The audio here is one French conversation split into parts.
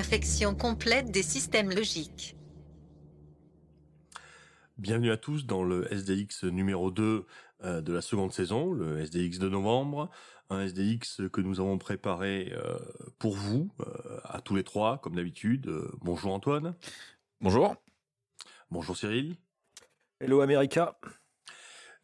Infection complète des systèmes logiques. Bienvenue à tous dans le SDX numéro 2 euh, de la seconde saison, le SDX de novembre, un SDX que nous avons préparé euh, pour vous, euh, à tous les trois, comme d'habitude. Bonjour Antoine, Bonjour. bonjour Cyril. Hello America.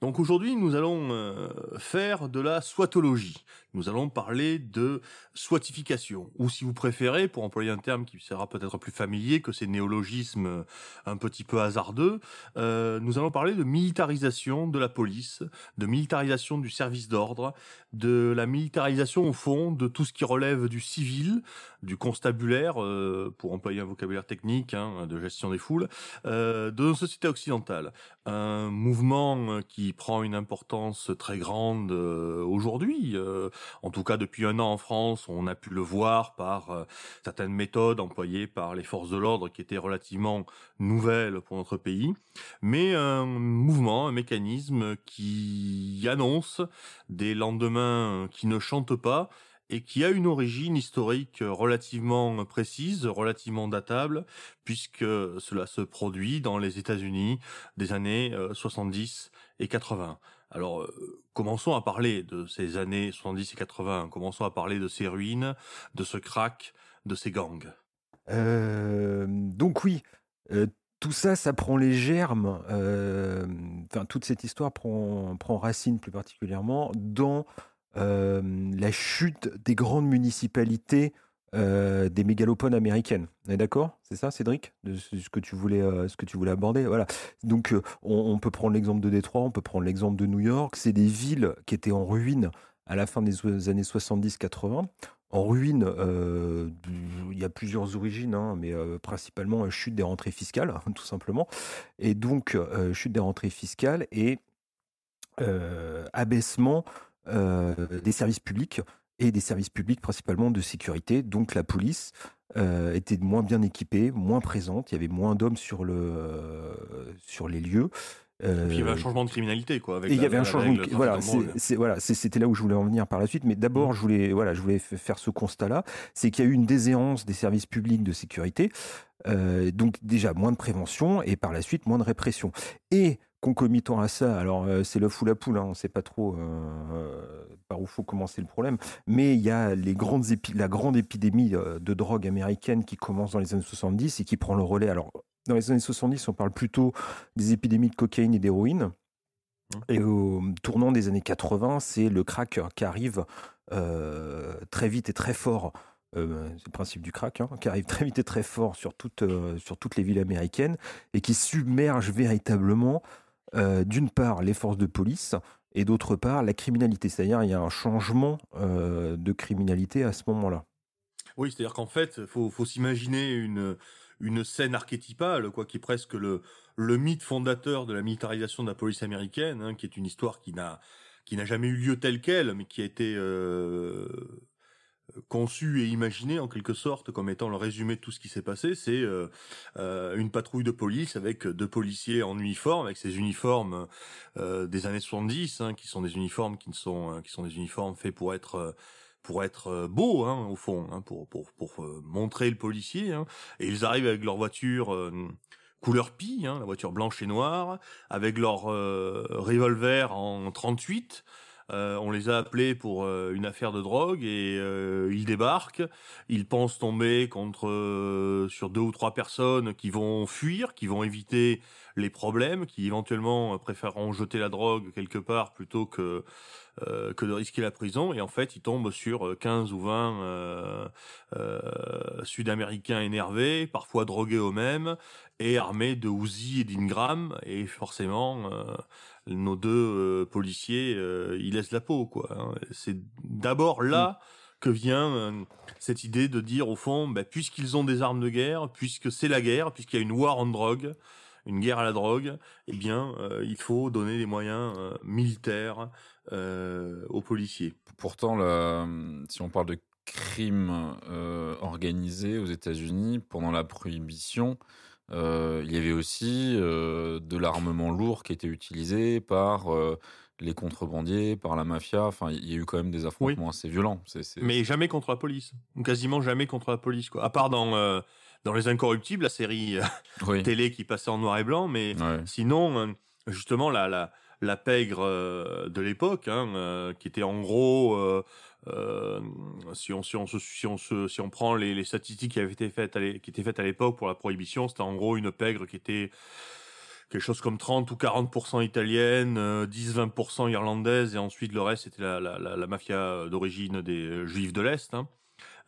Donc aujourd'hui, nous allons faire de la swatologie. Nous allons parler de swatification, ou si vous préférez, pour employer un terme qui sera peut-être plus familier que ces néologismes un petit peu hasardeux, euh, nous allons parler de militarisation de la police, de militarisation du service d'ordre, de la militarisation au fond de tout ce qui relève du civil, du constabulaire, euh, pour employer un vocabulaire technique, hein, de gestion des foules, euh, de nos sociétés occidentales. Un mouvement qui prend une importance très grande aujourd'hui, en tout cas depuis un an en France, on a pu le voir par euh, certaines méthodes employées par les forces de l'ordre qui étaient relativement nouvelles pour notre pays, mais un mouvement, un mécanisme qui annonce des lendemains qui ne chantent pas et qui a une origine historique relativement précise, relativement datable, puisque cela se produit dans les États-Unis des années euh, 70 et 80. Alors, euh, commençons à parler de ces années 70 et 80, commençons à parler de ces ruines, de ce crack, de ces gangs. Donc oui, euh, tout ça, ça prend les germes. Enfin, toute cette histoire prend, prend racine plus particulièrement dans la chute des grandes municipalités euh, des mégalopones américaines. On est d'accord? C'est ça, Cédric? De ce ce que tu voulais, euh, ce que tu voulais aborder. Voilà. Donc, euh, on, peut prendre l'exemple de Détroit, on peut prendre l'exemple de New York. C'est des villes qui étaient en ruine à la fin des années 70-80 en ruine. il y a plusieurs origines, hein, mais principalement chute des rentrées fiscales, tout simplement. Et donc, chute des rentrées fiscales et abaissement des services publics et des services publics principalement de sécurité. Donc, la police euh, était moins bien équipée, moins présente. Il y avait moins d'hommes sur, le, euh, sur les lieux. Et puis il y avait un Euh, changement de criminalité, quoi. Avec et il y avait un changement. de- Voilà, c'est- voilà, c'était là où je voulais en venir par la suite. Mais d'abord, je voulais, voilà, je voulais faire ce constat-là, c'est qu'il y a eu une déshérence des services publics de sécurité. Donc déjà moins de prévention et par la suite moins de répression. Et concomitant à ça, alors euh, c'est l'œuf ou la poule, hein, on ne sait pas trop euh, par où faut commencer le problème, mais il y a les grandes la grande épidémie euh, de drogue américaine qui commence dans les années 70 et qui prend le relais. Alors dans les années 70, on parle plutôt des épidémies de cocaïne et d'héroïne. Et au tournant des années 80, c'est le crack qui arrive euh, très vite et très fort. euh, c'est le principe du crack, hein, qui arrive très vite et très fort sur, euh, sur toutes les villes américaines et qui submerge véritablement, euh, d'une part, les forces de police et d'autre part, la criminalité. C'est-à-dire, il y a un changement euh, de criminalité à ce moment-là. Oui, c'est-à-dire qu'en fait, faut, faut s'imaginer une, une scène archétypale, quoi, qui est presque le, le mythe fondateur de la militarisation de la police américaine, hein, qui est une histoire qui n'a, qui n'a jamais eu lieu telle quelle, mais qui a été euh, conçue et imaginée en quelque sorte comme étant le résumé de tout ce qui s'est passé. C'est euh, euh, une patrouille de police avec deux policiers en uniforme, avec ces uniformes euh, des années 70, hein, qui sont des uniformes qui ne sont, qui sont des uniformes faits pour être pour être beau hein, au fond, hein, pour pour pour montrer le policier. Et ils arrivent avec leur voiture couleur pie, la voiture blanche et noire, avec leur revolver en 38. Euh, on les a appelés pour euh, une affaire de drogue et euh, ils débarquent. Ils pensent tomber contre sur deux ou trois personnes qui vont fuir, qui vont éviter les problèmes, qui éventuellement préféreront jeter la drogue quelque part plutôt que que de risquer la prison. Et en fait, ils tombent sur 15 ou 20 euh, euh, Sud-Américains énervés, parfois drogués eux-mêmes, et armés de Uzi et d'Ingram. Et forcément, nos deux euh, policiers, euh, ils laissent la peau. quoi. hein. C'est d'abord là que vient euh, cette idée de dire au fond, ben, puisqu'ils ont des armes de guerre, puisque c'est la guerre, puisqu'il y a une war on drogue, une guerre à la drogue, eh bien, il faut donner des moyens militaires aux policiers. Pourtant, la- si on parle de crime organisé aux États-Unis pendant la prohibition, euh, il y avait aussi euh, de l'armement lourd qui était utilisé par euh, les contrebandiers, par la mafia. Enfin, il y a eu quand même des affrontements assez violents. Mais jamais contre la police, ou quasiment jamais contre la police, quoi. À part dans dans les Incorruptibles, la série oui. télé qui passait en noir et blanc, mais Ouais. Sinon, justement, la, la, la pègre de l'époque, hein, qui était en gros, euh, euh, si, on, si, on se, si, on se, si on prend les, les statistiques qui avaient été faites à qui étaient faites à l'époque pour la prohibition, c'était en gros une pègre qui était quelque chose comme 30 ou 40% italienne, euh, 10-20% irlandaise, et ensuite le reste c'était la, la, la, la mafia d'origine des euh, juifs de l'Est. Hein.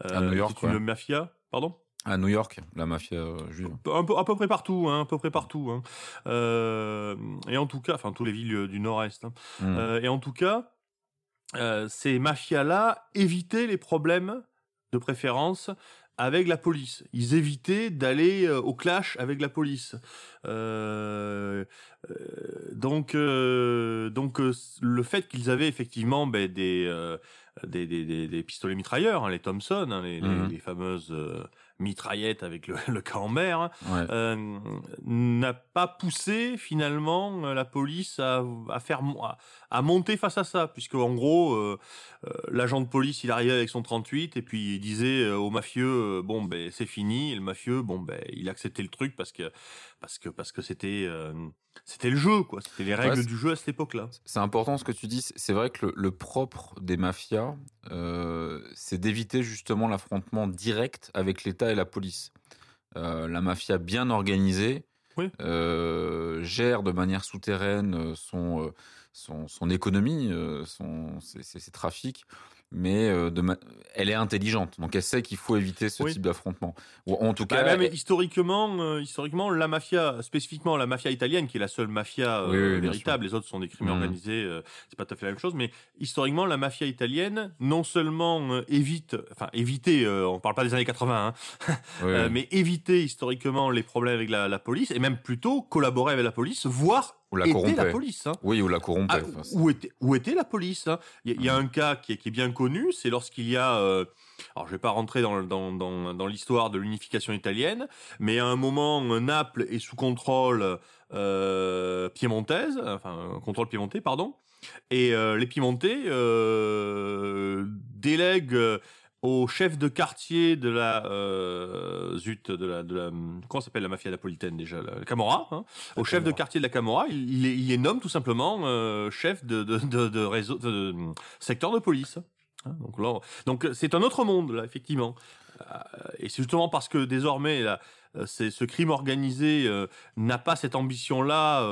À New York, une ouais. mafia, pardon? À New York, la mafia euh, juive. un peu, à peu près partout, hein, à peu près partout. Hein. Euh, et en tout cas, enfin, tous les villes euh, du Nord-Est. hein. Mm. Euh, et en tout cas, euh, ces mafias-là évitaient les problèmes de préférence avec la police. Ils évitaient d'aller euh, au clash avec la police. Euh, euh, donc, euh, donc le fait qu'ils avaient effectivement ben, des, des, des, des, des pistolets mitrailleurs, hein, les Thompson, hein, les, les- Mhm. les fameuses mitraillettes avec le, le camembert, hein, Ouais. euh, n'a pas poussé finalement euh, la police à, à faire à, à monter face à ça puisque en gros euh, l'agent de police il arrivait avec son 38 et puis il disait au mafieux bon ben c'est fini et le mafieux bon ben il acceptait le truc parce que parce que parce que c'était euh, c'était le jeu quoi c'était les règles du jeu à cette époque-là C'est important ce que tu dis. C'est- C'est vrai que le, le propre des mafias, euh, c'est d'éviter justement l'affrontement direct avec l'État et la police. Euh, la mafia bien organisée Oui. euh, gère de manière souterraine euh, son, son, son économie, son, ses, ses- ses trafics, mais euh, de ma- elle est intelligente. Donc elle sait qu'il faut éviter ce Oui. type d'affrontement. En tout Bah, cas, même elle- historiquement, euh, historiquement, la mafia, spécifiquement la mafia italienne, qui est la seule mafia euh, Oui, oui, bien véritable, les autres sont des crimes Mhm. organisés, euh, c'est pas tout à fait la même chose, mais historiquement, la mafia italienne, non seulement évite, enfin éviter, on parle pas des années 80, hein, mais éviter historiquement les problèmes avec la, la police, et même plutôt collaborer avec la police, voire ou la aider la corrompait. police. Hein. Oui, ou la corrompait. Ah, Enfin, où, était, où était la police hein? Il y, a- y a un cas qui est, qui est bien connu, c'est lorsqu'il y a... euh, alors je vais pas rentrer dans, dans, dans, dans l'histoire de l'unification italienne, mais à un moment, Naples est sous contrôle euh, piémontaise, enfin contrôle piémontais, pardon, et euh, les piémontais euh, délèguent au chef de quartier de la euh, zut de la de la comment s'appelle la mafia napolitaine déjà la Camorra hein, au chef de quartier de la Camorra il, il, les nomme tout simplement euh, chef de de, de, de réseau de, de secteur de police Hein, donc là donc c'est un autre monde là effectivement. Euh, et c'est justement parce que désormais là euh, c'est ce crime organisé euh, n'a pas cette ambition là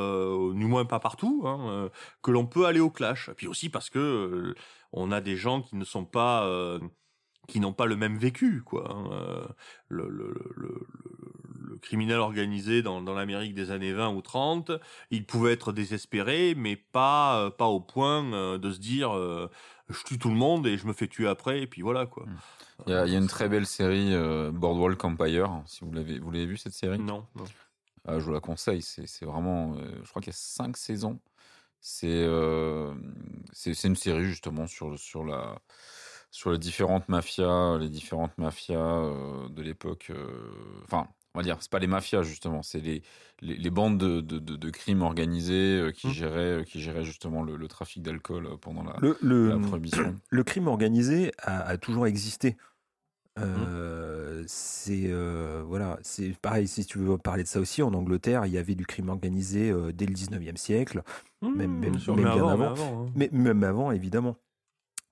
du moins pas partout hein, euh, que l'on peut aller au clash. Et puis aussi parce que euh, on a des gens qui ne sont pas euh, qui n'ont pas le même vécu, quoi. hein. Euh, Le, le, le, le- le criminel organisé dans, dans l'Amérique des années 20 ou 30, il pouvait être désespéré, mais pas, euh, pas au point euh, de se dire je tue tout le monde et je me fais tuer après, et puis voilà, quoi. Il y, a, il y a une très belle série euh, Boardwalk Empire, si vous l'avez vous l'avez vu cette série? Non, non. Ah, je vous la conseille, c'est c'est vraiment, euh, je crois qu'il y a cinq saisons. C'est c'est c'est une série justement sur sur la sur les différentes mafias, les différentes mafias euh, de l'époque. euh, Enfin, on va dire, c'est pas les mafias justement, c'est les, les les bandes de, de, de- de crimes organisés euh, qui Mhm. géraient qui géraient justement le, le trafic d'alcool pendant la, Le, le, la prohibition. le crime organisé a, a toujours existé. Euh, C'est euh, voilà, c'est pareil. Si tu veux parler de ça aussi, en Angleterre, il y avait du crime organisé euh, dès le 19e siècle, Même- Mmh, même- bien sûr, même mais bien avant, mais avant. avant, hein. mais même avant, évidemment.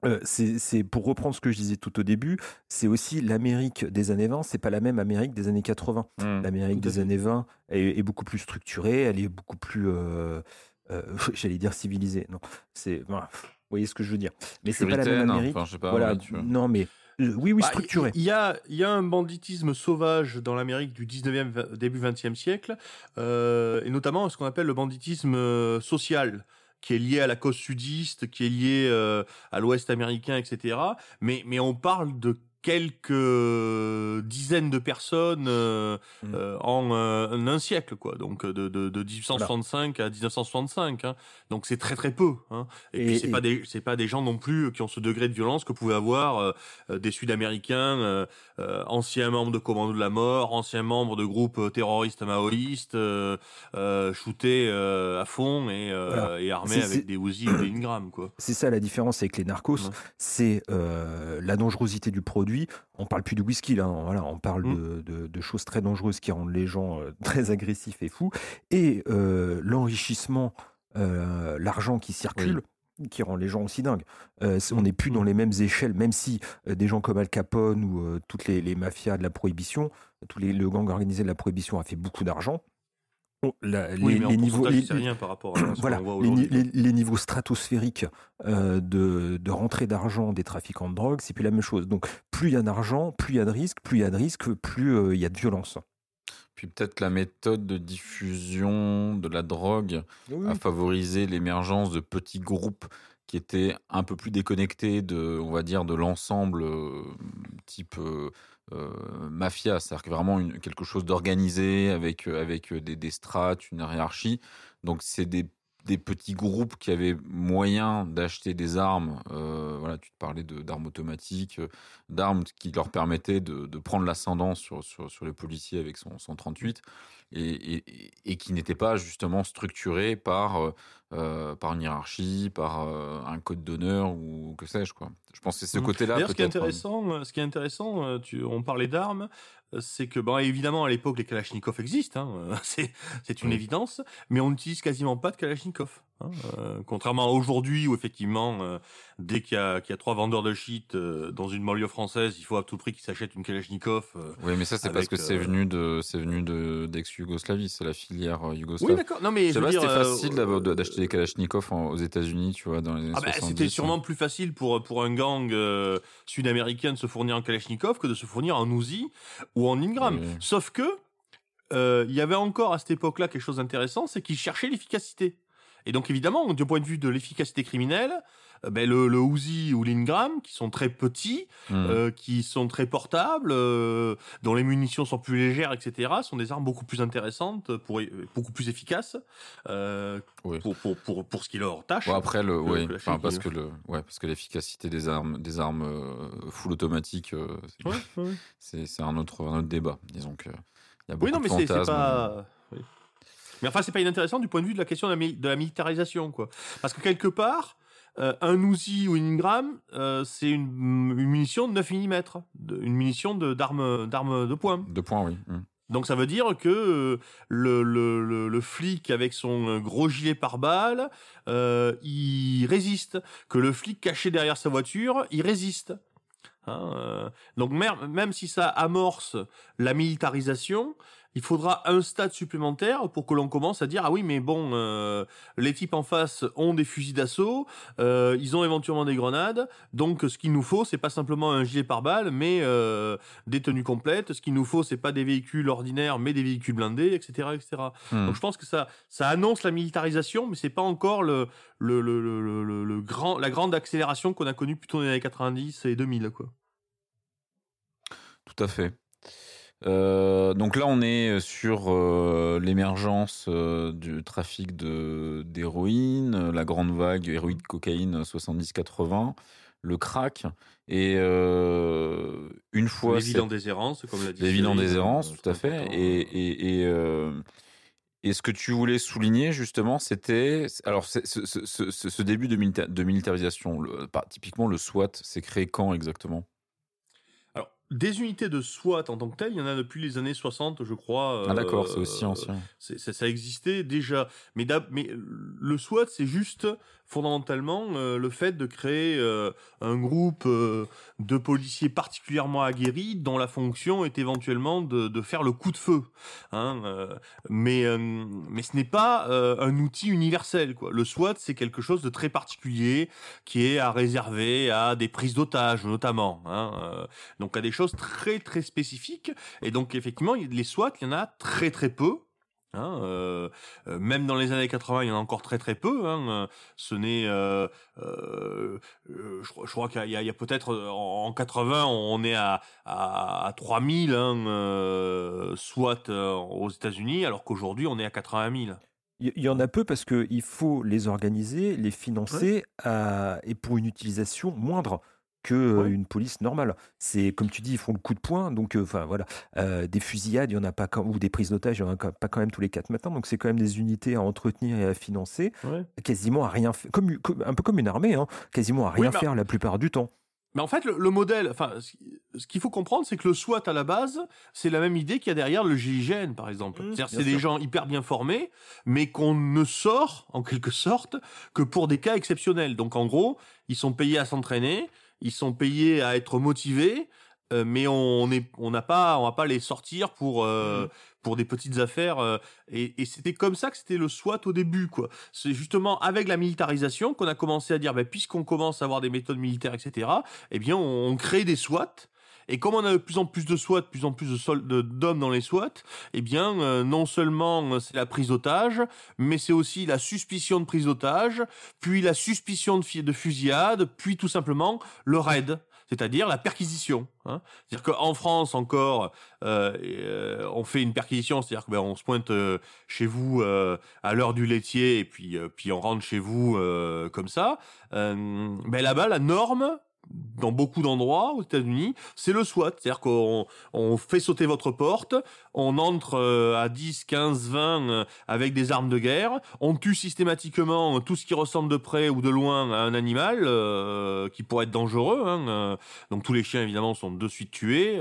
Euh, c'est pour reprendre ce que je disais tout au début, c'est aussi l'Amérique des années 20, c'est pas la même Amérique des années 80. Mhm. L'Amérique des années 20 est, est beaucoup plus structurée, elle est beaucoup plus, euh, euh, j'allais dire civilisée. Non, c'est, voilà, vous voyez ce que je veux dire. Mais c'est pas la même Amérique. enfin, je sais pas, voilà, ouais, tu vois. non mais oui, oui, Bah, structurée. Il y a, il y a un banditisme sauvage dans l'Amérique du 19e, va- début 20e siècle, euh, et notamment ce qu'on appelle le banditisme euh, social, qui est lié à la côte sudiste, qui est lié euh, à l'Ouest américain, etc. Mais mais on parle de quelques dizaines de personnes euh, Mm. euh, en euh, un siècle, quoi. Donc de, de, de 1865 à 1965. Hein. Donc c'est très très peu. Hein. Et, Et- puis c'est et- pas des c'est pas des gens non plus qui ont ce degré de violence que pouvaient avoir euh, euh, des Sud-Américains, euh, euh, anciens membres de Commando de la Mort, anciens membres de groupes euh, terroristes maoïstes, euh, euh, shootés euh, à fond et, euh, Voilà. et armés avec des Uzi ou des Ingram, quoi. C'est ça la différence avec les narcos, Ouais. c'est euh, la dangerosité du produit. On parle plus de whisky là, hein, voilà, on parle Mm. de, de- de choses très dangereuses qui rendent les gens euh, très agressifs et fous, et euh, l'enrichissement, euh, l'argent qui circule. qui rend les gens aussi dingues. Euh, on n'est plus dans les mêmes échelles, même si euh, des gens comme Al Capone ou euh, toutes les, les mafias de la prohibition, tous les, le gang organisé de la prohibition a fait beaucoup d'argent. On- la- oui, les, mais en les niveaux, pourcentage, les- c'est rien par rapport à ce voilà, qu'on voit les, aujourd'hui. ni- les- les niveaux stratosphériques euh, de, de rentrée d'argent des trafiquants de drogue, c'est plus la même chose. Donc, plus il y a d'argent, plus il y a de risques, plus il y a de risques, plus euh, il y a de violence. Puis peut-être la méthode de diffusion de la drogue a favorisé l'émergence de petits groupes qui étaient un peu plus déconnectés de, on va dire, de l'ensemble euh, type mafia, c'est-à-dire vraiment quelque chose d'organisé avec euh, avec euh, des, des strates, une hiérarchie. Donc c'est des des petits groupes qui avaient moyen d'acheter des armes. euh, voilà, tu te parlais d'armes automatiques, euh, d'armes qui leur permettaient de, de prendre l'ascendant sur, sur, sur les policiers avec son, son 38 et, et, et qui n'étaient pas justement structurés par, euh, par une hiérarchie, par euh, un code d'honneur ou que sais-je. Quoi. Je pense que c'est ce Mhm. côté-là D'ailleurs, ce qui est hein. intéressant, ce qui est intéressant, tu, on parlait d'armes, c'est que, bon, évidemment, à l'époque, les Kalachnikov existent, hein, euh, c'est, une évidence, mais on n'utilise quasiment pas de Kalachnikov. Hein, euh, contrairement à aujourd'hui, où effectivement, euh, dès qu'il y, a, qu'il y a trois vendeurs de shit euh, dans une banlieue française, il faut à tout prix qu'ils s'achètent une Kalachnikov. euh. Oui, mais ça c'est parce que c'est venu de c'est venu de d'ex-Yougoslavie, c'est la filière euh, yougoslave. Oui, d'accord. Non, mais Je sais pas, c'était euh, facile d'acheter des Kalachnikov en- aux États-Unis, tu vois, dans les années Ah 70. c'était sûrement plus facile pour, pour un gang euh, sud-américain de se fournir en Kalachnikov que de se fournir en Uzi ou en Ingram. Oui. Sauf que euh, il y avait encore à cette époque-là quelque chose d'intéressant, c'est qu'ils cherchaient l'efficacité. Et donc évidemment, du point de vue de l'efficacité criminelle, euh, ben, le, le Uzi ou l'Ingram, qui sont très petits, Hmm. euh, qui sont très portables, euh, dont les munitions sont plus légères, etc., sont des armes beaucoup plus intéressantes, pour, beaucoup plus efficaces euh, Oui. pour, pour, pour, pour ce qui leur tâche. Après le, enfin, parce qui- que le, ouais, parce que l'efficacité des armes, des armes full automatiques, c'est- Ouais, c'est un autre, un autre débat. Disons que il y a beaucoup Oui, non, mais de c'est pas. Mais enfin, c'est pas inintéressant du point de vue de la question de la, mi- de la militarisation, quoi. Parce que quelque part, euh, un Uzi ou une Ingram, euh, c'est une, une munition de 9 mm, une munition de- d'arme d'arme de poing. Deux points, oui. Hmm. Donc ça veut dire que euh, le, le, le, le flic avec son gros gilet pare-balles, euh, il résiste. Que le flic caché derrière sa voiture, il résiste. Hein, euh, donc mer- même si ça amorce la militarisation, il faudra un stade supplémentaire pour que l'on commence à dire ah oui mais bon euh, les types en face ont des fusils d'assaut, euh, ils ont éventuellement des grenades, donc ce qu'il nous faut c'est pas simplement un gilet pare-balles mais euh, des tenues complètes. Ce qu'il nous faut, c'est pas des véhicules ordinaires, mais des véhicules blindés, etc., etc. Hmm. Donc je pense que ça, ça annonce la militarisation, mais c'est pas encore le, le, le, le, le- le grand, la grande accélération qu'on a connue plutôt dans les années 90 et 2000, quoi. Tout à fait. Euh, donc là, on est sur euh, l'émergence euh, du trafic de d'héroïne, la grande vague héroïne cocaïne 70-80, le crack et une fois L'évident cette- déshérence, comme l'a dit. Déshérence, euh, tout à fait. Et, et, et, et ce que tu voulais souligner justement, c'était alors ce, ce, ce, ce- ce début de, milita- de militarisation. Le, typiquement, le SWAT, c'est créé quand exactement? Des unités de SWAT en tant que telles, il y en a depuis les années 60, je crois. Ah d'accord, c'est euh, aussi ancien. C'est- ça, ça existait déjà. Mais le SWAT, c'est juste fondamentalement euh, le fait de créer euh, un groupe euh, de policiers particulièrement aguerris dont la fonction est éventuellement de, faire le coup de feu. Hein, mais, mais ce n'est pas un outil universel. Le SWAT, c'est quelque chose de très particulier qui est à réserver à des prises d'otages notamment. Hein, donc à des choses très très spécifiques. Et donc effectivement, les SWAT, il y en a très très peu. Hein, euh, euh, même dans les années 80, il y en a encore très très peu. Hein, ce n'est, euh, euh, je, je, crois qu'il y a, a peut-être en, 80, on est à, à, à 3000 hein, euh, SWAT aux États-Unis, alors qu'aujourd'hui on est à 80 000. Il y en a peu parce qu'il faut les organiser, les financer ouais. à, et pour une utilisation moindre que ouais. une police normale. C'est comme tu dis, ils font le coup de poing, donc enfin euh, voilà, euh, des fusillades, il y en a pas ou des prises d'otages, il y en a pas quand même tous les quatre matins, donc c'est quand même des unités à entretenir et à financer, ouais. quasiment à rien, comme, comme, un peu comme une armée, hein, quasiment à rien oui, faire la plupart du temps. Mais en fait, le, le modèle, enfin, ce qu'il faut comprendre, c'est que le SWAT à la base, c'est la même idée qu'il y a derrière le GIGN, par exemple. Mmh, C'est-à-dire, c'est des gens hyper bien formés, mais qu'on ne sort, en quelque sorte, que pour des cas exceptionnels. Donc, en gros, ils sont payés à s'entraîner, ils sont payés à être motivés, euh, mais on est, on n'a pas, on va pas les sortir pour euh, mmh. pour des petites affaires. Euh, et, et c'était comme ça que c'était le SWAT au début, quoi. C'est justement avec la militarisation qu'on a commencé à dire, ben, puisqu'on commence à avoir des méthodes militaires, etc. Eh bien, on, on crée des SWAT. Et comme on a de plus en plus de SWAT, de plus en plus de sol- de- d'hommes dans les SWAT, eh bien, euh, non seulement euh, c'est la prise d'otage, mais c'est aussi la suspicion de prise d'otage, puis la suspicion de, fusillade, puis tout simplement le raid c'est-à-dire la perquisition. Hein. C'est-à-dire qu'en France encore, euh, on fait une perquisition, c'est-à-dire qu'on ben, se pointe chez vous à l'heure du laitier et puis puis on rentre chez vous comme ça. Ben là-bas, la norme dans beaucoup d'endroits aux États-Unis, c'est le SWAT, c'est-à-dire qu'on on fait sauter votre porte, on entre euh, à 10, 15, 20 euh, avec des armes de guerre, on tue systématiquement tout ce qui ressemble de près ou de loin à un animal euh, qui pourrait être dangereux. Hein, euh, donc tous les chiens évidemment sont de suite tués.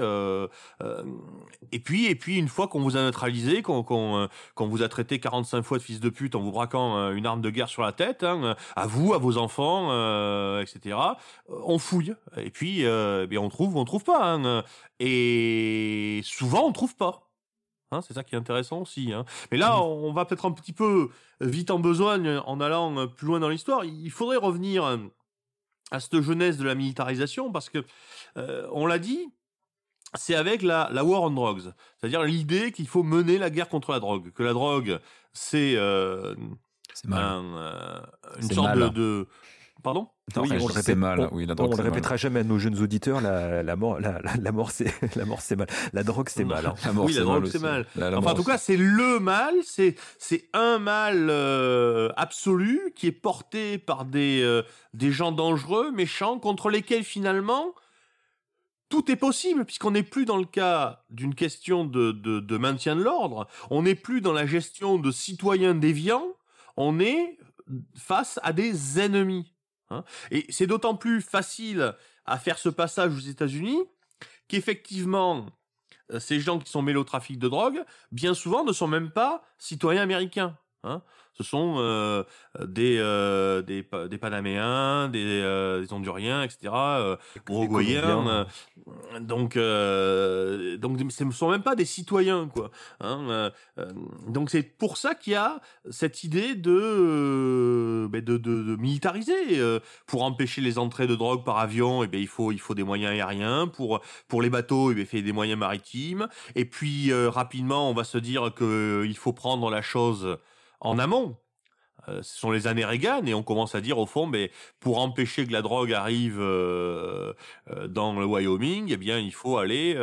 et puis et puis une fois qu'on vous a neutralisé, qu'on vous a traité 45 fois de fils de pute en vous braquant une arme de guerre sur la tête, hein, à vous, à vos enfants, etc. On fouille et puis euh, bien on trouve ou on trouve pas. Hein, et souvent on trouve pas. Hein, c'est ça qui est intéressant aussi. Hein. Mais là, on va peut-être un petit peu vite en besogne en allant plus loin dans l'histoire. Il faudrait revenir à cette jeunesse de la militarisation parce que, euh, on l'a dit, c'est avec la, la war on drugs, c'est-à-dire l'idée qu'il faut mener la guerre contre la drogue, que la drogue c'est euh, un, euh, une sorte mal. de, de... pardon? Non, Oui, on le répète, mal. on- Oui, la on drogue, le c'est mal. répétera jamais à nos jeunes auditeurs, la, la mort, la, la- la mort, c'est la mort, c'est mal. La drogue, c'est mal. hein. La mort, Oui, la c'est drogue, mal c'est mal. La- la Enfin, en tout cas, c'est le mal, c'est c'est un mal euh, absolu qui est porté par des euh, des gens dangereux, méchants, contre lesquels finalement tout est possible, puisqu'on n'est plus dans le cas d'une question de, de, de maintien de l'ordre, on n'est plus dans la gestion de citoyens déviants, on est face à des ennemis. Hein. Et c'est d'autant plus facile à faire ce passage aux États-Unis qu'effectivement, euh, ces gens qui sont mêlés au trafic de drogue, bien souvent ne sont même pas citoyens américains. Hein. Ce sont euh, des, euh, des, Pa- des Panaméens, des, euh, des Honduriens, etc., euh, Uruguayens. Euh, donc, euh, donc, ce ne sont même pas des citoyens, quoi. Hein, euh, euh, donc, c'est pour ça qu'il y a cette idée de, euh, ben, de, de, de militariser. euh, pour empêcher les entrées de drogue par avion, eh bien, il faut, il faut des moyens aériens. Pour, pour les bateaux, eh bien, il faut des moyens maritimes. Et puis, euh, rapidement, on va se dire qu'il faut prendre la chose en amont. Euh, ce sont les années Reagan et on commence à dire au fond, mais pour empêcher que la drogue arrive euh, euh, dans le Wyoming, eh bien il faut aller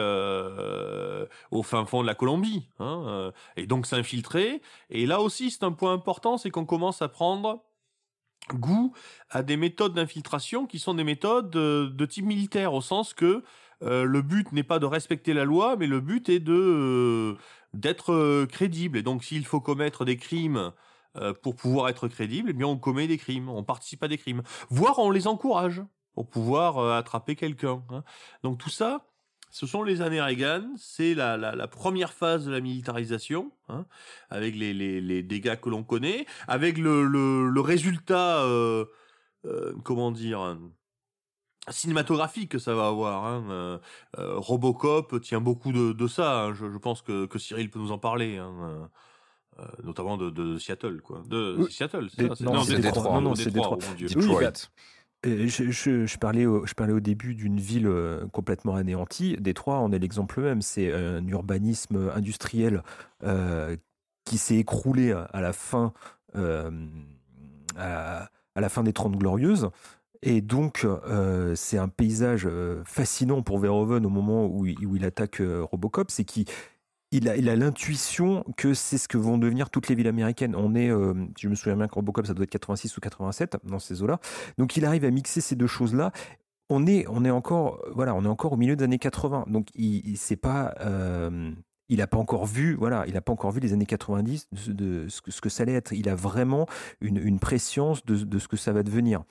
au fin fond de la Colombie hein, et donc s'infiltrer. Et là aussi, c'est un point important, c'est qu'on commence à prendre goût à des méthodes d'infiltration qui sont des méthodes de, type militaire au sens que le but n'est pas de respecter la loi, mais le but est de d'être euh, crédible. Et donc, s'il faut commettre des crimes euh, pour pouvoir être crédible, eh bien, on commet des crimes, on participe à des crimes, voire on les encourage pour pouvoir euh, attraper quelqu'un. hein. Donc, tout ça, ce sont les années Reagan, c'est la, la, la première phase de la militarisation, hein, avec les, les, les dégâts que l'on connaît, avec le, le, le résultat, comment dire, cinématographique que ça va avoir. Hein. Euh, euh, Robocop tient beaucoup de, de ça. hein. Je, je pense que, que Cyril peut nous en parler. Hein. euh, notamment de, de Seattle, quoi. De Oui. Seattle, Des- c'est ça non, c'est Détroit. Non, non, de c'est Détroit, Détroit. oh mon Dieu. Oui, Detroit. bah, Euh, Je, je- je parlais au, je parlais au début d'une ville complètement anéantie. Détroit en est l'exemple même. C'est un urbanisme industriel euh, qui s'est écroulé à, à la fin euh, à, à la fin des Trente Glorieuses. Et donc, euh, c'est un paysage euh, fascinant pour Verhoeven au moment où il, attaque euh, Robocop, c'est qu'il il a il a l'intuition que c'est ce que vont devenir toutes les villes américaines. On est, euh, je me souviens bien que Robocop, ça doit être 86 ou 87 dans ces eaux-là. Donc, il arrive à mixer ces deux choses-là. On est, on est encore, voilà, on est encore au milieu des années 80. Donc, il, sait pas. il n'a pas encore vu, voilà, il n'a pas encore vu les années 90 de, ce, que, ça allait être. Il a vraiment une, une de, de ce que ça va devenir.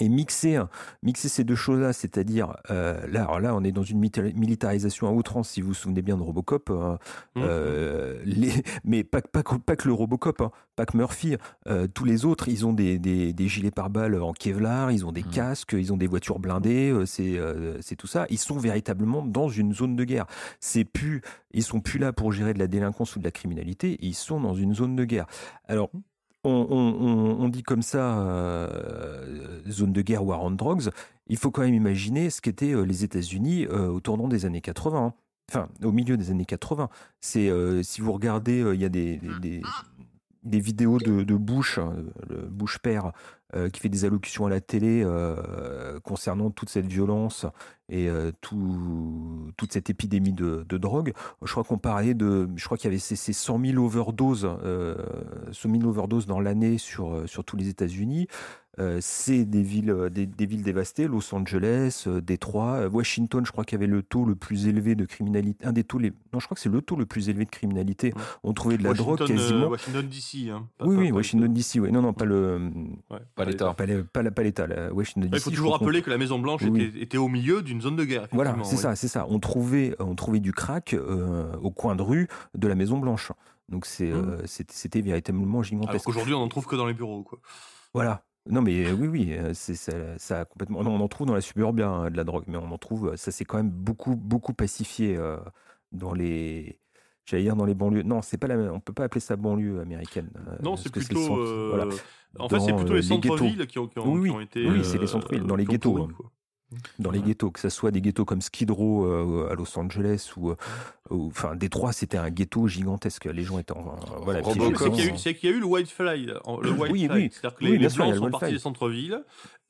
Et mixer, mixer ces deux choses-là, c'est-à-dire euh, là, alors là, on est dans une militarisation à outrance. Si vous vous souvenez bien de Robocop, euh, Mmh. euh, les, mais pas, pas, que- pas que le Robocop, hein, pas que Murphy. euh, tous les autres, ils ont des, des, des gilets pare-balles en Kevlar, ils ont des Mhm. casques, ils ont des voitures blindées. c'est c'est tout ça. Ils sont véritablement dans une zone de guerre. C'est plus, ils sont plus là pour gérer de la délinquance ou de la criminalité. Ils sont dans une zone de guerre. Alors. On, on- dit comme ça euh, zone de guerre war on drugs. Il faut quand même imaginer ce qu'étaient euh, les États-Unis euh, au tournant des années 80. hein. Enfin, au milieu des années 80. C'est si vous regardez, il y a des, vidéos de, de Bush, hein, le Bush père, qui fait des allocutions à la télé euh, concernant toute cette violence et euh, tout, toute cette épidémie de, drogue. Je crois qu'on parlait de, je crois qu'il y avait ces, ces 100 000 overdoses, euh, 100 000 overdoses dans l'année sur euh, sur tous les États-Unis. Euh, c'est des villes, euh, des, des villes dévastées, Los Angeles, euh, Détroit, Washington. Je crois qu'il y avait le taux le plus élevé de criminalité, un des taux les, non, je crois que c'est le taux le plus élevé de criminalité. Ouais. On trouvait de la Washington, drogue euh, quasiment. Washington DC. Hein. Pas- oui, pas- oui, pas- Washington DC, oui. Non, non, pas le, Ouais, Pas l'État. pas, l'État, Washington DC. Il faut toujours rappeler que la Maison Blanche Oui, était, était au milieu d'une zone de guerre. Voilà, c'est oui. ça, c'est ça. On trouvait, on trouvait du crack euh, au coin de rue de la Maison Blanche. Donc c'est, Mmh. euh, c'était, véritablement Alors gigantesque. qu'aujourd'hui, on en trouve que dans les bureaux. Quoi. Voilà. Non mais euh, oui, oui, euh, c'est ça, ça a complètement. Non, on en trouve dans la suburbia hein, de la drogue, mais on en trouve. Ça s'est quand même beaucoup, beaucoup pacifié euh, dans les. J'allais dire dans les banlieues. Non, c'est pas la. On peut pas appeler ça banlieue américaine. Non, c'est plutôt. centres- voilà. En fait, c'est plutôt les centres-villes qui ont, qui ont- Oui, qui ont été. Oui, c'est les centres-villes, dans les ghettos, hein. Dans les ghettos, que ce soit des ghettos comme Skid Row euh, à Los Angeles ou, euh, ou- enfin Détroit, c'était un ghetto gigantesque. Les gens étaient en, euh, voilà. C'est qu'il y a eu- c'est qu'il y a eu le white Le white Oui, oui. C'est-à-dire que Oui, les, les sûr, blancs sont partis des centres-villes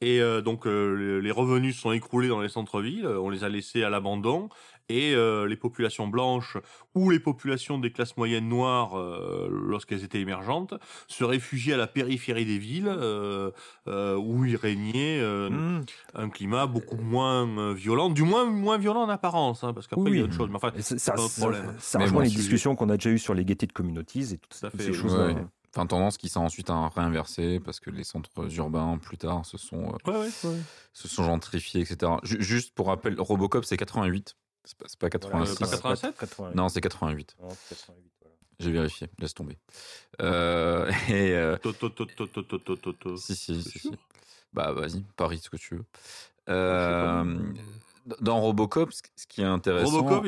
et euh, donc les revenus sont écroulés dans les centres-villes. On les a laissés à l'abandon et euh, les populations blanches ou les populations des classes moyennes noires, euh, lorsqu'elles étaient émergentes, se réfugiaient à la périphérie des villes euh, euh, où il régnait euh, Mmh. un climat beaucoup moins euh, violent, du moins moins violent en apparence, hein, parce qu'après Oui, il y a autre chose. Mais enfin, ça, c'est ça, ça- problème. ça Mais rejoint bon, les discussions qu'on a déjà eues sur les gated communities et toutes, fait, ces. Ouais. Enfin, tendance qui s'est ensuite à réinverser parce que les centres urbains, plus tard, se sont, euh, Ouais, ouais, ouais. se sont gentrifiés, etc. Ju- juste pour rappel, Robocop, c'est 88. C'est pas, pas 86. Voilà, pas 87 Non, c'est 88. J'ai vérifié, laisse tomber. Si, si, si, si. Bah, vas-y, parie ce que tu veux. Euh, dans Robocop, ce qui est intéressant. Robocop,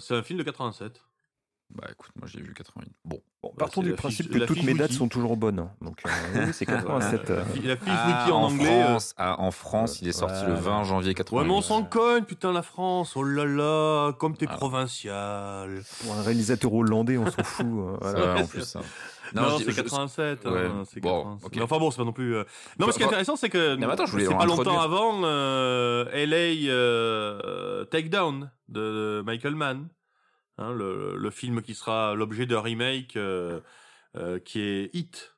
c'est un film de 87. Bah, écoute, moi j'ai vu 88. Bon. Bon, Bah, partons du principe fiche- que toutes mes dates sont toujours bonnes. hein. Donc, euh, oui, c'est 87. euh. La fi- La fiche Ah, wiki en, anglais. euh, ah, en France, il est sorti le Voilà. 20 janvier Ouais, 88. mais on s'en cogne, putain, la France. Oh là là, comme t'es Ah. provincial. Pour un réalisateur hollandais, on s'en fout. voilà. vrai, en plus, ça. Non, dis- c'est je- 87. hein, Ouais. c'est Bon, 87. ok. Mais enfin bon, c'est pas non plus. euh, Non, mais ce qui est intéressant, c'est que Non, mais attends, je voulais c'est pas longtemps avant euh, LA euh, Takedown de Michael Mann, hein, le, le film qui sera l'objet d'un remake euh, euh, qui est Hit.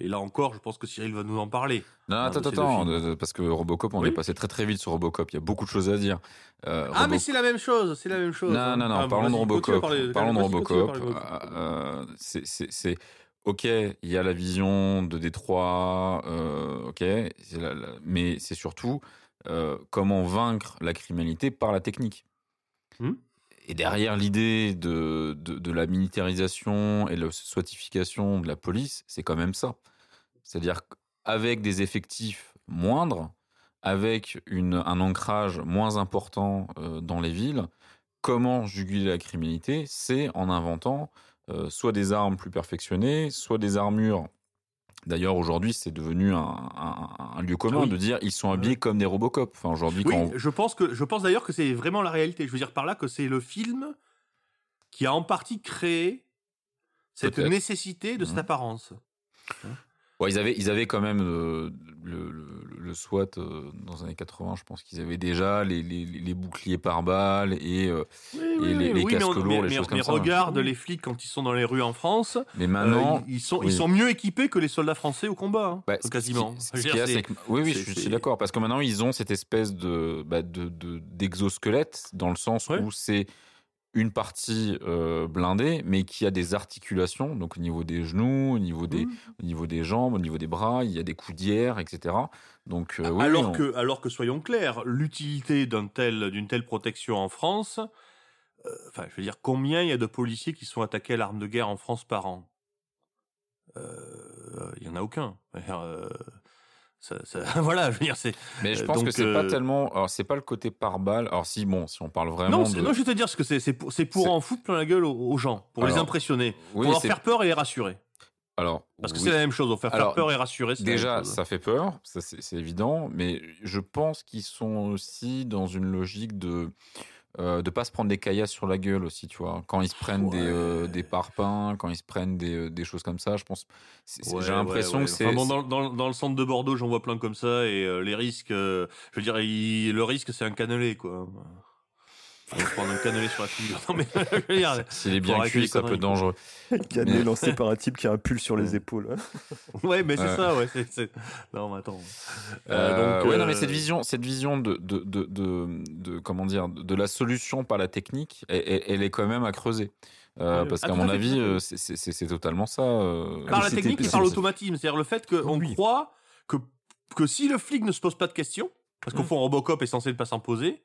Et là encore, je pense que Cyril va nous en parler. Non, Ah, attends, attends, de- parce que Robocop, on Oui. est passé très très vite sur Robocop. Il y a beaucoup de choses à dire. Euh, Ah, mais c'est la même chose, c'est la même chose. Non, hein. non, non, Ah, parlons de Robocop. parler- parlons de Robocop. Euh, c'est- ok, il y a la vision de Détroit, euh, ok, c'est la- la- mais c'est surtout euh, comment vaincre la criminalité par la technique. Hmm. Et derrière l'idée de, de, de la militarisation et la soitification de la police, c'est quand même ça. C'est-à-dire qu'avec des effectifs moindres, avec un ancrage moins important euh, dans les villes, comment juguler la criminalité? C'est en inventant euh, soit des armes plus perfectionnées, soit des armures. D'ailleurs, aujourd'hui, c'est devenu un, un- un lieu commun oui. de dire ils sont habillés comme des Robocop. Enfin, aujourd'hui, Oui, quand je pense que je pense d'ailleurs que c'est vraiment la réalité. Je veux dire par là que c'est le film qui a en partie créé cette nécessité de cette Mhm. apparence. Ouais, ils avaient, ils avaient quand même euh, le, le, le SWAT euh, dans les années 80. Je pense qu'ils avaient déjà les, les, les boucliers par balles et. euh, Oui, Et les- casques on- lourds, mais- les mais- choses comme mais ça. regarde Oui. les flics quand ils sont dans les rues en France. mais maintenant, ils, ils sont, oui. ils sont mieux équipés que les soldats français au combat, hein, Bah, ce qui- quasiment. Ce dire, que- oui, oui, je, suis d'accord, parce que maintenant ils ont cette espèce de bah, de de- d'exosquelette dans le sens Ouais. où c'est une partie euh, blindée, mais qui a des articulations, donc au niveau des genoux, au niveau des, Mhm. au niveau des jambes, au niveau des bras, il y a des coudières, etc. Donc euh, oui, alors on- que, alors que soyons clairs, l'utilité d'un tel, d'une telle protection en France, euh, enfin, je veux dire, combien il y a de policiers qui sont attaqués à l'arme de guerre en France par an? Il y en a aucun. Ça- ça- voilà, je veux dire, c'est. mais je euh, pense que donc, c'est pas euh, tellement, alors c'est pas le côté par balle. Alors si bon, si on parle vraiment Non, de, non, je vais te dire ce que c'est. C'est pour, c'est pour en foutre plein la gueule aux, aux gens, pour les impressionner, oui, pour leur faire peur et les rassurer. alors Parce que oui. c'est la même chose, on faire Alors, faire peur et rassurer. Déjà, ça fait peur, ça c'est évident, mais je pense qu'ils sont aussi dans une logique de euh, de pas se prendre des caillasses sur la gueule aussi, tu vois. Quand ils se prennent des, euh, des parpaings, quand ils se prennent des, euh, des choses comme ça, je pense. Ouais, J'ai l'impression ouais. que c'est. Enfin, bon, dans, dans, dans le centre de Bordeaux, j'en vois plein comme ça, et euh, les risques, je veux dire, il- le risque, c'est un cannelé, quoi. On se prendre un cannelé sur la figure. Non, mais S'il est bien cuit, ça peut dangereux. Canet Mais- lancé par un type qui a un pull sur les épaules. ouais, mais c'est Ouais. ça, ouais. c'est c'est- Non, mais attends. Euh, Euh, donc, ouais, non, euh, mais cette vision, cette vision de, de, de, de, de- comment dire, de la solution par la technique, elle, est quand même à creuser. Euh, Ouais. parce Ah, qu'à mon avis, euh, c'est- totalement ça. euh. Par la technique et par l'automatisme. C'est-à-dire le fait qu'on Oui. croit que, que si le flic ne se pose pas de questions, parce qu'au Mm. fond, Robocop est censé ne pas s'en poser,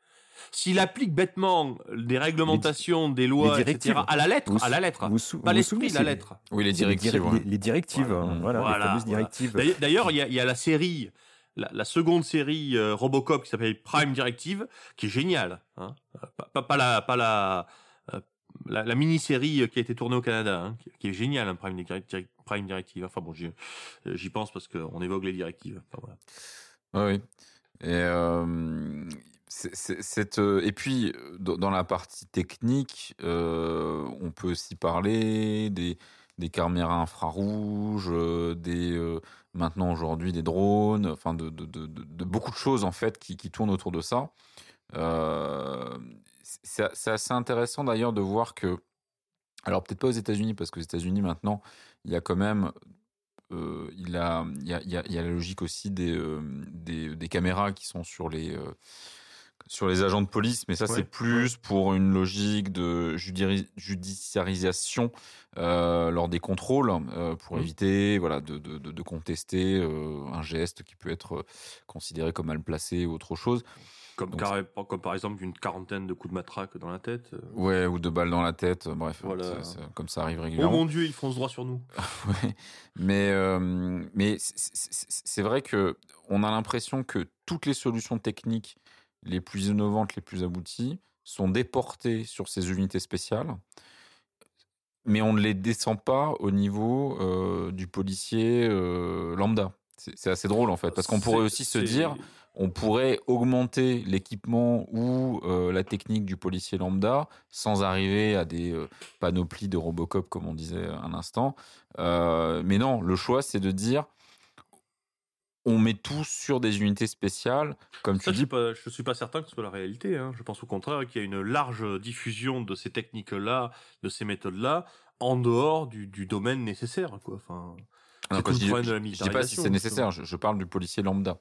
s'il applique bêtement des réglementations, des lois, etc., à la lettre, Vous- à la lettre, pas l'esprit, la lettre. Oui, les directives. dir- ouais. Les, les directives, Voilà. voilà, Voilà, les fameuses voilà. directives. D'ailleurs- D'ailleurs, il y a, il y a la série, la, la seconde série euh, Robocop qui s'appelle Prime Directive, qui est géniale. Hein Euh, pas, pas, pas la, pas la, euh, la, la mini-série qui a été tournée au Canada, hein, qui, qui est géniale, hein, Prime, Direct- Prime Directive. Enfin bon, j'y euh, pense parce qu'on évoque les directives. Enfin, voilà. Oui, oui. Et, euh, cette, euh, et puis, euh, dans la partie technique, euh, on peut aussi parler des, des caméras infrarouges, des, maintenant aujourd'hui des drones, enfin de, beaucoup de choses en fait qui, qui tournent autour de ça. C'est assez intéressant d'ailleurs de voir que, alors peut-être pas aux États-Unis, parce qu'aux États-Unis maintenant, il y a quand même il, a, il, y a, il, y a, la logique aussi des, des, caméras qui sont sur les, sur les agents de police, mais ça Ouais, c'est plus pour une logique de judiciarisation euh, lors des contrôles, euh, pour Mhm. éviter voilà, de, de, de, contester euh, un geste qui peut être considéré comme mal placé ou autre chose. Comme, Donc, carré- comme par exemple une quarantaine de coups de matraque dans la tête. Ouais, ou de balles dans la tête, bref, Voilà. ça- ça- comme ça arrive Oh régulièrement. mon dieu, ils foncent droit sur nous. Ouais. Mais, mais c'est vrai que on a l'impression que toutes les solutions techniques les plus innovantes, les plus abouties, sont déportées sur ces unités spéciales, mais on ne les descend pas au niveau euh, du policier euh, lambda. C'est assez drôle en fait, parce qu'on pourrait aussi se dire, on pourrait augmenter l'équipement ou euh, la technique du policier lambda sans arriver à des euh, panoplies de Robocop comme on disait un instant. Euh, mais non, le choix c'est de dire on met tout sur des unités spéciales, comme Ça, tu je dis. ne suis, suis pas certain que ce soit la réalité. hein. Je pense au contraire qu'il y a une large diffusion de ces techniques-là, de ces méthodes-là, en dehors du, du domaine nécessaire. Quoi. Enfin, Non, je, dis, problème de la je- je dis pas si c'est nécessaire, je, je parle du policier lambda.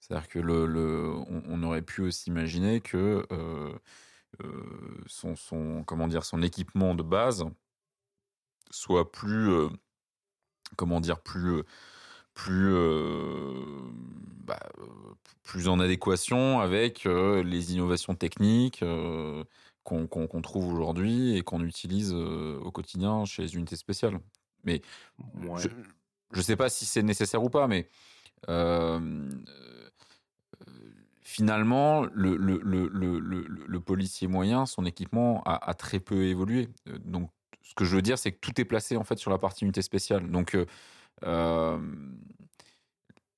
C'est-à-dire que le, le- on, on aurait pu aussi imaginer que euh, euh, son, son, comment dire, son équipement de base soit plus, euh, comment dire, plus, plus, euh, bah, euh, plus en adéquation avec euh, les innovations techniques qu'on trouve aujourd'hui et qu'on utilise au quotidien chez les unités spéciales. Mais Ouais. je ne sais pas si c'est nécessaire ou pas, mais euh, euh, finalement, le, le, le, le, le, le policier moyen, son équipement a, a très peu évolué. Donc, ce que je veux dire, c'est que tout est placé en fait sur la partie unité spéciale. Donc, euh, euh,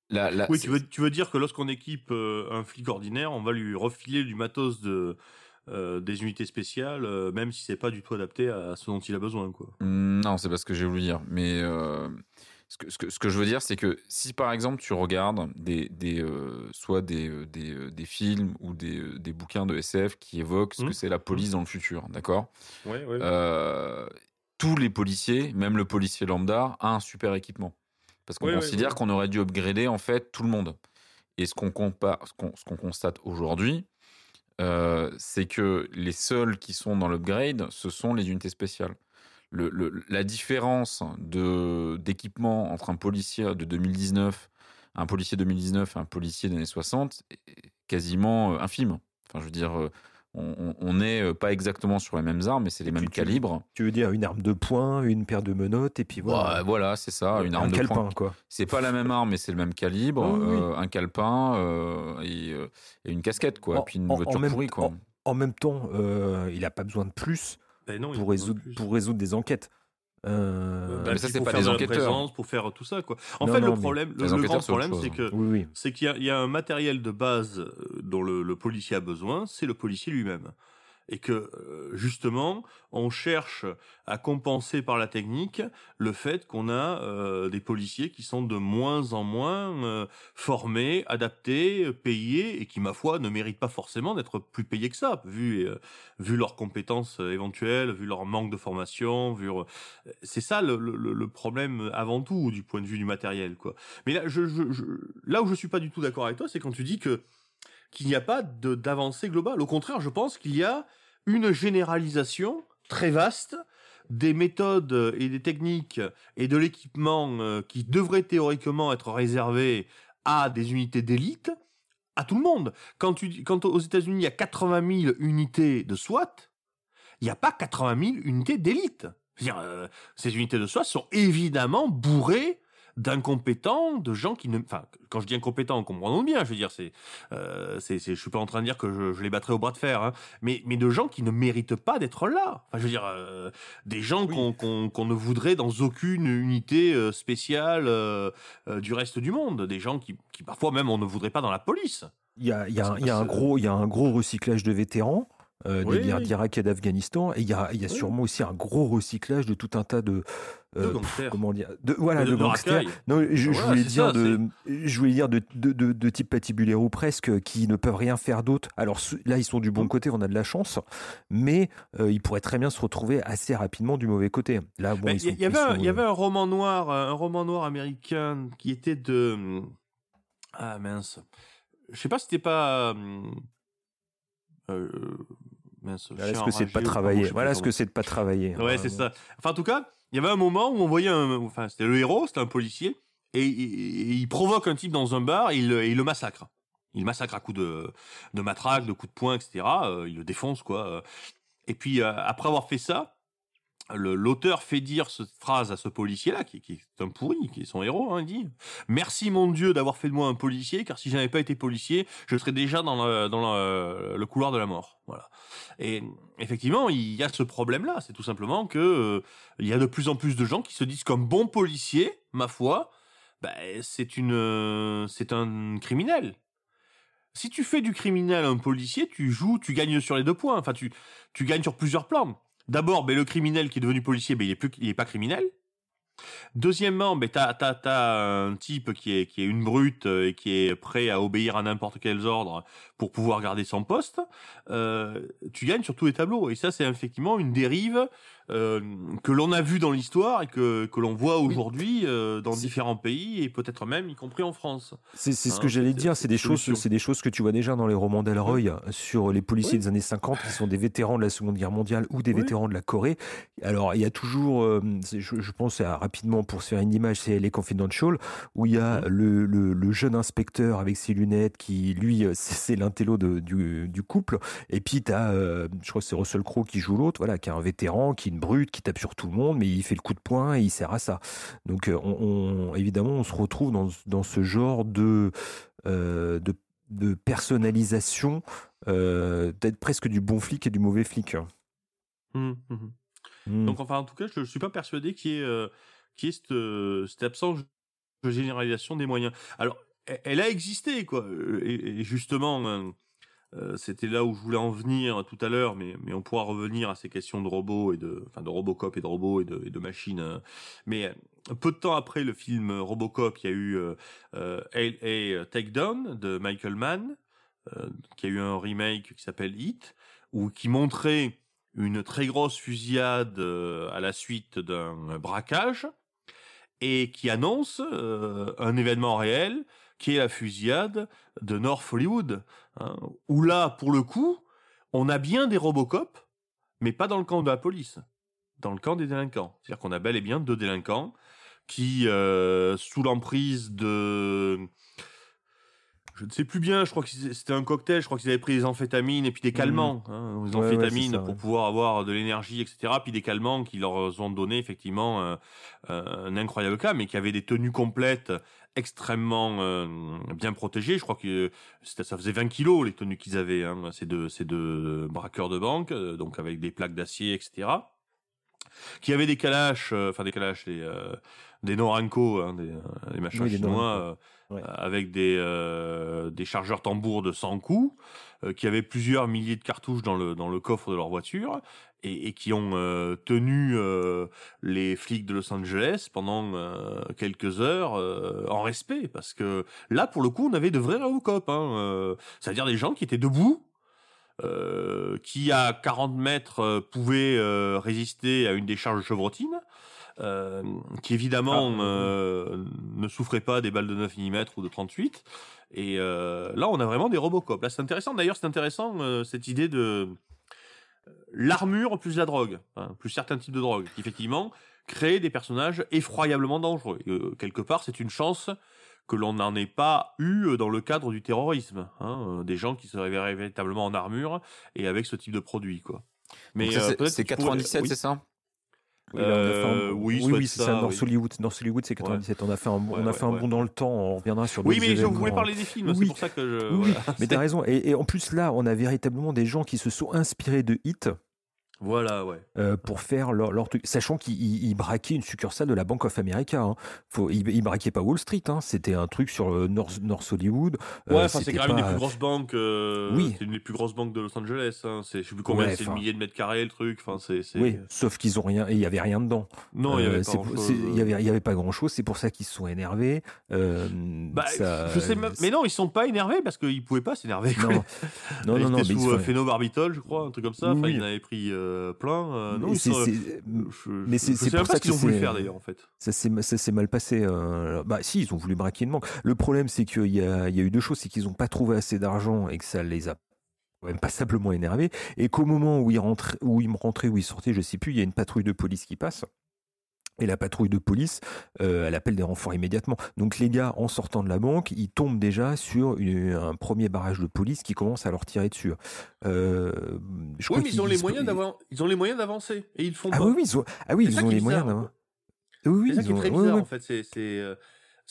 la, la- Oui, tu veux, tu veux dire que lorsqu'on équipe euh, un flic ordinaire, on va lui refiler du matos de, euh, des unités spéciales, euh, même si c'est pas du tout adapté à ce dont il a besoin, quoi. Mm, Non, c'est pas ce que j'ai voulu dire. Mais euh, ce, que, ce, que, ce que je veux dire, c'est que si par exemple tu regardes des, des, soit des, des, des films ou des, des bouquins de SF qui évoquent ce Mhm. que c'est la police dans le futur, d'accord? Ouais, ouais. Tous les policiers, même le policier lambda, a un super équipement. Parce qu'on considère qu'on aurait dû upgrader en fait tout le monde. Et ce qu'on ce qu'on constate aujourd'hui, euh, c'est que les seuls qui sont dans l'upgrade, ce sont les unités spéciales. Le, le- la différence de d'équipement entre un policier de 2019, un policier 2019 et un policier des années 60 est quasiment euh, infime. Enfin, je veux dire, euh, on- n'est euh, pas exactement sur les mêmes armes, mais c'est les mêmes tu- calibres. Tu veux dire une arme de poing, une paire de menottes, et puis voilà. Ouais, voilà, c'est ça, une un arme de calepin, poing. quoi. C'est pas la même arme, mais c'est le même calibre, oui, euh, un calepin euh, et, et une casquette, quoi, En- et puis une en- en voiture même pourrie, quoi. temps- En même temps, euh, il n'a pas besoin de plus Ben non, il pour faut résoudre, plus. pour résoudre des enquêtes. Euh, Bah, mais ça, c'est pas faire des la enquêteurs. présence, pour faire tout ça, quoi. En Non, fait, non, le problème, le, le grand problème, c'est que oui, oui. c'est qu'il y, y a un matériel de base euh, dont le, le policier a besoin, c'est le policier lui-même. Et que, euh, justement, on cherche à compenser par la technique le fait qu'on a euh, des policiers qui sont de moins en moins euh, formés, adaptés, payés, et qui, ma foi, ne méritent pas forcément d'être plus payés que ça, vu, vu leurs compétences éventuelles, vu leur manque de formation, vu... C'est ça le problème avant tout, du point de vue du matériel, quoi. Mais là, je, je, je- là où je suis pas du tout d'accord avec toi, c'est quand tu dis que qu'il n'y a pas d'avancée globale. Au contraire, je pense qu'il y a une généralisation très vaste des méthodes et des techniques et de l'équipement euh, qui devraient théoriquement être réservés à des unités d'élite, à tout le monde. Quand, aux États-Unis, il y a 80 000 unités de SWAT, il n'y a pas 80 000 unités d'élite. Euh, ces unités de SWAT sont évidemment bourrées d'incompétents, de gens qui ne, enfin, quand je dis incompétents, comprenons bien. Je veux dire, c'est, euh, c'est, c'est- je suis pas en train de dire que je, je les battrai au bras de fer, hein, mais, mais de gens qui ne méritent pas d'être là. Enfin, je veux dire, euh, des gens Oui. qu'on, qu'on, qu'on ne voudrait dans aucune unité euh, spéciale euh, du reste du monde. Des gens qui, qui parfois même on ne voudrait pas dans la police. Il y a, il y a- y un gros, il y a un gros recyclage de vétérans euh, Oui, des guerres d'Irak et d'Afghanistan, et il y a, il y a Oui. sûrement aussi un gros recyclage de tout un tas de, euh, De gangsters. comment dire, de voilà, de, de gangsters. Non, je, je voulais dire ça, de, je voulais dire de, de, type patibulaire ou presque qui ne peuvent rien faire d'autre. Alors là, ils sont du bon Mm. côté, on a de la chance, mais euh, ils pourraient très bien se retrouver assez rapidement du mauvais côté. Là, bon, Il y, avait, un, sont, il y avait un roman noir, un roman noir américain qui était de ah mince, je sais pas si c'était pas euh, mince. voilà ce que c'est de pas travailler. Voilà ce que c'est de pas travailler. Ouais, c'est ça. Enfin, en tout cas, il y avait un moment où on voyait un, enfin, c'était le héros, c'était un policier, et, il provoque un type dans un bar et il, le- et il le massacre. Il massacre à coups de, de matraque, de coups de poing, etc. Euh, il le défonce, quoi. Euh, Et puis, euh, après avoir fait ça, l'auteur fait dire cette phrase à ce policier-là, qui, est un pourri, qui est son héros, hein, il dit « Merci mon Dieu d'avoir fait de moi un policier, car si je n'avais pas été policier, je serais déjà dans le, couloir de la mort. » Voilà. Et effectivement, il y a ce problème-là. C'est tout simplement que euh, il y a de plus en plus de gens qui se disent comme bon policier, ma foi, ben, c'est une, euh, c'est un criminel. Si tu fais du criminel un policier, tu joues, tu gagnes sur les deux points. Enfin, tu, tu gagnes sur plusieurs plans. D'abord, ben, le criminel qui est devenu policier, ben, il est plus, il est pas criminel. Deuxièmement, ben, t'as, t'as, t'as un type qui est, qui est une brute euh, et qui est prêt à obéir à n'importe quels ordres pour pouvoir garder son poste. Euh, tu gagnes sur tous les tableaux. Et ça, c'est effectivement une dérive euh, que l'on a vue dans l'histoire et que, que l'on voit aujourd'hui euh, dans différents pays et peut-être même y compris en France. C'est c'est ce Hein, que j'allais dire, c'est des choses, c'est des choses que tu vois déjà dans les romans d'Elroy sur les policiers Oui. des années 50 qui sont des vétérans de la Seconde Guerre mondiale ou des Oui. vétérans de la Corée. Alors il y a toujours, je, je pense à, rapidement pour se faire une image, c'est les Confidential où il y a Mhm. le, le- le jeune inspecteur avec ses lunettes qui, lui, c'est c'est l'intello de- du, du couple. Et puis tu as, je crois que c'est Russell Crowe qui joue l'autre, voilà, qui est un vétéran, qui est une brute, qui tape sur tout le monde, mais il fait le coup de poing et il sert à ça. Donc euh, on, on- évidemment, on se retrouve dans, dans ce genre de, euh, de, de personnalisation, euh, peut-être presque du bon flic et du mauvais flic. Hum, hum. Mm. Donc, enfin, en tout cas, je suis pas persuadé qu'il y ait, euh, qu'il y ait cette, euh, cette absence de généralisation des moyens. Alors, elle, a existé, quoi. Euh, Et, justement, euh, euh, c'était là où je voulais en venir tout à l'heure, mais, on pourra revenir à ces questions de robots et de, enfin de Robocop et de robots et de, machines. euh. Mais peu de temps après le film Robocop, il y a eu euh, LA Takedown de Michael Mann, qui a eu un remake qui s'appelle Hit, ou qui montrait une très grosse fusillade à la suite d'un braquage et qui annonce un événement réel qui est la fusillade de North Hollywood, hein, où là, pour le coup, on a bien des Robocop, mais pas dans le camp de la police, dans le camp des délinquants. C'est-à-dire qu'on a bel et bien deux délinquants qui, euh, sous l'emprise de... Je ne sais plus bien, je crois que c'était un cocktail, je crois qu'ils avaient pris des amphétamines et puis des calmants, hein, des Ouais, amphétamines ça, pour ouais. pouvoir avoir de l'énergie, etc. Puis des calmants qui leur ont donné effectivement euh, euh, un incroyable cas, mais qui avaient des tenues complètes extrêmement euh, bien protégées. Je crois que c'était- ça faisait 20 kilos les tenues qu'ils avaient, hein, ces deux ces deux braqueurs de banque, euh, donc avec des plaques d'acier, etc. Qui avaient des calaches, euh, enfin des calaches, des euh, des Noranco, hein, des, euh, des machins Oui, des chinois. Euh, Ouais. avec des, euh, des chargeurs tambours de 100 coups, euh, qui avaient plusieurs milliers de cartouches dans le, dans le coffre de leur voiture, et, et qui ont euh, tenu euh, les flics de Los Angeles pendant euh, quelques heures en respect, parce que là, pour le coup, on avait de vrais Robocop, hein, c'est-à-dire des gens qui étaient debout, qui à 40 mètres pouvaient résister à une décharge de chevrotine, qui évidemment Ah, ne souffrait pas des balles de 9 mm ou de 38. Et là, on a vraiment des Robocop. Là, c'est intéressant. D'ailleurs, c'est intéressant cette idée de l'armure plus la drogue, hein, plus certains types de drogue, qui effectivement créent des personnages effroyablement dangereux. Euh, quelque part, c'est une chance que l'on n'en ait pas eu euh, dans le cadre du terrorisme. Hein, euh, des gens qui seraient véritablement en armure et avec ce type de produit, quoi. Euh, c'est- pourrais- 97, oui. c'est ça? Oui, là, on a fait un- Euh, oui, oui, c'est ça, ça. North. Hollywood, North Hollywood, c'est 97. On a fait un, on a fait un bond dans le temps. On reviendra sur. Oui, mais je voulais parler des films, c'est pour ça que je. Oui, voilà. mais t'as raison. Et, et en plus, là, on a véritablement des gens qui se sont inspirés de Hit Voilà, ouais. euh, pour faire leur, leur truc. Sachant qu'ils ils- ils braquaient une succursale de la Bank of America. Hein. Faut, ils, ils braquaient pas Wall Street. Hein. C'était un truc sur le North, North Hollywood. Euh, Ouais, c'est quand même une des pas- plus grosses banques. euh, Oui. C'est une des plus grosses banques de Los Angeles. Hein. C'est, je sais plus combien, Ouais, c'est le millier de mètres carrés le truc. Enfin, c'est, c'est... Oui, sauf qu'ils ont rien. Il y avait rien dedans. Non, il y Euh, avait pas c'est- grand-chose. c'est- Il y avait, il y avait pas grand chose. C'est pour ça qu'ils se sont énervés. Euh, Bah, ça- je sais même... Mais non, ils sont pas énervés parce qu'ils pouvaient pas s'énerver. Non, non, ils non, non. mais sous ils euh, sont- phénobarbitol, je crois, un truc comme ça. Enfin, oui. ils en avaient pris euh, plein. euh, non, Je, mais c'est- pour ça qu'ils ont voulu faire d'ailleurs en fait. Ça s'est mal passé. euh, Bah si, ils ont voulu braquer une banque. Le problème, c'est qu'il y a, il y a eu deux choses, c'est qu'ils n'ont pas trouvé assez d'argent et que ça les a quand même passablement énervés. Et qu'au moment où ils rentraient, où ils rentraient, où ils sortaient, je sais plus, il y a une patrouille de police qui passe. Et la patrouille de police, euh, elle appelle des renforts immédiatement. Donc les gars, en sortant de la banque, ils tombent déjà sur une- un premier barrage de police qui commence à leur tirer dessus. Euh, je crois Oui, mais ils ont les moyens d'avoir, ils ont les moyens d'avancer et ils font Ah pas. oui, oui, ils ont, ah oui, ils ont les moyens d'avoir. Oui, oui, C'est ça ils qui est ont- très bizarre en fait. C'est c'est euh,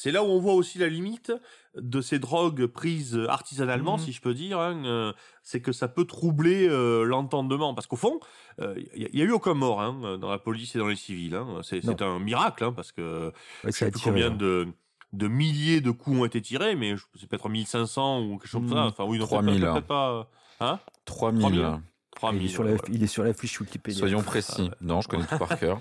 c'est là où on voit aussi la limite de ces drogues prises artisanalement, Mhm. si je peux dire. hein, euh, c'est que ça peut troubler euh, l'entendement, parce qu'au fond, il y, a eu aucun mort hein, dans la police et dans les civils. hein. C'est un miracle, hein, parce que Ouais, je ça sais plus combien de de milliers de coups ont été tirés, mais je- c'est peut-être 1500 ou quelque chose comme ça. Mhm. Enfin oui, non, 3000, peut-être peut-être pas. Hein? 3000. 3000. Il est, 3000. sur la, il est sur la fiche Wikipédia. Soyons précis. Non, je connais tout par cœur.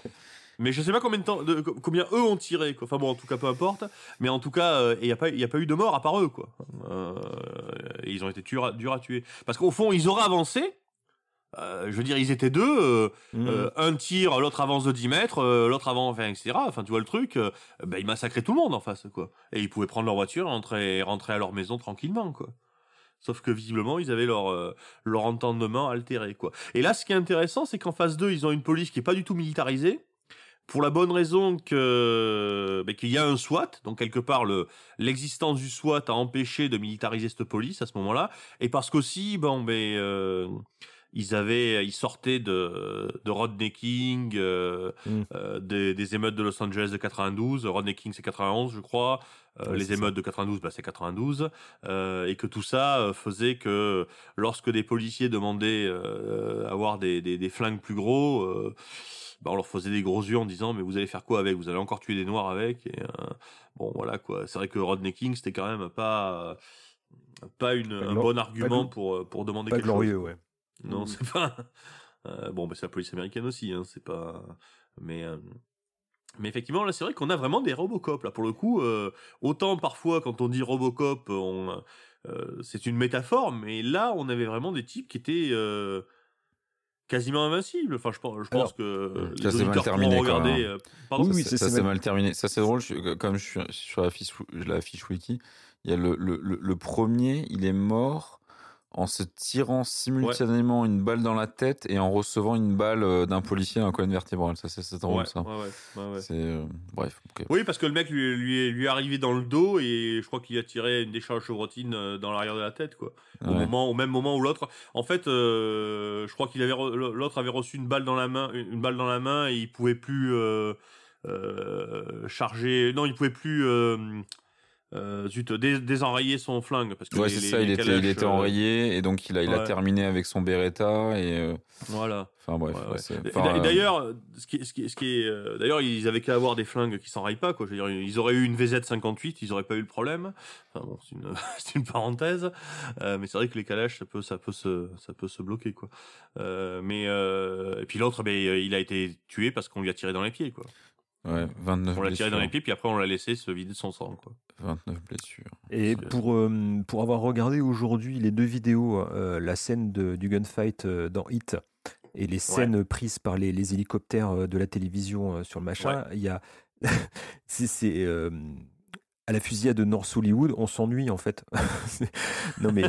Mais je sais pas combien de temps, de- combien eux ont tiré. Quoi. Enfin bon, en tout cas, peu importe. Mais en tout cas, euh, il n'y a pas, il y a pas eu de mort à part eux, quoi. Euh, et ils ont été durs à, durs à tuer. Parce qu'au fond, ils auraient avancé. Euh, je veux dire, ils étaient deux. euh, euh, un tire, l'autre avance de 10 mètres, euh, l'autre avance, enfin, etc. Enfin, tu vois le truc. euh, ben, ils massacraient tout le monde en face, quoi. Et ils pouvaient prendre leur voiture et rentrer, rentrer à leur maison tranquillement, quoi. Sauf que visiblement, ils avaient leur, euh, leur entendement altéré, quoi. Et là, ce qui est intéressant, c'est qu'en phase 2, ils ont une police qui est pas du tout militarisée. Pour la bonne raison que ben, qu'il y a un SWAT, donc quelque part le l'existence du SWAT a empêché de militariser cette police à ce moment-là, et parce qu'aussi bon ben euh, ils avaient ils sortaient de de Rodney King, euh, Mm. euh, des, des émeutes de Los Angeles de 92, Rodney King c'est 91 je crois, euh, les ça. émeutes de 92 bah, c'est 92, euh, et que tout ça faisait que lorsque des policiers demandaient avoir des, des, des flingues plus gros, bah, on leur faisait des gros yeux en disant mais vous allez faire quoi avec? Vous allez encore tuer des noirs avec? Et, euh, Bon voilà quoi. C'est vrai que Rodney King c'était quand même pas pas une, Pas un bon argument pour, euh, pour demander Pas quelque glorieux, chose. ouais. Non, Mm. c'est pas. Euh, bon, bah, c'est la police américaine aussi, hein, c'est pas. Mais. euh, Mais effectivement, là, c'est vrai qu'on a vraiment des Robocop. Là, pour le coup, euh, autant parfois quand on dit Robocop, on, euh, c'est une métaphore, mais là, on avait vraiment des types qui étaient euh, quasiment invincibles. Enfin, je pense, je pense Alors, que les ça, c'est mal auditeurs terminé, pourront regarder. euh, pardon Oui, oui, ça, c'est mal- mal terminé. Ça, c'est drôle. je- comme je suis sur la fiche, la fiche wiki, il y a le, le, le, le premier, il est mort en se tirant simultanément une balle dans la tête et en recevant une balle euh, d'un policier dans la colonne vertébrale. Ça, c'est drôle, Ouais, ça. ouais. C'est euh, bref. Oui, parce que le mec lui, lui, est, lui est arrivé dans le dos et je crois qu'il a tiré une décharge chevrotine euh, dans l'arrière de la tête, quoi. Au, moment, au même moment où l'autre. En fait, euh, je crois qu'il avait re- l'autre avait reçu une balle dans la main, une balle dans la main et il pouvait plus euh, charger. Non, il pouvait plus. Euh, zut, dés- désenrayer son flingue parce que Ouais, c'est ça. les Il était, il était euh, enrayé et donc il a, il a terminé avec son Beretta et euh, Voilà. enfin bref. Ouais, ouais, Et euh, D'ailleurs, ce qui, ce qui, ce qui est, d'ailleurs, ils avaient qu'à avoir des flingues qui s'enraillent pas, quoi. Je veux dire, ils auraient eu une VZ58, ils auraient pas eu le problème. Enfin bon, c'est une, c'est une parenthèse, Euh, mais c'est vrai que les calages, ça peut, ça peut se, ça peut se bloquer, quoi. Mais et puis l'autre, ben, il a été tué parce qu'on lui a tiré dans les pieds, quoi. Ouais, 29 On l'a tiré dans les pieds, puis après on l'a laissé se vider de son sang, quoi. 29 blessures. Et pour, euh, pour avoir regardé aujourd'hui les deux vidéos, euh, la scène de- du gunfight euh, dans Hit et les scènes prises par les, les hélicoptères de la télévision euh, sur le machin, il y a. c'est. À la fusillade de North Hollywood, on s'ennuie en fait. Non mais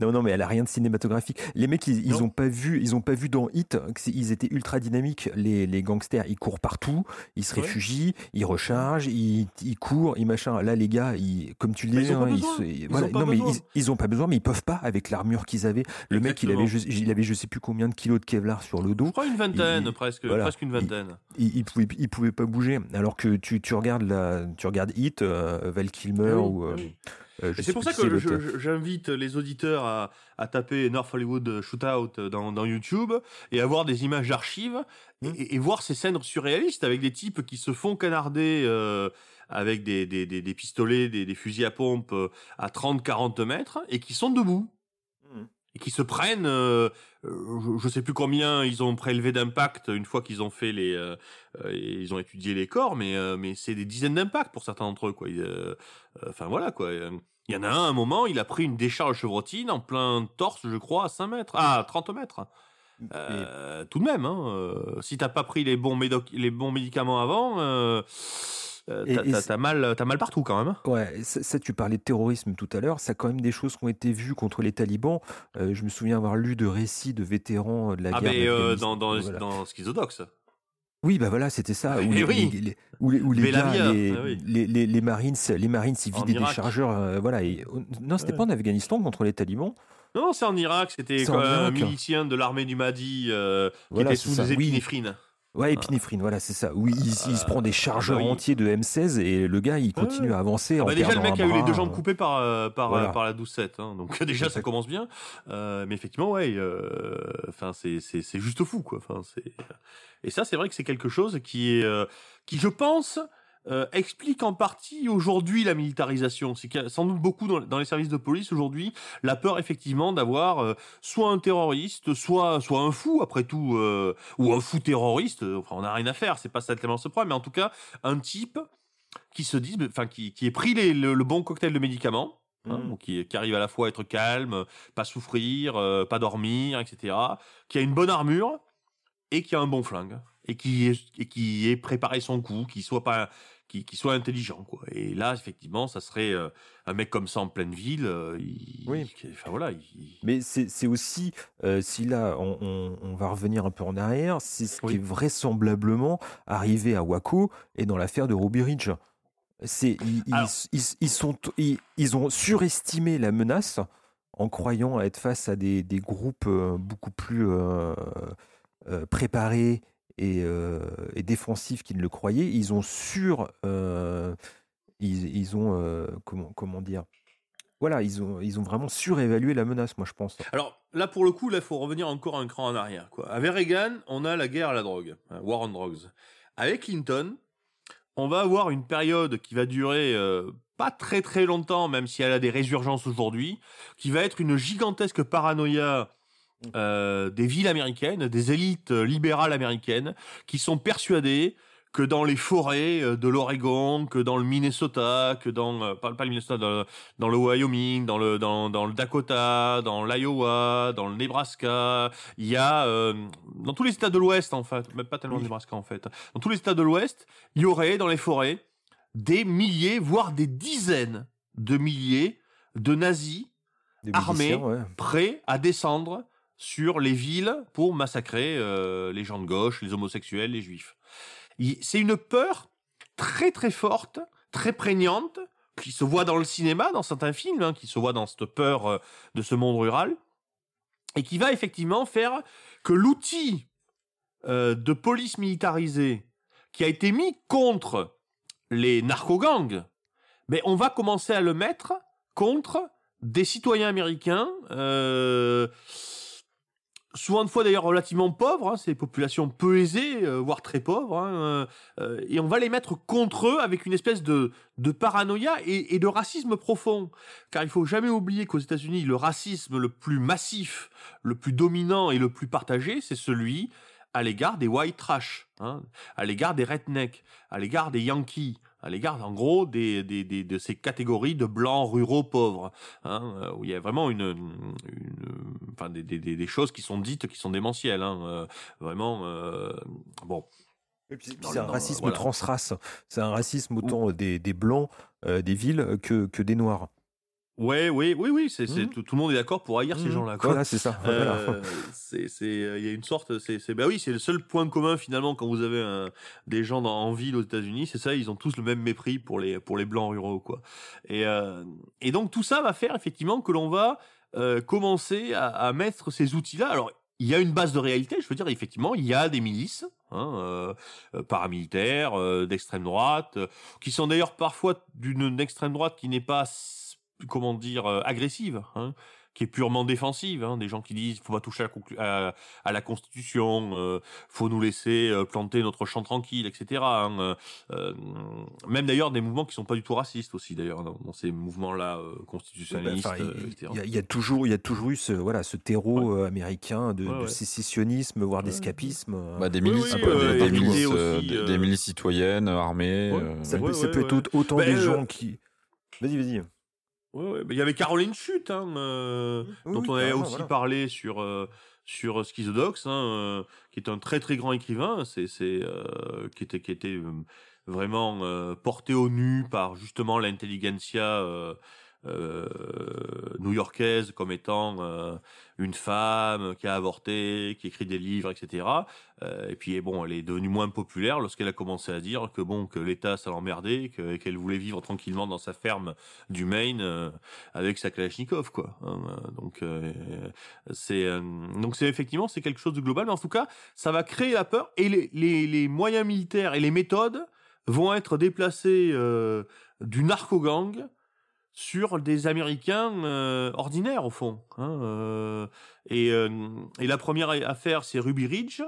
non non mais elle a rien de cinématographique. Les mecs ils, ils ont pas vu ils ont pas vu dans Hit ils étaient ultra dynamiques les, les gangsters ils courent partout ils se Ouais. réfugient ils rechargent ils, ils courent ils machin là les gars ils comme tu le Bah, ils hein, besoin. se- Ils voilà, ont pas non mais besoin. ils, ils ont pas besoin mais ils peuvent pas avec l'armure qu'ils avaient le mec il avait je, il avait je sais plus combien de kilos de Kevlar sur le Je dos crois une vingtaine, presque, voilà. presque une Il- vingtaine. il, il pouvait il pouvait pas bouger alors que tu, tu regardes la tu regardes Hit euh, Val Kilmer Ah oui, ou euh, ah oui. euh, c'est pour ça que j'invite les auditeurs à, à taper North Hollywood Shootout dans, dans YouTube et à voir des images d'archives Mmh. et, et voir ces scènes surréalistes avec des types qui se font canarder euh, avec des, des, des, des pistolets, des, des fusils à pompe euh, à 30-40 mètres et qui sont debout. Et qui se prennent, euh, euh, je, je sais plus combien ils ont prélevé d'impact une fois qu'ils ont fait les, euh, euh, ils ont étudié les corps, mais euh, mais c'est des dizaines d'impacts pour certains d'entre eux quoi. Enfin voilà quoi. Il y en a un, à un moment, il a pris une décharge chevrotine en plein torse, je crois, à 5 mètres, ah, à 30 mètres. Euh, tout de même, hein, si t'as pas pris les bons, médoc- les bons médicaments avant, euh, euh, t'as, mal, t'as mal partout quand même. hein. Ouais, ça, ça, tu parlais de terrorisme tout à l'heure, ça a quand même des choses qui ont été vues contre les talibans. Euh, je me souviens avoir lu de récits de vétérans de la Ah guerre. mais euh, d'Afghanistan. dans, dans, Voilà. dans Schizodox. Oui, bah voilà, c'était ça. Où Eh les, oui. les- les- où les, où les gars, les, ah oui. les, Marines, les Marines, ils En vidaient des chargeurs. euh, voilà. Et, non, c'était Ouais. pas en Afghanistan contre les talibans. Non, c'est en Irak, c'était un milicien de l'armée du Mahdi euh, qui Voilà, était sous des oui. Ouais, épinéphrine, voilà, c'est ça. Oui, il, il se prend des chargeurs bah entiers de M16 et le gars, il continue à avancer Ah en bah déjà, le mec a eu les deux jambes euh, coupées par, euh, par, Voilà. euh, par la 12-7. Hein. Donc déjà, ça commence bien. Euh, mais effectivement, ouais, euh, enfin, c'est, c'est, c'est juste fou, quoi. Enfin, c'est... Et ça, c'est vrai que c'est quelque chose qui est, euh, qui, je pense, euh, explique en partie aujourd'hui la militarisation. C'est qu'il y a sans doute beaucoup dans, dans les services de police aujourd'hui la peur effectivement d'avoir euh, soit un terroriste, soit soit un fou après tout, euh, ou un fou terroriste. Enfin, on n'a rien à faire. C'est pas ça tellement ce problème, mais en tout cas, un type qui se dit, enfin, qui, qui ait pris les- le, le bon cocktail de médicaments. hein, Mm. qui, qui arrive à la fois à être calme, pas souffrir, pas dormir, etc. Qui a une bonne armure et qui a un bon flingue et qui est, et qui ait préparé son coup, qui soit pas, qui, qui soit intelligent quoi. Et là effectivement, ça serait euh, un mec comme ça en pleine ville. euh, il, Oui. qui- Enfin voilà. il- Mais c'est aussi, euh, si là, on, on- on va revenir un peu en arrière, c'est ce Oui. qui est vraisemblablement arrivé à Waco et dans l'affaire de Ruby Ridge. C'est, ils, sont, ils, ils ont surestimé la menace en croyant être face à des, des groupes beaucoup plus préparés et, euh, et défensifs qu'ils ne le croyaient. Ils ont sur, euh, ils, ont, euh, comment, dire, voilà, ils ont, ils ont vraiment surévalué la menace, moi je pense. Alors là pour le coup, là faut revenir encore un cran en arrière. Avec Reagan, on a la guerre à la drogue, hein, war on drugs. Avec Clinton, on va avoir une période qui va durer pas très très longtemps, même si elle a des résurgences aujourd'hui, qui va être une gigantesque paranoïa euh, des villes américaines, des élites libérales américaines, qui sont persuadées que dans les forêts euh, de l'Oregon, que dans le Minnesota, que dans euh, pas, pas le Minnesota, dans, dans le Wyoming, dans le dans, dans le Dakota, dans l'Iowa, dans le Nebraska, il y a euh, dans tous les États de l'Ouest en fait, même pas tellement le Oui. Nebraska en fait, dans tous les États de l'Ouest, il y aurait dans les forêts des milliers, voire des dizaines de milliers de nazis Des Armés. ouais. prêts à descendre sur les villes pour massacrer euh, les gens de gauche, les homosexuels, les juifs. C'est une peur très très forte, très prégnante, qui se voit dans le cinéma, dans certains films, hein, qui se voit dans cette peur euh, de ce monde rural, et qui va effectivement faire que l'outil euh, de police militarisée qui a été mis contre les narcogangs, mais on va commencer à le mettre contre des citoyens américains, souvent de fois d'ailleurs relativement pauvres, hein, c'est des populations peu aisées, euh, voire très pauvres, hein, euh, euh, et on va les mettre contre eux avec une espèce de, de paranoïa et, et de racisme profond. Car il faut jamais oublier qu'aux États-Unis, le racisme le plus massif, le plus dominant et le plus partagé, c'est celui à l'égard des white trash, hein, à l'égard des rednecks, à l'égard des yankees, à l'égard, en gros, des, des, des- de ces catégories de blancs ruraux pauvres, hein, euh, où il y a vraiment une, une- enfin, des, des, des- choses qui sont dites, qui sont démentielles, hein, euh, vraiment, euh, bon. C'est un racisme voilà. transrace. C'est un racisme autant des, des blancs euh, des villes que, que des noirs. Ouais, oui, oui, oui, c'est, Mhm. tout, tout le monde est d'accord pour haïr ces Mhm. gens-là. Voilà, c'est ça. Euh, c'est, c'est, il y a une sorte, c'est, c'est, bah oui, c'est le seul point commun finalement quand vous avez un- des gens dans, en ville aux États-Unis, c'est ça, ils ont tous le même mépris pour les, pour les blancs ruraux, quoi. Et, euh, et donc tout ça va faire effectivement que l'on va euh, commencer à, à mettre ces outils-là. Alors, il y a une base de réalité, je veux dire, effectivement, il y a des milices hein, euh, paramilitaires, euh, d'extrême droite, euh, qui sont d'ailleurs parfois d'une extrême droite qui n'est pas, comment dire, euh, agressive, hein, qui est purement défensive. Hein, des gens qui disent faut pas toucher à la, conclu- à, à la Constitution, euh, faut nous laisser euh, planter notre champ tranquille, etc. hein, euh, même d'ailleurs des mouvements qui sont pas du tout racistes aussi, d'ailleurs, dans, dans ces mouvements-là euh, constitutionnalistes, il y, a- il y a toujours, il y a toujours eu ce, voilà, ce terreau euh, américain de, Ouais, de ouais. sécessionnisme, voire Ouais. d'escapisme. Bah, des milices, oui, euh, des, milices, euh, aussi, des, euh, des milices citoyennes, armées. Ouais. euh, ça Ouais, peut, ça ouais, peut être autant Ben, des euh, gens qui. Vas-y, vas-y. Ouais, ouais. mais Il y avait Caroline Chute, hein, euh, Oui, dont oui, on avait aussi voilà. parlé sur euh, sur Schizodox, hein, euh, qui est un très très grand écrivain, c'est c'est euh, qui était qui était euh, vraiment euh, porté au nu par justement l'intelligentsia euh, euh, new-yorkaise comme étant euh, une femme qui a avorté, qui écrit des livres, etc. Euh, et puis bon, elle est devenue moins populaire lorsqu'elle a commencé à dire que bon que l'État ça l'emmerdait, que- qu'elle voulait vivre tranquillement dans sa ferme du Maine euh, avec sa Kalachnikov, quoi. donc euh, c'est euh, donc c'est effectivement c'est quelque chose de global, mais en tout cas ça va créer la peur et les, moyens militaires et les méthodes vont être déplacés euh, du narco-gang sur des Américains euh, ordinaires au fond. hein, euh, et, euh, et la première affaire, c'est Ruby Ridge.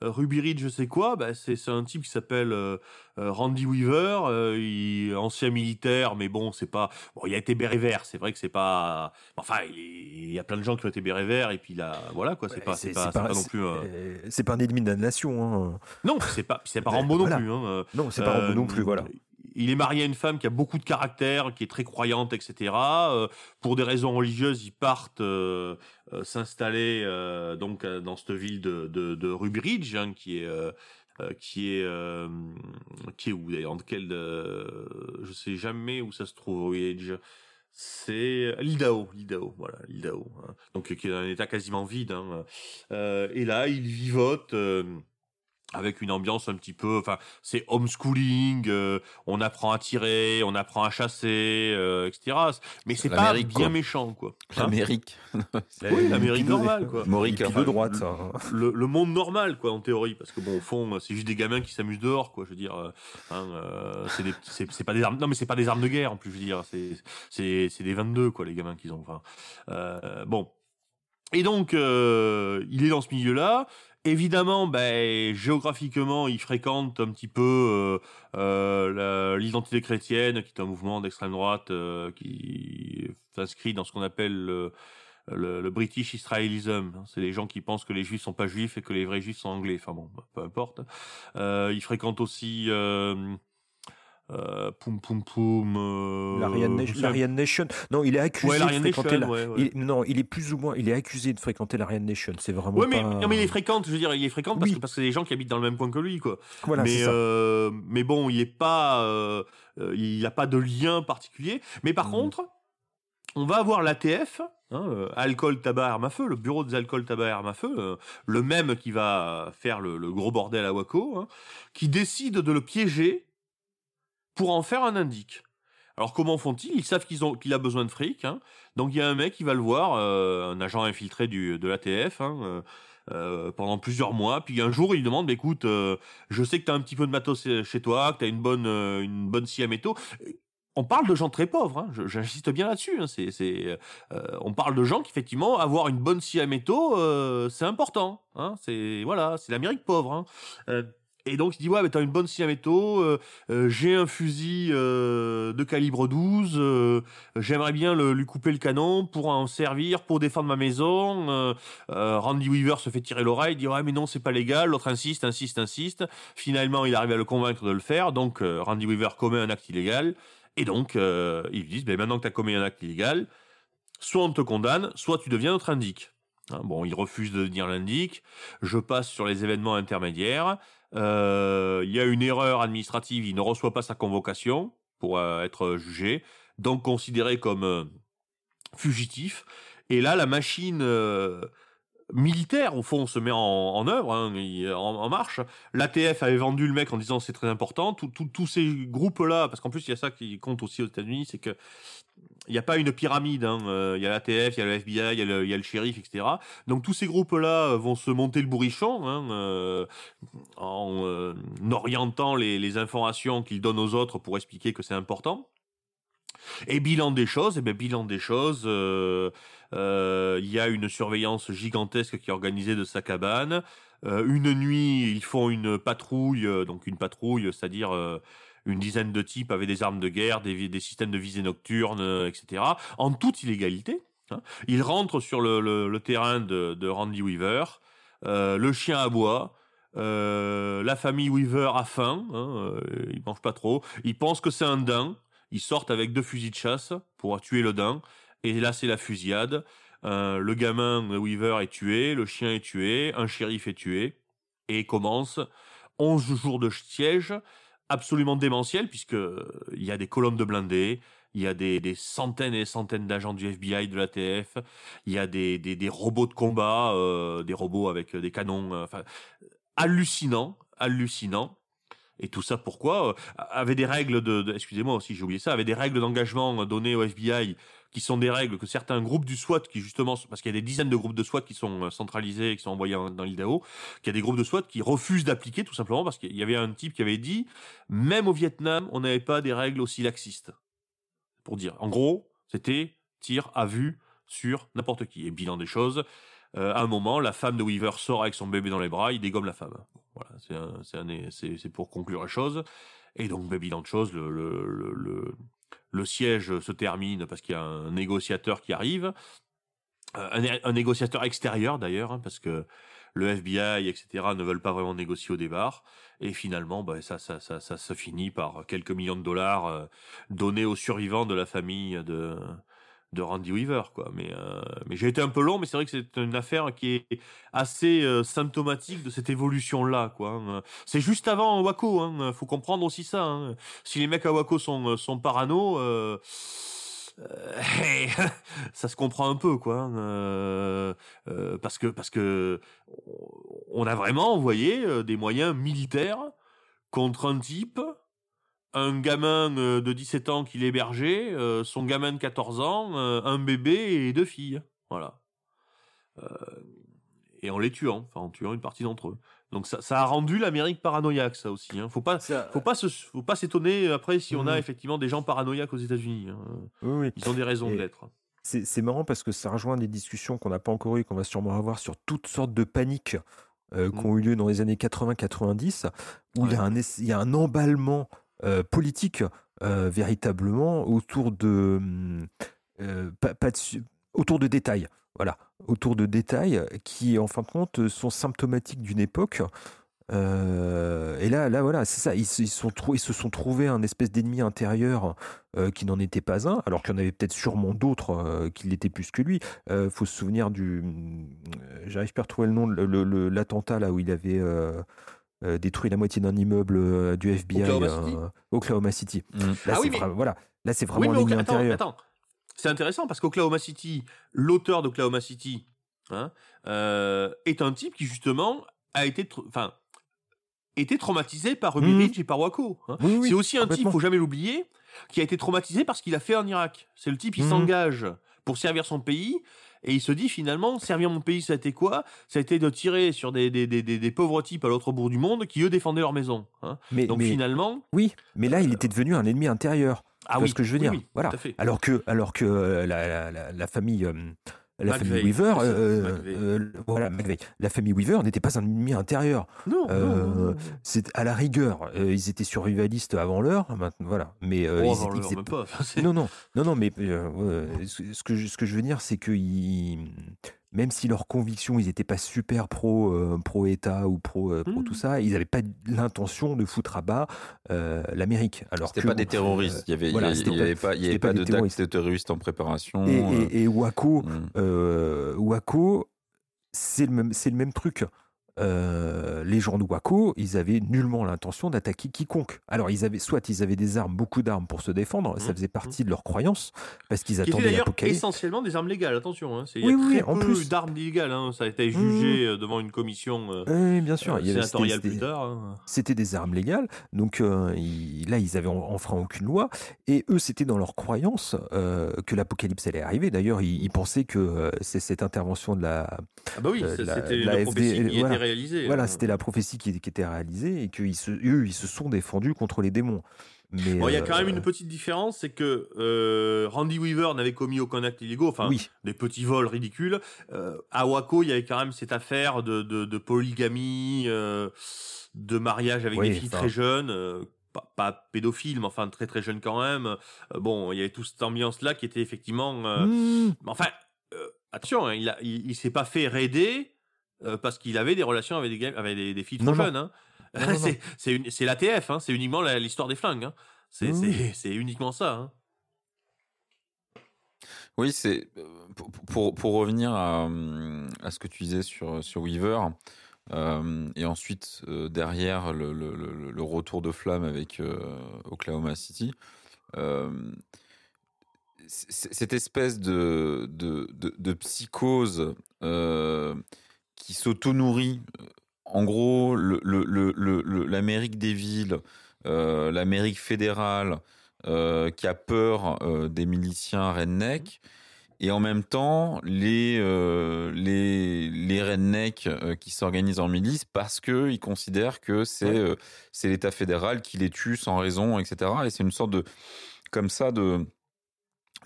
Ruby Ridge, c'est quoi? Bah, c'est, un type qui s'appelle euh, Randy Weaver, euh, il, ancien militaire, mais bon, c'est pas. Bon, il a été béret vert, c'est vrai que c'est pas. Enfin, il, il y a plein de gens qui ont été béret vert, et puis là, voilà quoi, c'est Ouais, pas, c'est, pas, non plus. euh, C'est pas un ennemi de la nation. hein. Non, c'est pas, c'est pas Ouais, Rambo voilà. non plus. Hein. Non, c'est pas Rambo non plus, voilà. Il est marié à une femme qui a beaucoup de caractère, qui est très croyante, etc. Euh, pour des raisons religieuses, ils partent euh, euh, s'installer donc dans cette ville de, de, hein, qui est qui est qui est où d'ailleurs, de quel, je sais jamais où ça se trouve Ruby Ridge. C'est l'Idaho, l'Idaho, voilà, l'Idaho. hein. Donc qui est dans un état quasiment vide. Hein. Et là, il vivote. Avec une ambiance un petit peu, enfin, c'est homeschooling, euh, on apprend à tirer, on apprend à chasser, euh, etc. Mais c'est pas L'Amérique, bien quoi. méchant, quoi. Hein L'Amérique. oui, l'Amérique normale, quoi. Maurice, pied enfin, de droite. ça, hein. Le, le monde normal, quoi, en théorie, parce que bon, au fond, c'est juste des gamins qui s'amusent dehors, quoi. Je veux dire, euh, hein, euh, c'est pas des armes, non, mais c'est pas des armes de guerre, en plus, je veux dire, c'est c'est c'est des 22, quoi, les gamins qu'ils ont. Enfin, euh, bon. Et donc, euh, il est dans ce milieu-là. Évidemment, ben, géographiquement, il fréquente un petit peu euh, euh, l'identité chrétienne, qui est un mouvement d'extrême droite euh, qui s'inscrit dans ce qu'on appelle le, le, British Israelism. C'est les gens qui pensent que les juifs sont pas juifs et que les vrais juifs sont anglais. Enfin bon, peu importe. il fréquente aussi euh, poum poum poum. Euh, L'Ariane Nation. Non, il est accusé de fréquenter la... non, il est plus ou moins, il est accusé de fréquenter l'Ariane Nation. C'est vraiment. Ouais, mais, non, mais il est fréquente. Je veux dire, il est fréquente parce que parce que c'est des gens qui habitent dans le même coin que lui, quoi. Voilà, mais euh, mais bon, il est pas, euh, il a pas de lien particulier. Mais par mmh. contre, on va avoir l'ATF. Hein, alcool, tabac, arme à feu, le bureau des alcool, tabac, arme à feu, le même qui va faire le, gros bordel à Waco, hein, qui décide de le piéger pour en faire un indique. Alors comment font-ils? Ils savent qu'ils ont qu'il a besoin de fric, hein. donc il y a un mec qui va le voir, euh, un agent infiltré du de l'ATF. Hein, euh, euh, pendant plusieurs mois, puis un jour il demande, écoute, je sais que tu as un petit peu de matos chez toi, que tu as une bonne, une bonne scie à métaux. On parle de gens très pauvres, hein. j'insiste bien là-dessus. C'est, on parle de gens qui effectivement avoir une bonne scie à métaux, c'est important. C'est voilà, c'est l'Amérique pauvre. Et donc il dit ouais mais t'as une bonne scie à métaux, euh, euh, j'ai un fusil euh, de calibre 12, j'aimerais bien le, lui couper le canon pour en servir pour défendre ma maison. Randy Weaver se fait tirer l'oreille, dit ouais mais non c'est pas légal, l'autre insiste, insiste, insiste. Finalement il arrive à le convaincre de le faire, donc Randy Weaver commet un acte illégal et donc ils disent ben maintenant que t'as commis un acte illégal, soit on te condamne, soit tu deviens notre indique. Hein, bon, il refuse de devenir l'indique. Je passe sur les événements intermédiaires. Euh, il y a une erreur administrative, il ne reçoit pas sa convocation pour euh, être jugé, donc considéré comme euh, fugitif. Et là, la machine militaire, au fond, se met en, œuvre, hein, en, marche. L'ATF avait vendu le mec en disant c'est très important. Tous ces groupes-là, parce qu'en plus, il y a ça qui compte aussi aux États-Unis, c'est que il n'y a pas une pyramide. Hein. Euh, il y a l'ATF, il y a le FBI, il y a le, shérif, etc. Donc tous ces groupes-là euh, vont se monter le bourrichon hein, euh, en orientant les, informations qu'ils donnent aux autres pour expliquer que c'est important. Et bilan des choses, eh bilan des choses, il y a une surveillance gigantesque qui est organisée de sa cabane. une nuit, ils font une patrouille, donc une patrouille, c'est-à-dire une dizaine de types avaient des armes de guerre, des, systèmes de visée nocturne, euh, etc. En toute illégalité. Hein. Ils rentrent sur le, terrain de, Randy Weaver. Euh, le chien aboie. Euh, la famille Weaver a faim. Hein, euh, ils mangent pas trop. Ils pensent que c'est un daim. Ils sortent avec deux fusils de chasse pour tuer le daim. Et là, c'est la fusillade. Le gamin Weaver est tué, le chien est tué, un shérif est tué, et commence 11 jours de siège absolument démentiel puisque euh, y a des colonnes de blindés, il y a des, centaines et centaines d'agents du FBI, de l'ATF, il y a des, des, robots de combat, euh, des robots avec des canons, euh, enfin hallucinant, hallucinant. Et tout ça pourquoi euh, Avait des règles de, excusez-moi aussi j'ai ça, avait des règles d'engagement données au FBI qui sont des règles que certains groupes du SWAT, qui justement, parce qu'il y a des dizaines de groupes de SWAT qui sont euh, centralisés, qui sont envoyés dans l'IDAO, qu'il y a des groupes de SWAT qui refusent d'appliquer tout simplement parce qu'il y avait un type qui avait dit, même au Vietnam, on n'avait pas des règles aussi laxistes. Pour dire, en gros, c'était tir à vue sur n'importe qui. Et bilan des choses, euh, à un moment, la femme de Weaver sort avec son bébé dans les bras, il dégomme la femme. Voilà, c'est pour conclure la chose. Et donc, ben, bilan de choses, le, le siège se termine parce qu'il y a un négociateur qui arrive, euh, un, négociateur extérieur d'ailleurs, hein, parce que le FBI, etc., ne veulent pas vraiment négocier au départ. Et finalement, bah, ça, ça, ça, ça, se finit par quelques millions de dollars euh, donnés aux survivants de la famille de, de Randy Weaver quoi mais euh, mais j'ai été un peu long mais c'est vrai que c'est une affaire qui est assez euh, symptomatique de cette évolution là quoi hein. c'est juste avant Waco hein faut comprendre aussi ça hein. si les mecs à Waco sont euh, sont parano ça se comprend un peu quoi hein. parce que parce que on a vraiment envoyé des moyens militaires contre un type un gamin euh, de 17 ans qui l'hébergeait, euh, son gamin de 14 ans, euh, un bébé et deux filles. Voilà. et en les tuant, enfin en tuant une partie d'entre eux. Donc ça, ça a rendu l'Amérique paranoïaque, ça aussi. Hein. Faut pas, faut pas se, faut pas s'étonner après si on a mmh. effectivement des gens paranoïaques aux États-Unis. Hein. Oui, Ils ont des raisons d'être. C'est marrant parce que ça rejoint des discussions qu'on n'a pas encore eues, qu'on va sûrement avoir sur toutes sortes de paniques euh, qui ont eu lieu dans les années 80-90, où il, y a Ouais. un, ess- il y a un emballement euh, politique euh, véritablement autour de, euh, pas- autour de détails. Voilà, autour de détails qui, en fin de compte, sont symptomatiques d'une époque. Et là, là, voilà, c'est ça. Ils, se- sont trouvés un espèce d'ennemi intérieur qui n'en était pas un, alors qu'il y en avait peut-être sûrement d'autres qui l'étaient plus que lui. Faut se souvenir du, j'arrive pas à retrouver le nom, l'attentat là où il avait euh, détruit la moitié d'un immeuble euh, du FBI, Oklahoma euh, City Oklahoma City. Mm. Là, Ah oui, mais- voilà, là c'est Oui, vraiment mais Okla- attends. C'est intéressant parce qu'Oklahoma City, l'auteur d'Oklahoma City, hein, est un type qui justement a été, enfin, traumatisé par Ruby Mhm. Ridge et par Waco. hein. Oui, oui, c'est aussi un type, faut jamais l'oublier, qui a été traumatisé parce qu'il a fait en Irak. C'est le type, il Mhm. s'engage pour servir son pays. Et il se dit finalement, servir mon pays, ça a été quoi? Ça a été de tirer sur des, des, des, des- pauvres types à l'autre bout du monde qui, eux, défendaient leur maison. hein. Mais, Donc mais- finalement, oui, mais là il était devenu un ennemi intérieur. ah oui, ce que je veux oui, dire? oui, Voilà. tout à fait. Alors que, alors que euh, la, la- la- la famille, euh, la McVeigh, famille Weaver, euh, McVeigh. euh, voilà, McVeigh. la famille Weaver n'était pas un ennemi intérieur. Non, Euh. C'est à la rigueur, euh, ils étaient survivalistes avant l'heure, maintenant, voilà. Mais euh, Oh, ils, ils même pas. Non, non, non, non, mais euh, ce, que je, ce que je veux dire, c'est que ils- même si leurs convictions, ils n'étaient pas super pro, euh, pro État ou pro, euh, pro tout ça, ils n'avaient pas l'intention de foutre à bas euh, l'Amérique. Alors C'était pas des terroristes. Il y avait, voilà, il y pas- avait pas, il y c'était avait pas pas des de terroristes. en préparation. Et, et, et Waco, Waco, c'est le même, c'est le même truc. Euh, les gens de Waco, ils avaient nullement l'intention d'attaquer quiconque. Alors, ils avaient soit ils avaient des armes, beaucoup d'armes pour se défendre, ça Mhm. faisait partie de leur croyance, parce qu'ils attendaient l'apocalypse. essentiellement des armes légales, attention. Hein. C'est- Il y Oui, a oui, très en peu plus. d'armes illégales. Hein. Ça a été jugé euh, devant une commission euh, Oui, bien sûr. euh, il y avait- sénatoriale c'était- plus tard. hein. C'était des armes légales, donc ils- là ils avaient en- enfreint aucune loi, et eux c'était dans leur croyance que l'apocalypse allait arriver. D'ailleurs, ils, ils pensaient que c'est cette intervention de la, Ah bah oui, ça, la- c'était qui voilà. était réalisée. voilà, hein. c'était la prophétie qui, qui était réalisée et qu'eux se, eux, ils se sont défendus contre les démons. Mais Bon, il y a euh, quand même une petite différence, c'est que euh, Randy Weaver n'avait commis aucun acte illégaux, enfin oui, des petits vols ridicules. Euh, à Waco, il y avait quand même cette affaire de, de, de polygamie, euh, de mariage avec Oui, des filles très jeunes, pas, pas pédophile, mais enfin très très jeunes quand même. Bon, il y avait toute cette ambiance-là qui était effectivement... Mmh. Mais Enfin, attention, hein, il, a, il, il s'est pas fait raider euh, parce qu'il avait des relations avec des, avec des, des filles trop Non, jeunes. Hein. C'est c'est une- c'est l'ATF, hein, c'est uniquement l'histoire des flingues. Hein. C'est Oui, c'est- uniquement ça. Hein. Oui, c'est euh, pour, pour, pour revenir à, hum, à ce que tu disais sur, sur Weaver, euh, et ensuite euh, derrière le, le, le, le retour de flamme avec euh, Oklahoma City, euh, cette espèce de, de, de, de psychose euh, qui s'auto-nourrit, en gros, l'Amérique des villes, euh, l'Amérique fédérale, euh, qui a peur euh, des miliciens redneck, et en même temps les euh, les les rednecks euh, qui s'organisent en milice parce que ils considèrent que c'est Ouais. euh, c'est l'État fédéral qui les tue sans raison, etc. Et c'est une sorte de comme ça de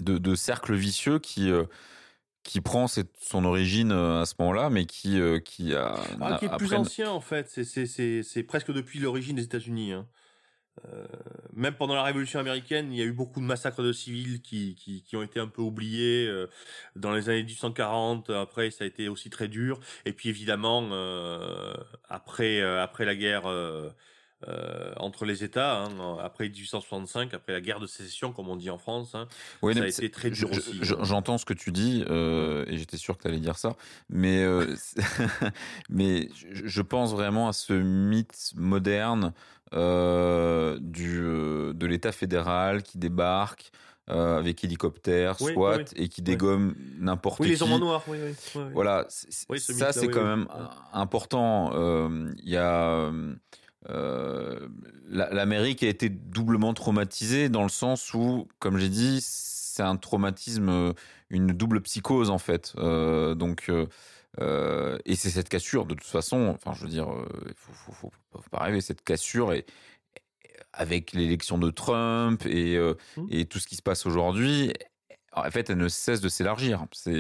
de, de cercle vicieux qui euh, qui prend son origine euh, à ce moment-là, mais qui euh, qui a Ah, qui est plus ancien en fait, c'est- c'est- c'est c'est presque depuis l'origine des États-Unis. hein. Euh, même pendant la Révolution américaine, il y a eu beaucoup de massacres de civils qui, qui, qui ont été un peu oubliés euh, dans les années 1840. Après, ça a été aussi très dur. Et puis évidemment, après après la guerre euh, entre les États, hein, après 1865, après la guerre de sécession, comme on dit en France, hein, Oui, ça a c'est- été très dur je- aussi. je- hein. J'entends ce que tu dis euh, et j'étais sûr que tu allais dire ça, mais euh, mais je, pense vraiment à ce mythe moderne du de l'État fédéral qui débarque euh, avec hélicoptère, Oui, SWAT oui, et qui dégomme n'importe Oui, qui. les hommes en noir. Oui. Voilà, ce ça c'est quand même important. Euh, Il y a euh, la- l'Amérique a été doublement traumatisée dans le sens où, comme j'ai dit, c'est un traumatisme, euh, une double psychose en fait. Euh, donc euh, et c'est cette cassure de toute façon. Enfin, je veux dire, il faut, faut, faut, faut pas rêver cette cassure et avec l'élection de Trump et, euh, Mm. et tout ce qui se passe aujourd'hui, en fait, elle ne cesse de s'élargir. C'est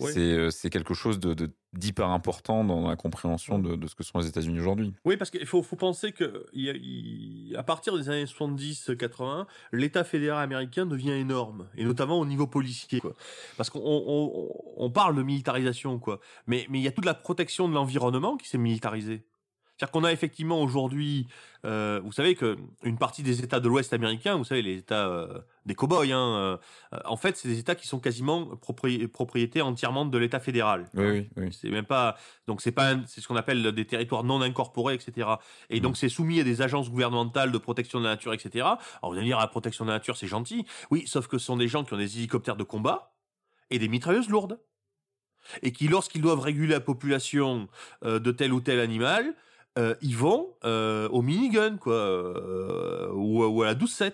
Oui. C'est euh, c'est quelque chose de d'hyper important dans la compréhension de, de ce que sont les États-Unis aujourd'hui. Oui, parce qu'il faut, faut penser que y a- à partir des années 70-80, l'État fédéral américain devient énorme, et notamment au niveau policier. Quoi. Parce qu'on on, on- on parle de militarisation, quoi. Mais mais il y a toute la protection de l'environnement qui s'est militarisée. C'est-à-dire qu'on a effectivement aujourd'hui, euh, vous savez que une partie des États de l'Ouest américain, vous savez les États euh, des cow-boys, hein, euh, en fait, c'est des États qui sont quasiment propri- propriété entièrement de l'État fédéral. Oui, oui, oui. C'est même pas donc c'est pas c'est ce qu'on appelle des territoires non incorporés, etc. Et donc c'est soumis à des agences gouvernementales de protection de la nature, etc. Alors vous allez dire la protection de la nature c'est gentil, oui, sauf que ce sont des gens qui ont des hélicoptères de combat et des mitrailleuses lourdes et qui lorsqu'ils doivent réguler la population euh, de tel ou tel animal, euh, ils vont euh, au minigun quoi euh, ou, à la 12-7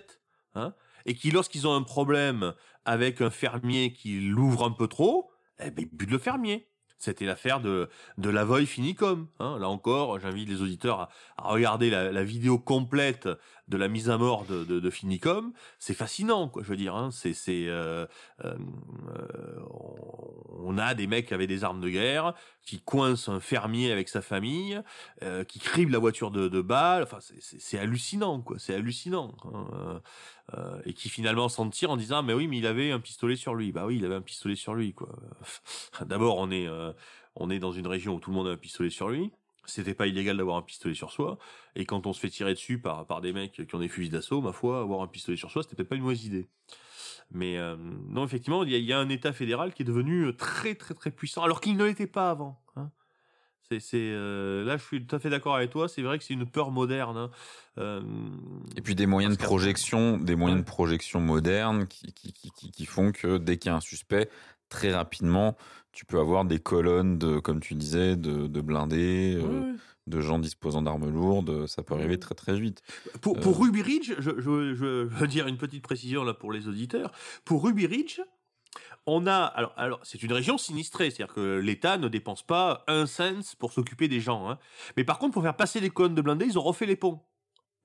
hein, et qui lorsqu'ils ont un problème avec un fermier qui l'ouvre un peu trop, eh ben, ils butent le fermier. C'était l'affaire de, de Lavoy Finicom. Hein. Là encore, j'invite les auditeurs à, regarder la, vidéo complète de la mise à mort de, de, Finicom. C'est fascinant, quoi. Je veux dire, hein. c'est, euh, euh, on a des mecs avec des armes de guerre qui coincent un fermier avec sa famille, euh, qui criblent la voiture de, de balles. Enfin, c'est hallucinant, quoi. C'est hallucinant. hein. Euh, et qui finalement s'en tire en disant mais oui mais il avait un pistolet sur lui. Bah oui il avait un pistolet sur lui quoi. D'abord on est euh, on est dans une région où tout le monde a un pistolet sur lui. C'était pas illégal d'avoir un pistolet sur soi. Et quand on se fait tirer dessus par par des mecs qui ont des fusils d'assaut ma foi avoir un pistolet sur soi c'était peut-être pas une mauvaise idée. Mais euh, non effectivement il y a, il y a un État fédéral qui est devenu très très très puissant alors qu'il ne l'était pas avant hein. C'est euh, là je suis tout à fait d'accord avec toi c'est vrai que c'est une peur moderne hein. Euh, Et puis des moyens de projection, des moyens de projection modernes qui, qui, qui, qui- qui font que dès qu'il y a un suspect, très rapidement, tu peux avoir des colonnes de, comme tu disais, de, de blindés, euh, de gens disposant d'armes lourdes. Ça peut arriver très très vite. Pour, Euh. pour Ruby Ridge, je, je, je veux dire une petite précision là pour les auditeurs. Pour Ruby Ridge, on a alors, alors c'est une région sinistrée, c'est-à-dire que l'État ne dépense pas un cent pour s'occuper des gens. hein. Mais par contre, pour faire passer les colonnes de blindés, ils ont refait les ponts.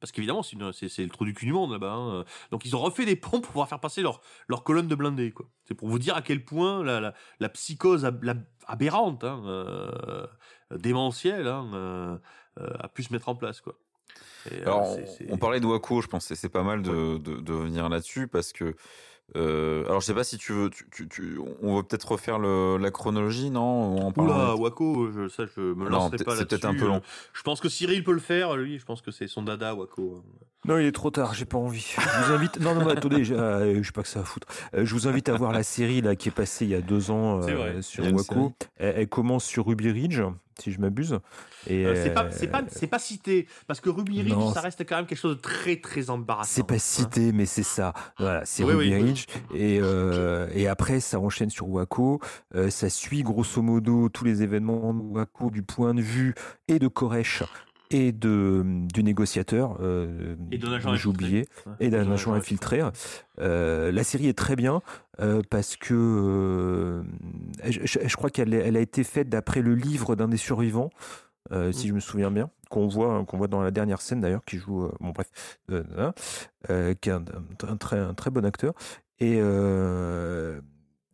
Parce qu'évidemment, c'est, le trou du cul du monde là-bas. hein. Donc ils ont refait des ponts pour pouvoir faire passer leurs leur colonnes de blindés. Quoi. C'est pour vous dire à quel point la, la, la psychose ab- la- aberrante, hein, euh, démentielle, euh, euh, a pu se mettre en place. Quoi. Et, on parlait de Waco, je pense que c'est pas mal de, de, de revenir là-dessus parce que. Euh, alors, je sais pas si tu veux. Tu, tu, tu- on veut peut-être refaire le, la chronologie, non? En Oula, de- Waco, je, ça, je me lancerai pas c'est là-dessus. peut-être un peu long. Je pense que Cyril peut le faire, lui. Je pense que c'est son dada, Waco. Non, il est trop tard, j'ai pas envie. Je vous invite. Non, non, mais attendez, euh, je sais pas que ça va foutre. Euh, je vous invite à voir la série là qui est passée il y a deux ans C'est euh, sur Waco. Elle, elle commence sur Ruby Ridge, si je m'abuse. Et Euh, c'est pas, euh, c'est pas, c'est pas cité parce que Ruby Ridge, Non, ça reste quand même quelque chose de très, très embarrassant. C'est pas hein. cité, mais c'est ça. Voilà, c'est Oui, Ruby oui. Ridge. Et, euh, et après, ça enchaîne sur Waco. Euh, ça suit grosso modo tous les événements de Waco du point de vue et de Koresh et de, du négociateur. euh, Et d'un agent oublié. Ouais. et d'un agent infiltré. Euh, la série est très bien euh, parce que euh, je, crois qu'elle elle a été faite d'après le livre d'un des survivants, euh, si je me souviens bien, qu'on voit, hein, qu'on voit dans la dernière scène d'ailleurs, qui joue, euh, bon bref, euh, hein, qui est un, très, un très bon acteur. Et,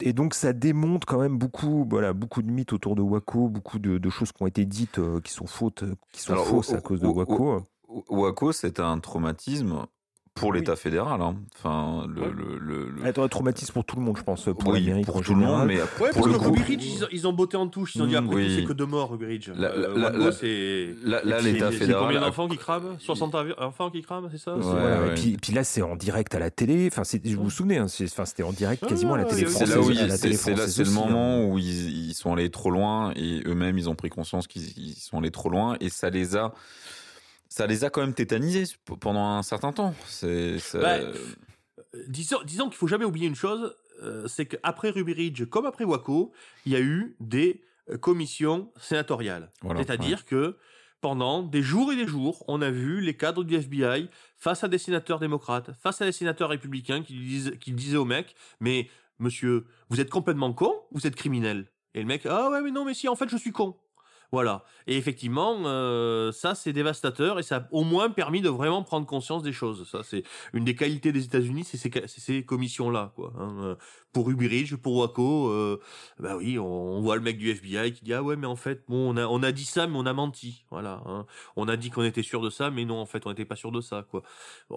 et donc ça démonte quand même beaucoup, voilà, beaucoup de mythes autour de Waco, beaucoup de, de choses qui ont été dites euh, qui sont fautes, qui sont Alors, fausses au- à cause de Waco. Waco, c'est un traumatisme pour Oui. l'État fédéral. hein. Enfin, le, Ouais. le, le- le- un traumatisme pour tout le monde, je pense, pour oui, pour tout le monde, général. mais Ouais, pour parce le groupe. Ruby Ridge, ils ont, ils ont botté en touche. Ils ont dit Mm, après oui. tout, c'est que deux morts, Ruby Ridge. La- Euh, la- Waco, la- c'est. Là, l'État fédéral. combien a- d'enfants qui crament? 60 avi- enfants qui crament, c'est ça? Ouais, Voilà, ouais. et puis, puis là, c'est en direct à la télé. Enfin, c'est- vous vous souvenez, hein, c'est- enfin, c'était en direct quasiment à la télé française. là où à ils- la c'est là, c'est le hein. moment où ils, sont allés trop loin et eux-mêmes ils ont pris conscience qu'ils ils sont allés trop loin et ça les a, ça les a quand même tétanisés pendant un certain temps. C'est, ça- Bah, Euh, disons, disons qu'il faut jamais oublier une chose, euh, c'est qu'après Ruby Ridge, comme après Waco, il y a eu des euh, commissions sénatoriales. Voilà, C'est-à-dire que pendant des jours et des jours, on a vu les cadres du FBI face à des sénateurs démocrates, face à des sénateurs républicains qui, disent, qui disaient au mec, mais monsieur, vous êtes complètement con, vous êtes criminel. Et le mec, ah ouais, mais non, mais si, en fait, je suis con. Voilà. Et effectivement, euh, ça c'est dévastateur et ça a au moins permis de vraiment prendre conscience des choses. Ça c'est une des qualités des États-Unis, c'est ces, commissions-là, quoi. hein. Pour Ubridge, pour Waco, euh, bah oui, on, voit le mec du FBI qui dit ah ouais mais en fait bon on a dit ça mais on a menti, voilà. hein. On a dit qu'on était sûr de ça mais non en fait on n'était pas sûr de ça, quoi. Euh,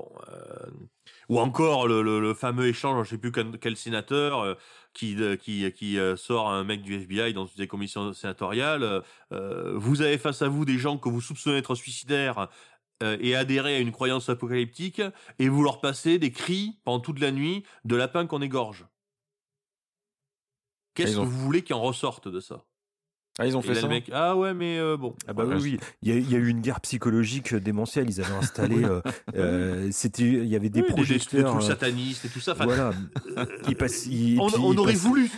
Ou encore le, fameux échange, je sais plus quel, sénateur. euh, qui, qui, qui sort un mec du FBI dans une des commissions sénatoriales. vous avez face à vous des gens que vous soupçonnez d'être suicidaires et adhérer à une croyance apocalyptique, et vous leur passez des cris pendant toute la nuit de lapin qu'on égorge. Qu'est-ce Ils ont- que vous voulez qui en ressorte de ça? Ah, ils ont fait là, ça mec, ah ouais, mais euh, bon. Ah bah oui, oui. Il y, a, il y a eu une guerre psychologique démentielle. Ils avaient installé, euh, euh, c'était, il y avait des Oui, des- des- des projecteurs. trucs euh, satanistes et tout ça. Voilà. On, puis on ils aurait voulu,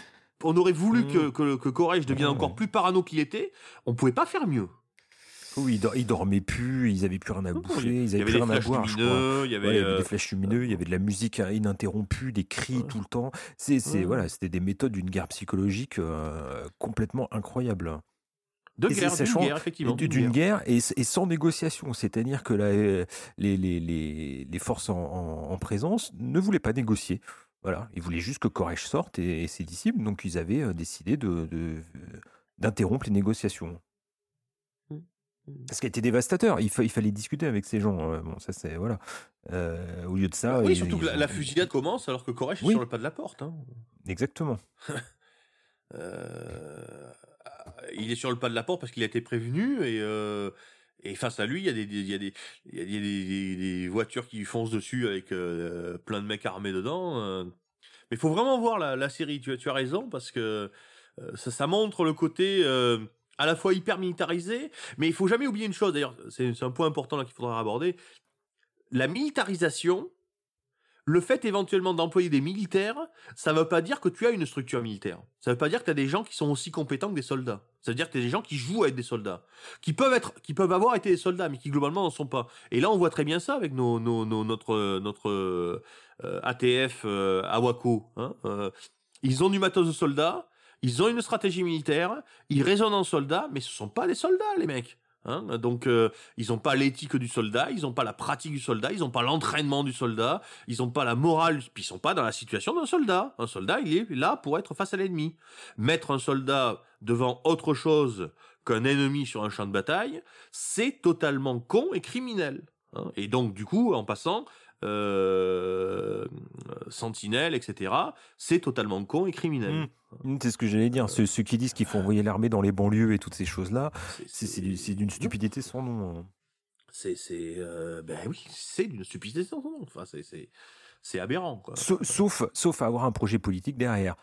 on aurait voulu Mm. que, que, que devienne Ouais. encore plus parano qu'il était. On pouvait pas faire mieux. Oui, ils, dor- ils dormaient plus. Ils avaient plus rien à bouffer. il Ils avaient plus rien à boire. je crois. lumineux, il y avait. Ouais, il y avait euh, des flashs lumineux, il y avait de la musique ininterrompue, des cris Ouais. tout le temps. C'est, Ouais. voilà, c'était des méthodes d'une guerre psychologique euh, complètement incroyable. de guerre, sachant- guerre, effectivement. D'une guerre. et, et sans négociation, c'est-à-dire que la- les, les, les, les forces en, en- en présence ne voulaient pas négocier. Voilà, ils voulaient juste que Koresh sorte et, et ses disciples, donc ils avaient euh, décidé de- d'interrompre les négociations. Ce qui a été dévastateur. Il, fa- il fallait discuter avec ces gens. euh, Bon, ça c'est voilà. Euh, au lieu de ça, oui, ils- surtout que la, fusillade commence alors que Koresh est Oui. sur le pas de la porte. hein. Exactement. Euh, il est sur le pas de la porte parce qu'il a été prévenu et, euh, et face à lui, il y a des, des- il y a des, il y a des, des- des voitures qui foncent dessus avec plein de mecs armés dedans. Mais il faut vraiment voir la, la série. Tu as, tu as raison parce que ça, ça montre le côté à la fois hyper militarisé, mais il faut jamais oublier une chose. D'ailleurs, c'est un point important là qu'il faudra aborder. La militarisation, le fait éventuellement d'employer des militaires, ça ne veut pas dire que tu as une structure militaire. Ça ne veut pas dire que tu as des gens qui sont aussi compétents que des soldats. Ça veut dire que tu as des gens qui jouent à être des soldats, qui peuvent être, qui peuvent avoir été des soldats, mais qui globalement n'en sont pas. Et là, on voit très bien ça avec nos, notre, notre euh, ATF euh, à Waco. hein. Euh, ils ont du matos de soldats, ils ont une stratégie militaire, ils raisonnent en soldats, mais ce sont pas des soldats, les mecs. Hein Donc, euh, ils n'ont pas l'éthique du soldat, ils n'ont pas la pratique du soldat, ils n'ont pas l'entraînement du soldat, ils n'ont pas la morale, puis ils sont pas dans la situation d'un soldat. Un soldat, il est là pour être face à l'ennemi. Mettre un soldat devant autre chose qu'un ennemi sur un champ de bataille, c'est totalement con et criminel. hein. et donc, du coup, en passant, euh, Sentinelle, etc., c'est totalement con et criminel. Mm. C'est ce que j'allais dire. Ceux, ceux qui disent qu'il faut envoyer l'armée dans les banlieues et toutes ces choses-là, c'est, c'est du- c'est d'une stupidité sans nom. hein. C'est, c'est, euh, ben oui, c'est d'une stupidité sans nom. Enfin, c'est, aberrant, quoi. Sauf, sauf à avoir un projet politique derrière.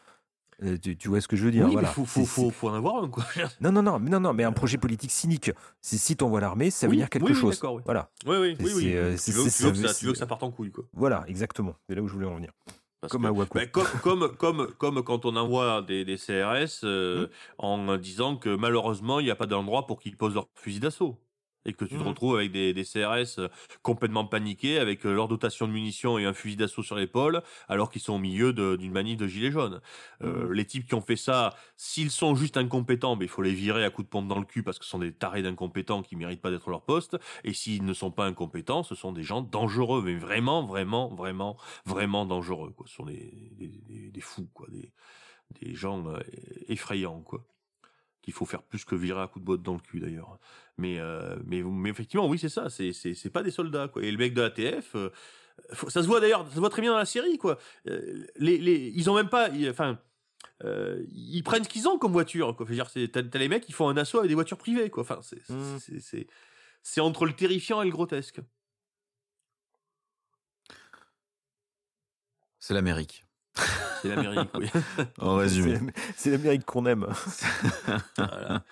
Euh, tu, tu vois ce que je veux dire oui, voilà. mais faut, faut, C'est- faut, faut en avoir un, quoi. Non, non, non, mais non, non, mais un projet politique cynique. C'est si t'envoies l'armée, ça veut Oui, dire quelque oui, chose. oui. Voilà, Oui, oui, oui, euh, Tu veux, tu c'est- veux que ça- ça, tu veux que ça parte en couille, quoi. voilà, exactement. C'est là où je voulais en venir. Parce Comme que- à Waco. Ben, comme, comme, comme, comme quand on envoie des, des CRS euh, en disant que malheureusement, il n'y a pas d'endroit pour qu'ils posent leur fusil d'assaut. Et que tu te Mhm. retrouves avec des, des CRS euh, complètement paniqués, avec euh, leur dotation de munitions et un fusil d'assaut sur l'épaule, alors qu'ils sont au milieu d'une manif de gilets jaunes. Euh, Les types qui ont fait ça, s'ils sont juste incompétents, ben, il faut les virer à coups de pompe dans le cul parce que ce sont des tarés d'incompétents qui méritent pas d'être à leur poste. Et s'ils ne sont pas incompétents, ce sont des gens dangereux, mais vraiment, vraiment, vraiment, vraiment dangereux. Quoi. Ce sont des, des, des- des fous, quoi, des, des gens euh, effrayants, quoi. Qu'il faut faire plus que virer à coups de botte dans le cul, d'ailleurs. Mais, euh, mais, mais effectivement, oui, c'est ça. C'est, c'est, c'est pas des soldats, quoi. Et le mec de l'ATF, euh, ça se voit d'ailleurs, ça se voit très bien dans la série, quoi. Euh, les, les, ils ont même pas, enfin, euh, ils prennent ce qu'ils ont comme voiture, quoi. Veux dire, c'est, t'as, t'as les mecs qui font un assaut avec des voitures privées, quoi. Enfin, c'est, Mm. c'est, c'est, c'est entre le terrifiant et le grotesque. C'est l'Amérique. C'est l'Amérique, oui. En résumé. C'est- l'Amérique qu'on aime. Voilà.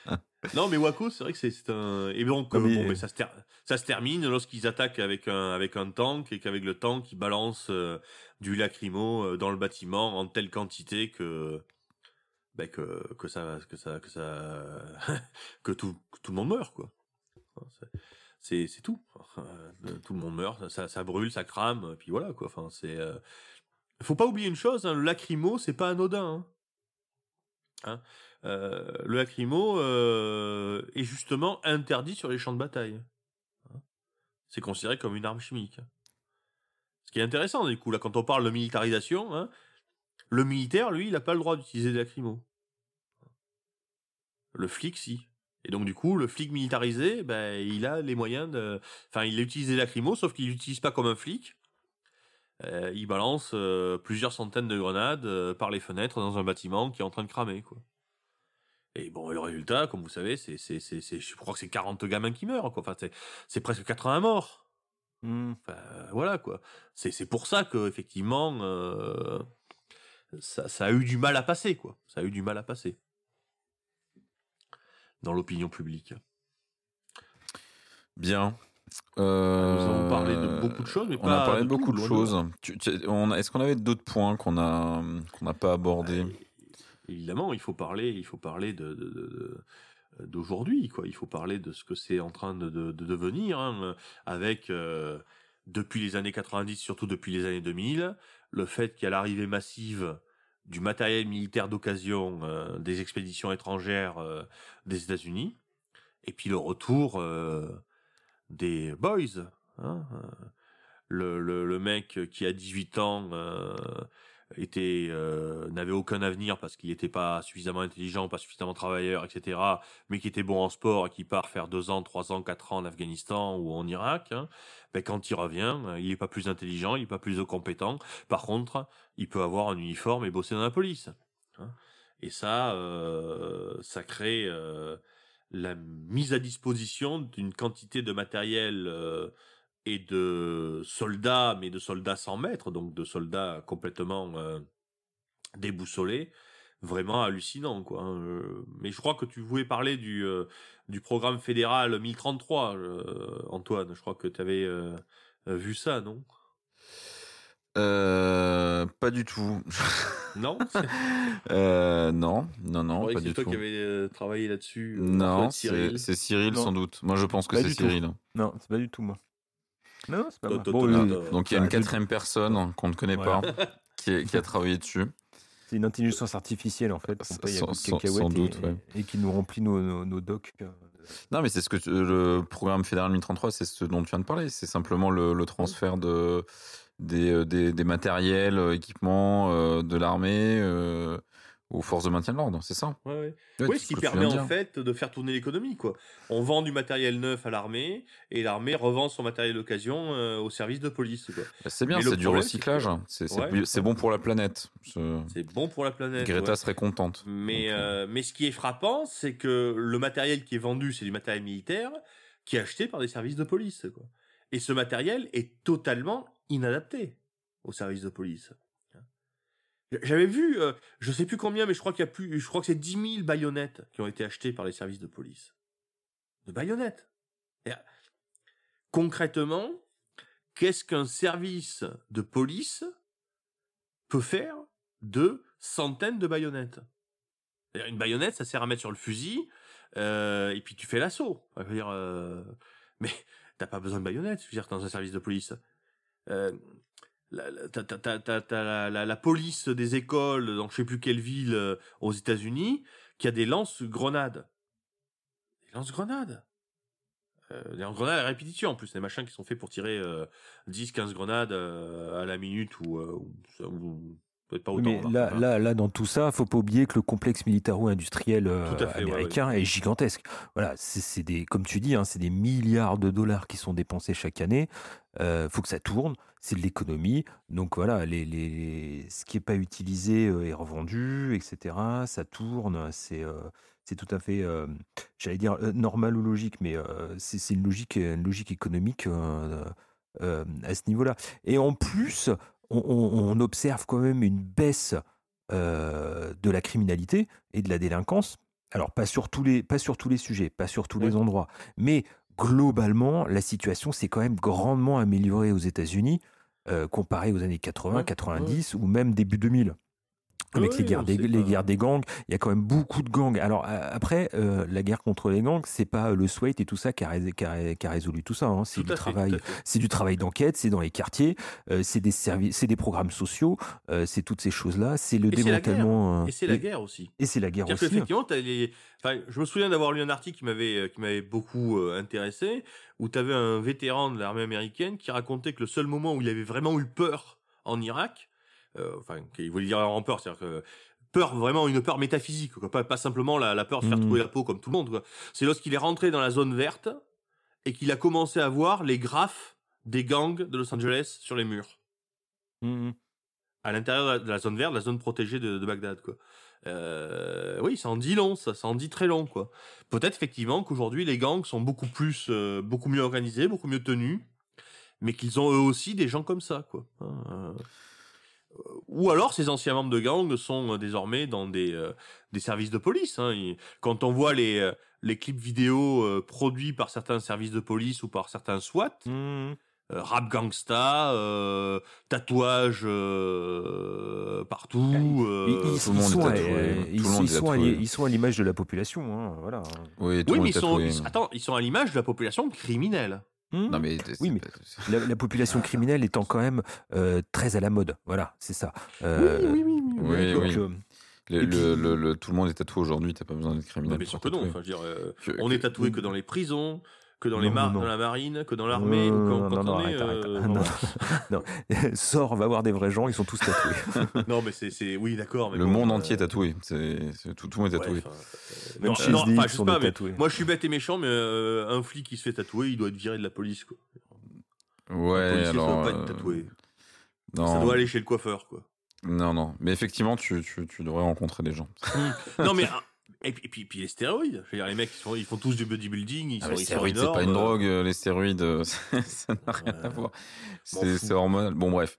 Non, mais Waco, c'est vrai que c'est un. Et donc, Non, mais- bon, mais ça, se ter- ça se termine lorsqu'ils attaquent avec un, avec un tank et qu'avec le tank, ils balancent euh, du lacrymo euh, dans le bâtiment en telle quantité que. ben, que, que ça. Que, ça, que, ça que, tout, que tout le monde meurt, quoi. C'est- C'est c'est tout. Euh, Tout le monde meurt, ça, ça brûle, ça crame, puis voilà, quoi. Enfin, c'est. Faut pas oublier une chose, hein, le lacrymo, c'est pas anodin. hein. Hein. Euh, le lacrymo euh, est justement interdit sur les champs de bataille. C'est considéré comme une arme chimique. Ce qui est intéressant, du coup, là, quand on parle de militarisation, le militaire, lui, il n'a pas le droit d'utiliser des lacrymos. Le flic, si. Et donc, du coup, le flic militarisé, ben, il a les moyens de. Enfin, il utilise des lacrymos, sauf qu'il l'utilise pas comme un flic. Euh, il balance euh, plusieurs centaines de grenades euh, par les fenêtres dans un bâtiment qui est en train de cramer, quoi. Et bon, le résultat, comme vous savez, c'est, c'est, c'est, c'est- je crois que c'est 40 gamins qui meurent, quoi. Enfin, c'est, c'est presque 80 morts. Hmm. Enfin, voilà, quoi. C'est, c'est pour ça que, effectivement, ça, ça a eu du mal à passer, quoi. Ça a eu du mal à passer. Dans l'opinion publique. Bien. Nous avons parlé de Euh, beaucoup de choses, mais on pas a parlé de beaucoup de choses. Est-ce qu'on avait d'autres points qu'on a qu'on n'a pas abordés Euh, évidemment, il faut parler, il faut parler de, de- de- de- d'aujourd'hui, quoi. Il faut parler de ce que c'est en train de, de- de devenir, hein, avec euh, depuis les années 90, surtout depuis les années 2000, le fait qu'il y a l'arrivée massive du matériel militaire d'occasion euh, des expéditions étrangères euh, des États-Unis, et puis le retour euh, des boys. hein, euh, le, mec qui a 18 ans euh, était euh, n'avait aucun avenir parce qu'il n'était pas suffisamment intelligent, pas suffisamment travailleur, etc. Mais qui était bon en sport et qui part faire deux ans, trois ans, quatre ans en Afghanistan ou en Irak. hein, ben quand il revient, il est pas plus intelligent, il est pas plus compétent. Par contre, il peut avoir un uniforme et bosser dans la police. hein. Et ça, ça crée la mise à disposition d'une quantité de matériel euh, et de soldats, mais de soldats sans maître, donc de soldats complètement euh, déboussolés, vraiment hallucinant, quoi. hein. Euh, Mais je crois que tu voulais parler du, du programme fédéral 1033, euh, Antoine. Je crois que tu avais vu ça, non? Euh, Pas du tout. Non Euh, non, non, non, pas C'est du toi tout. qui avais euh, travaillé là-dessus. Non, c'est Cyril. Non. sans doute. Moi, je pense que Pas c'est tout. Cyril. Non, c'est pas du tout moi. Non, c'est pas Toi, moi. Bon, Donc il y a Bah, une quatrième personne qu'on ne connaît Voilà. pas qui, est- qui a travaillé dessus. c'est une intelligence artificielle en fait. Sans- et- doute, ouais. et, qui nous remplit nos, nos, nos docs. Non, mais c'est ce que tu- le programme fédéral 1033, c'est ce dont tu viens de parler. C'est simplement le, le transfert de des, euh, des, des matériels, euh, équipements euh, de l'armée aux forces de maintien de l'ordre. C'est ça? Ouais, ouais. Ouais, Oui, ce qui permet en fait de faire tourner l'économie, quoi. On vend du matériel neuf à l'armée et l'armée revend son matériel d'occasion euh, au service de police. Bah, C'est bien, c'est du recyclage. c'est C'est bon pour la planète. C'est bon pour la planète. Greta serait contente. Mais, Donc, euh, mais ce qui est frappant, c'est que le matériel qui est vendu, c'est du matériel militaire qui est acheté par des services de police. Quoi. Et ce matériel est totalement inadapté aux services de police. J'avais vu, euh, je sais plus combien, mais je crois qu'il y a plus, je crois que c'est 10 000 baïonnettes qui ont été achetées par les services de police. De baïonnettes. Et, euh, concrètement, qu'est-ce qu'un service de police peut faire de centaines de baïonnettes? Une baïonnette, ça sert à mettre sur le fusil, euh, et puis tu fais l'assaut. Euh, mais t'as pas besoin de baïonnette, je veux dire, dans un service de police. La, t'as, police des écoles dans je sais plus quelle ville euh, aux États-Unis qui a des lance-grenades. Des lance-grenades? Euh, des lance-grenades à répétition en plus, des machins qui sont faits pour tirer euh, 10-15 grenades euh, à la minute ou, euh, ou, peut-être pas autant. mais là, là, là, dans tout ça, faut pas oublier que le complexe militaro-industriel ouais, américain est gigantesque. Voilà, c'est c'est des, comme tu dis, hein, c'est des milliards de dollars qui sont dépensés chaque année. Euh, faut que ça tourne, c'est de l'économie. Donc voilà, les, les, ce qui est pas utilisé euh, est revendu, etc. Ça tourne, c'est euh, c'est tout à fait, euh, j'allais dire normal ou logique, mais c'est une logique, une logique économique à ce niveau-là. Et en plus, on, on- on observe quand même une baisse de la criminalité et de la délinquance. Alors pas sur tous les, pas sur tous les sujets, pas sur tous les endroits, mais globalement, la situation s'est quand même grandement améliorée aux États-Unis euh, comparée aux années 80, Ouais, 90 ou même début 2000. Avec Oui, les guerres, des, sait les pas. guerres des gangs, il y a quand même beaucoup de gangs. Alors euh, après, euh, la guerre contre les gangs, c'est pas le SWAT et tout ça qui a, rés- qui a- qui a résolu tout ça. hein. C'est du travail, c'est du travail d'enquête, c'est dans les quartiers, euh, c'est des services, c'est des programmes sociaux, euh, c'est toutes ces choses-là, c'est le Et c'est la démantèlement. euh, Et c'est la guerre aussi. Et c'est la guerre aussi. hein. les... enfin, je me souviens d'avoir lu un article qui m'avait euh, qui m'avait beaucoup euh, intéressé, où tu avais un vétéran de l'armée américaine qui racontait que le seul moment où il avait vraiment eu peur en Irak, euh, enfin, qu'il voulait dire en peur, c'est-à-dire que peur vraiment une peur métaphysique, quoi, pas, pas simplement la, la peur de se faire Mhm. trouver la peau comme tout le monde. C'est lorsqu'il est rentré dans la zone verte et qu'il a commencé à voir les graphes des gangs de Los Angeles sur les murs Mhm. à l'intérieur de la- zone verte, la zone protégée de, de Bagdad, quoi. Euh, oui, ça en dit long, ça, ça en dit très long, quoi. Peut-être effectivement qu'aujourd'hui les gangs sont beaucoup plus, euh, beaucoup mieux organisés, beaucoup mieux tenus, mais qu'ils ont eux aussi des gens comme ça, quoi. Hein, euh, ou alors ces anciens membres de gangs sont euh, désormais dans des euh, des services de police. Hein. Ils- Quand on voit les euh, les clips vidéo euh, produits par certains services de police ou par certains SWAT, euh, rap gangsta, euh, tatouage euh, partout. Ils, sont à l'image de la population. hein, Voilà. Oui, tout oui, le mais ils sont, ils- attends, ils sont à l'image de la population criminelle. Mhm. Non, mais Oui, mais- La, la population criminelle étant quand même euh, très à la mode. Voilà, c'est ça. Euh, oui, oui, oui, donc, oui. euh, le, et puis- le- le- le- tout le monde est tatoué aujourd'hui, t'as pas besoin d'être Non, criminel. mais pour sûr que non. tatouer. Enfin, je veux dire, euh, Que- on est tatoué que dans les prisons, que dans les mar- non, non. dans la marine, que dans l'armée. quand, non, quand non, on est, arrête. euh, Non, bon. non. Sors, va voir des vrais gens, ils sont tous tatoués. non, mais c'est, oui, d'accord. Le bon, monde euh, entier est tatoué. C'est, tout, tout le monde est ouais, tatoué. enfin, Même non, chez non, SDX, enfin, je sais on pas, est mais tatoué. moi je suis bête et méchant, mais euh, un flic qui se fait tatouer, il doit être viré de la police, quoi. Ouais, alors. doit pas être euh, tatoué. non, Ça doit aller chez le coiffeur, quoi. non, non. Mais effectivement, tu, tu, tu devrais rencontrer des gens. non mais ah, et puis, et puis, puis les stéroïdes. Je veux dire, les mecs ils, sont- ils font tous du bodybuilding, ils Ah, sont, les stéroïdes, c'est pas une drogue. euh, Les stéroïdes, euh, ça n'a rien à voir. C'est hormonal. Bon, bref.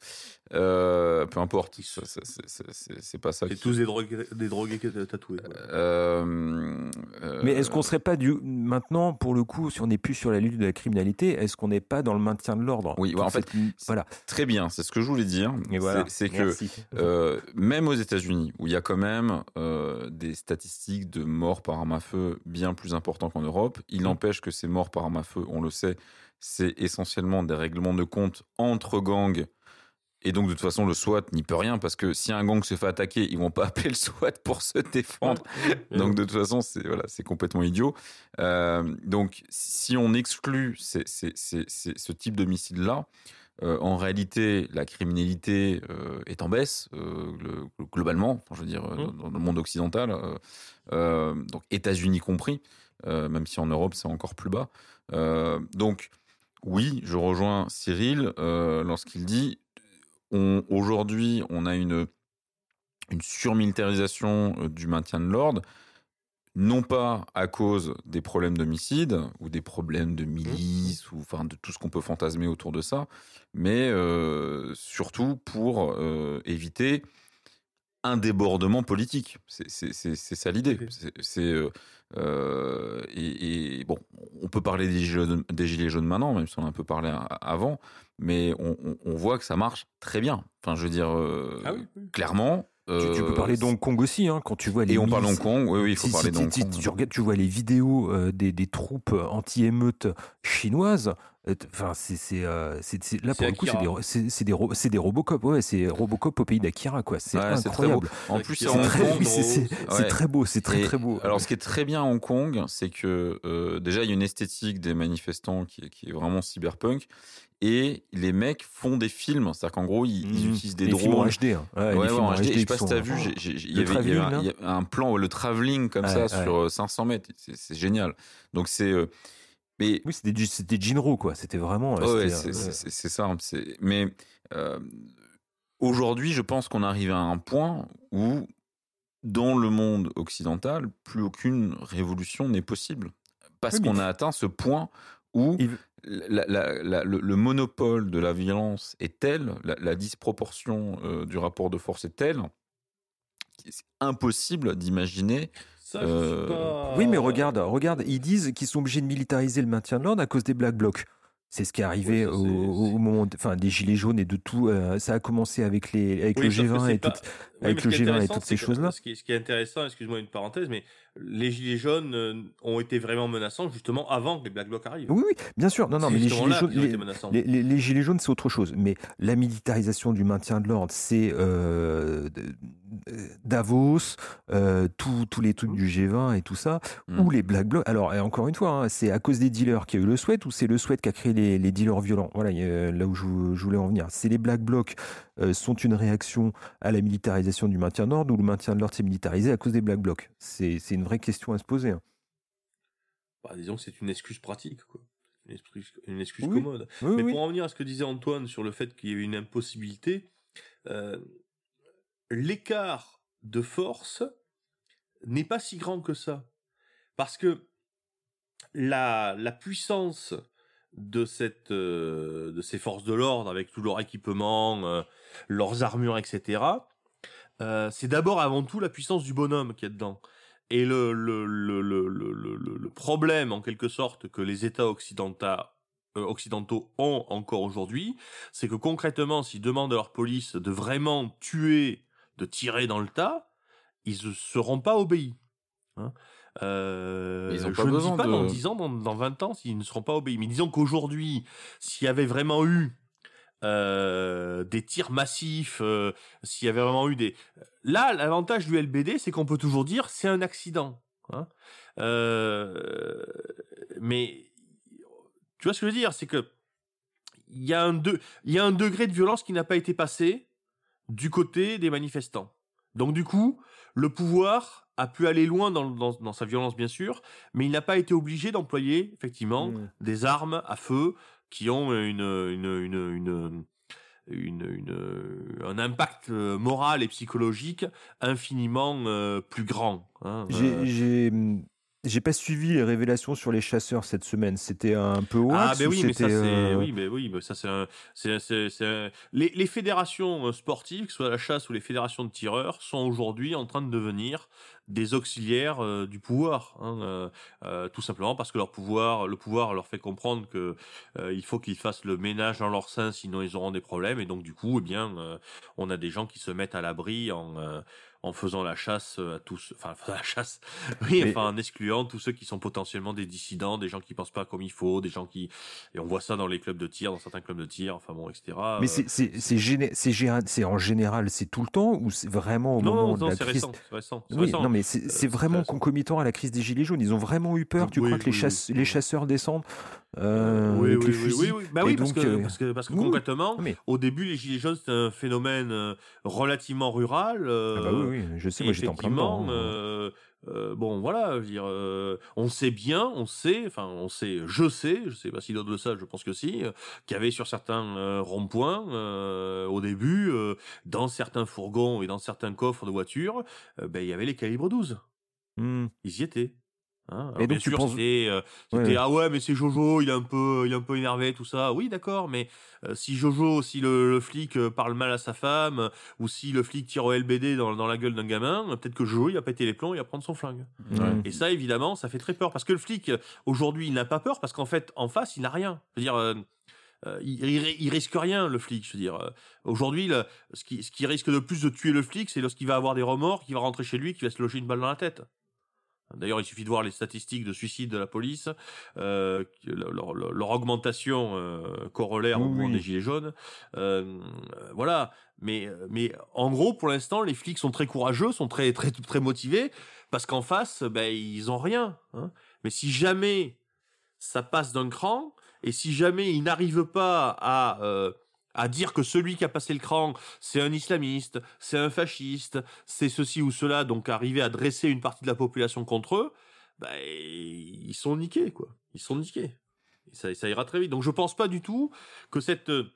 Euh, peu importe. C'est, pas ça. C'est qui- tous des drogués, des drogués tatoués. ouais. Euh, euh, Mais est-ce qu'on serait pas du maintenant, pour le coup, si on n'est plus sur la lutte de la criminalité, est-ce qu'on n'est pas dans le maintien de l'ordre? Oui, ouais, en fait, cette- voilà. Très bien, c'est ce que je voulais dire. Et voilà. C'est, que. Euh, même aux États-Unis, où il y a quand même euh, des statistiques de morts par arme à feu bien plus importants qu'en Europe, il n'empêche que ces morts par arme à feu, on le sait, c'est essentiellement des règlements de compte entre gangs. Et donc, de toute façon, le SWAT n'y peut rien parce que si un gang se fait attaquer, ils vont pas appeler le SWAT pour se défendre. Donc de toute façon, c'est voilà, c'est complètement idiot. Euh, donc si on exclut ces- ces- ces- ce type de missile-là, euh, en réalité, la criminalité euh, est en baisse le- globalement. Enfin, je veux dire, euh, Mm. dans le monde occidental, donc États-Unis compris, même si en Europe c'est encore plus bas. Donc oui, je rejoins Cyril lorsqu'il dit aujourd'hui on a une une surmilitarisation euh, du maintien de l'ordre, non pas à cause des problèmes d'homicide ou des problèmes de milice ou enfin de tout ce qu'on peut fantasmer autour de ça, mais euh, surtout pour euh, éviter un débordement politique. C'est- ça l'idée. C'est- euh, euh, et, et bon, on peut parler des gilets, jaunes, des gilets jaunes maintenant, même si on en a un peu parlé avant, mais on, on- on voit que ça marche très bien. Enfin, je veux dire, euh, Ah oui, oui. clairement. Tu, tu peux parler d'Hong Kong aussi, hein, quand tu vois les. et on parle milices- Hong Kong, oui, oui, il faut Si- parler si- d'Hong si- Kong. tu, regardes, tu vois les vidéos euh, des, des troupes anti-émeutes chinoises. Euh, Enfin, c'est c'est euh, là pour le coup, c'est des, ro- des, ro- c'est des Robocop. Ouais, c'est Robocop au pays d'Akira, quoi. C'est Ouais, incroyable. En plus, c'est très, Ouais. beau, c'est très Et très beau. Alors, ce qui est très bien à Hong Kong, c'est que euh, déjà, il y a une esthétique des manifestants qui est, qui est vraiment cyberpunk. Et les mecs font des films. C'est-à-dire qu'en gros, ils, ils Mmh. utilisent des Les films en drones. HD. hein. Ouais, les Ouais, ouais, films en HD. Je sais pas si t'as vu, il y avait, un, un plan, le travelling comme ça sur euh, 500 mètres. C'est génial. Donc, c'est. Mais Oui, c'était c'était Jinro, quoi. C'était vraiment. euh, Ouais, c'est euh, ça. c'est- Mais euh, aujourd'hui, je pense qu'on arrive à un point où, dans le monde occidental, plus aucune révolution n'est possible. Parce Oui, qu'on a atteint ce point où Il- la- la- la- le, le monopole de la violence est tel, la, disproportion euh, du rapport de force est telle, c'est impossible d'imaginer. Ça, Euh, pas- Oui, mais regarde, regarde, ils disent qu'ils sont obligés de militariser le maintien de l'ordre à cause des Black Blocs. C'est ce qui est arrivé Ouais, ça, au, c'est- moment de- enfin, des gilets jaunes et de tout. euh, ça a commencé avec, les, avec Oui, le sauf que G20 c'est et pas- tout. Oui, avec le ce qui est G20 et toutes ces choses-là. Est, ce qui est intéressant, excuse-moi une parenthèse, mais les gilets jaunes euh, ont été vraiment menaçants justement avant que les Black Blocs arrivent. Oui, oui, bien sûr. Non, non, mais les gilets jaunes, les, les- les- gilets c'est autre chose. Mais la militarisation du maintien de l'ordre, c'est euh, de- Davos, euh, tous les trucs Mmh. du G20 et tout ça, Mm. ou les Black Blocs. Alors, et encore une fois, hein, c'est à cause des dealers qu'il y a eu le sweat ou c'est le sweat qui a créé les, les dealers violents? Voilà, là où je, je voulais en venir. C'est les Black Blocs euh, sont une réaction à la militarisation du maintien de l'ordre ou le maintien de l'ordre s'est militarisé à cause des Black Blocs C'est c'est une vraie question à se poser. hein. Bah, disons que c'est une excuse pratique, quoi. Une excuse, une excuse Oui. commode. Oui, Mais oui. pour en venir à ce que disait Antoine sur le fait qu'il y ait une impossibilité, euh, l'écart de force n'est pas si grand que ça. Parce que la, la puissance de, cette, euh, de ces forces de l'ordre, avec tout leur équipement, euh, leurs armures, etc., euh, c'est d'abord avant tout la puissance du bonhomme qui est dedans. Et le, le, le, le, le, problème, en quelque sorte, que les États occidentaux, occidentaux ont encore aujourd'hui, c'est que concrètement, s'ils demandent à leur police de vraiment tuer, de tirer dans le tas, ils ne seront pas obéis. Hein. Euh, Mais ils ont je ne dis pas de- dans 10 ans, dans, dans 20 ans, s'ils ne seront pas obéis. Mais disons qu'aujourd'hui, s'il y avait vraiment eu euh, des tirs massifs, euh, s'il y avait vraiment eu des... Là, l'avantage du LBD, c'est qu'on peut toujours dire c'est un accident. hein. Mais tu vois ce que je veux dire, c'est que il y, a un de- il y a un degré de violence qui n'a pas été passé du côté des manifestants. Donc du coup, le pouvoir a pu aller loin dans, dans- dans sa violence, bien sûr, mais il n'a pas été obligé d'employer, effectivement, Mm. des armes à feu qui ont une, une, une, une, une- une- un impact euh, moral et psychologique infiniment euh, plus grand. hein. Euh, J'ai j'ai pas suivi les révélations sur les chasseurs cette semaine. C'était un peu au Ah ben ou oui, mais ça c'est euh, oui, mais oui, mais ça c'est un- c'est c'est c'est un- les les fédérations euh, sportives, que ce soit la chasse ou les fédérations de tireurs, sont aujourd'hui en train de devenir des auxiliaires euh, du pouvoir, hein, euh, euh, tout simplement parce que leur pouvoir, le pouvoir leur fait comprendre que il faut qu'ils fassent le ménage dans leur sein, sinon ils auront des problèmes, et donc du coup, eh bien, on a des gens qui se mettent à l'abri en en faisant la chasse à tous, enfin la chasse, oui, Mais- enfin en excluant tous ceux qui sont potentiellement des dissidents, des gens qui pensent pas comme il faut, des gens qui et on voit ça dans les clubs de tir, dans certains clubs de tir, enfin bon, etc. Mais Euh, c'est c'est c'est géné- c'est c'est en général, c'est tout le temps ou c'est vraiment au non, moment non, de non, la c'est crise récent, c'est récent, c'est Oui, récent. non, mais c'est c'est Euh, vraiment c'est concomitant à la crise des Gilets jaunes. Ils ont vraiment eu peur. Tu Oui, crois que les, chasse- chasseurs descendent euh, oui, oui, les oui, fusils oui, oui. Bah oui, parce donc, que, euh, parce que, parce que oui, oui. concrètement, mais- au début, les Gilets jaunes, c'était un phénomène euh, relativement rural. euh, Ah bah oui, je sais, moi j'étais en plein dedans. hein. euh, euh, bon, voilà, je veux dire, euh, on sait bien, on sait, enfin, on sait, je sais, je sais pas si d'autres le savent, je pense que si, euh, qu'il y avait sur certains ronds-points, au début, dans certains fourgons et dans certains coffres de voitures, ben, il y avait les calibres 12. Hmm. Ils y étaient. Hein Alors, donc, bien tu sûr, penses- c'était, euh, Ouais, c'était, ouais. ah ouais, mais c'est Jojo, il est un peu, il est un peu énervé, tout ça. Oui, d'accord, mais euh, si Jojo, si le, le flic euh, parle mal à sa femme, ou si le flic tire au LBD dans, dans la gueule d'un gamin, peut-être que Jojo, il va péter les plombs, il va prendre son flingue. Et ça, évidemment, ça fait très peur. Parce que le flic, aujourd'hui, il n'a pas peur, parce qu'en fait, en face, il n'a rien. Je veux dire, euh, euh, il, il- il risque rien, le flic. Je veux dire, euh, aujourd'hui, le- ce qui, ce qui risque de plus de tuer le flic, c'est lorsqu'il va avoir des remords, qu'il va rentrer chez lui, qu'il va se loger une balle dans la tête. D'ailleurs, il suffit de voir les statistiques de suicide de la police, euh, leur, leur- leur augmentation euh, corollaire au moment oui. des gilets jaunes. Euh, euh, voilà. Mais, mais en gros, pour l'instant, les flics sont très courageux, sont très très très motivés, parce qu'en face, ben ils ont rien. hein. Mais si jamais ça passe d'un cran, et si jamais ils n'arrivent pas à euh, à dire que celui qui a passé le cran, c'est un islamiste, c'est un fasciste, c'est ceci ou cela, donc arriver à dresser une partie de la population contre eux, ben, ils sont niqués, quoi. Ils sont niqués. Et ça, ça ira très vite. Donc je pense pas du tout que cette euh,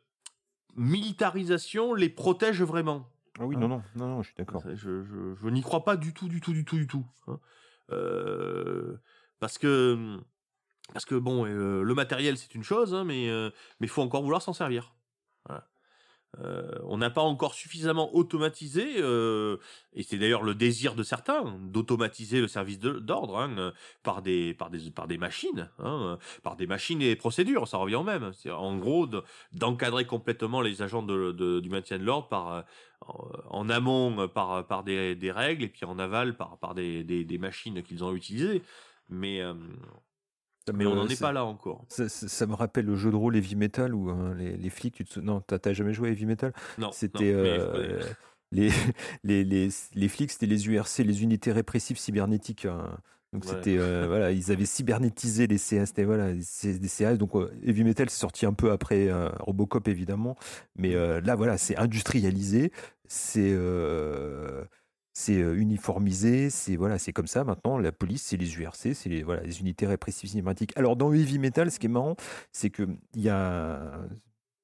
militarisation les protège vraiment. Ah oui, non, non, non, non, je suis d'accord. Ça, Je, je, je n'y crois pas du tout, du tout, du tout, du tout. hein. Euh, parce que parce que bon, euh, le matériel c'est une chose, hein, mais euh, mais faut encore vouloir s'en servir. Euh, on n'a pas encore suffisamment automatisé, euh, et c'est d'ailleurs le désir de certains d'automatiser le service d'ordre hein, euh, par des par par des machines, hein, par des machines et procédures. Ça revient au même. En gros de- d'encadrer complètement les agents du maintien de l'ordre en, amont par des, règles et puis en aval par des des, machines qu'ils ont utilisées. Mais Ça mais me- on n'en est pas là encore. Ça, ça- ça me rappelle le jeu de rôle Heavy Metal où hein, les, les flics, tu te... non, t'as jamais joué à Heavy Metal? Non, C'était euh, les, les, les, les flics, c'était les URC, les unités répressives cybernétiques. hein. Donc Ouais. c'était euh, voilà, ils avaient cybernétisé les c'était voilà, des CA. Donc euh, Heavy Metal c'est sorti un peu après euh, Robocop évidemment, mais euh, là voilà, c'est industrialisé, c'est c'est uniformisé, c'est voilà, c'est comme ça maintenant. La police, c'est les URC, c'est les voilà, les unités répressives cybernétiques. Alors dans Heavy Metal, ce qui est marrant, c'est que il y a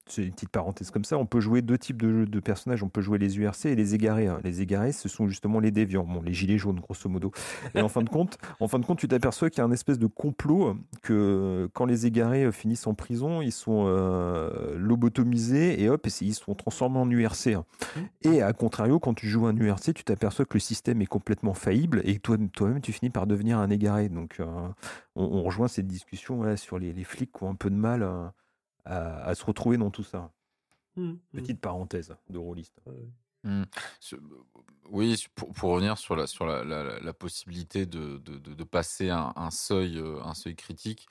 c'est une petite parenthèse comme ça, on peut jouer deux types de, de personnages. On peut jouer les URC et les égarés. hein. Les égarés, ce sont justement les déviants, bon, les gilets jaunes, grosso modo. Et en fin de compte, en fin de compte, tu t'aperçois qu'il y a un espèce de complot que quand les égarés euh, finissent en prison, ils sont euh, lobotomisés et hop, ils sont transformés en URC. hein. Et à contrario, quand tu joues un URC, tu t'aperçois que le système est complètement faillible et que toi- toi-même, tu finis par devenir un égaré. Donc, euh, on, on rejoint cette discussion voilà, sur les, les flics qui ont un peu de mal euh, à, à se retrouver dans tout ça. Hmm, hmm. Petite parenthèse de rôliste. Ce- Oui, pour, pour revenir sur la, sur la, la- la possibilité de, de, de- de passer un, un seuil, euh, un seuil critique,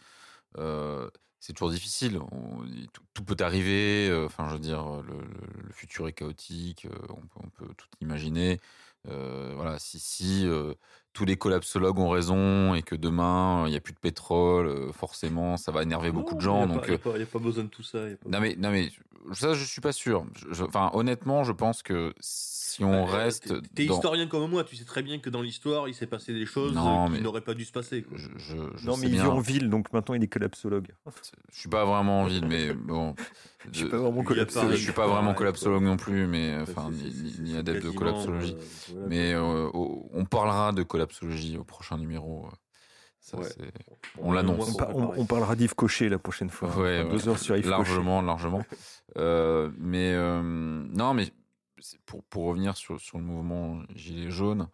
euh, c'est toujours difficile. On- tout, tout peut arriver. euh, Enfin, je veux dire, le, le- le futur est chaotique. On peut, on peut tout imaginer. Euh, voilà, si, si euh, tous les collapsologues ont raison et que demain il n'y a plus de pétrole, euh, forcément, ça va énerver beaucoup de gens. Il n'y a, donc, pas- y a euh, a pas besoin de tout ça. y a pas- non mais, non mais ça je suis pas sûr. Enfin honnêtement je pense que si on Bah, reste T'es dans- historien comme moi, tu sais très bien que dans l'histoire, il s'est passé des choses Non, euh, qui mais- n'auraient pas dû se passer. quoi. je, je, je non, sais mais il vit en ville, donc maintenant il est collapsologue. Je suis pas vraiment en ville mais bon. Je suis pas vraiment collapsologue. je suis pas vraiment collapsologue non plus mais enfin ni, adepte de collapsologie. euh, voilà, Mais euh, au- on parlera de collapsologie au prochain numéro. Ça, Ouais. c'est- Bon, on l'annonce. On, parlera d'Yves Cochet la prochaine fois. Ouais. Deux heures sur Yves Cochet. largement, largement. Euh, mais euh, non, mais c'est pour, pour revenir sur, sur le mouvement Gilets jaunes,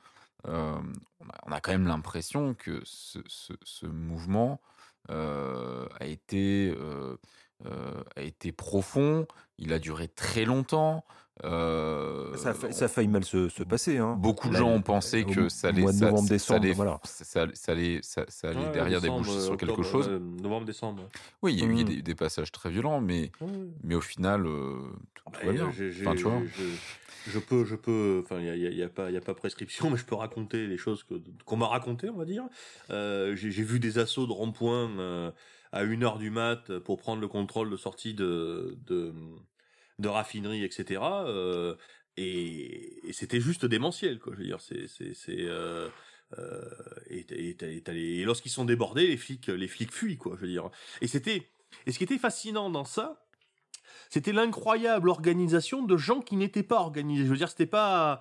euh, on, a, on a quand même l'impression que ce, ce, ce mouvement euh, a été euh, euh, a été profond. Il a duré très longtemps. euh, Ça, a fa- ça a failli mal se, se passer. Hein. Beaucoup de Là, gens ont pensé que ça allait, mois de ça- novembre, ça décembre, allait- voilà. ça- ça- ça allait, ça- ça allait Ouais, derrière décembre, déboucher sur quelque chose. ouais, novembre, décembre. Oui, il y a eu des, des passages très violents, mais, mais au final, euh, tout, tout va bien. euh, Enfin, tu vois. je, je peux, je peux. Enfin, il y y a- il y a pas, il y a pas prescription, mais je peux raconter les choses que qu'on m'a racontées, on va dire. Euh, j'ai j'ai vu des assauts de rond-point euh, à 1 heure du mat pour prendre le contrôle de sortie de de, raffinerie, etc. euh, et c'était juste démentiel, quoi. Je veux dire, c'est c'est c'est. Euh, euh, et, et, et, lorsqu'ils sont débordés, les flics, les flics fuient, quoi. Je veux dire. Et c'était. Et ce qui était fascinant dans ça, c'était l'incroyable organisation de gens qui n'étaient pas organisés. Je veux dire, c'était pas, euh,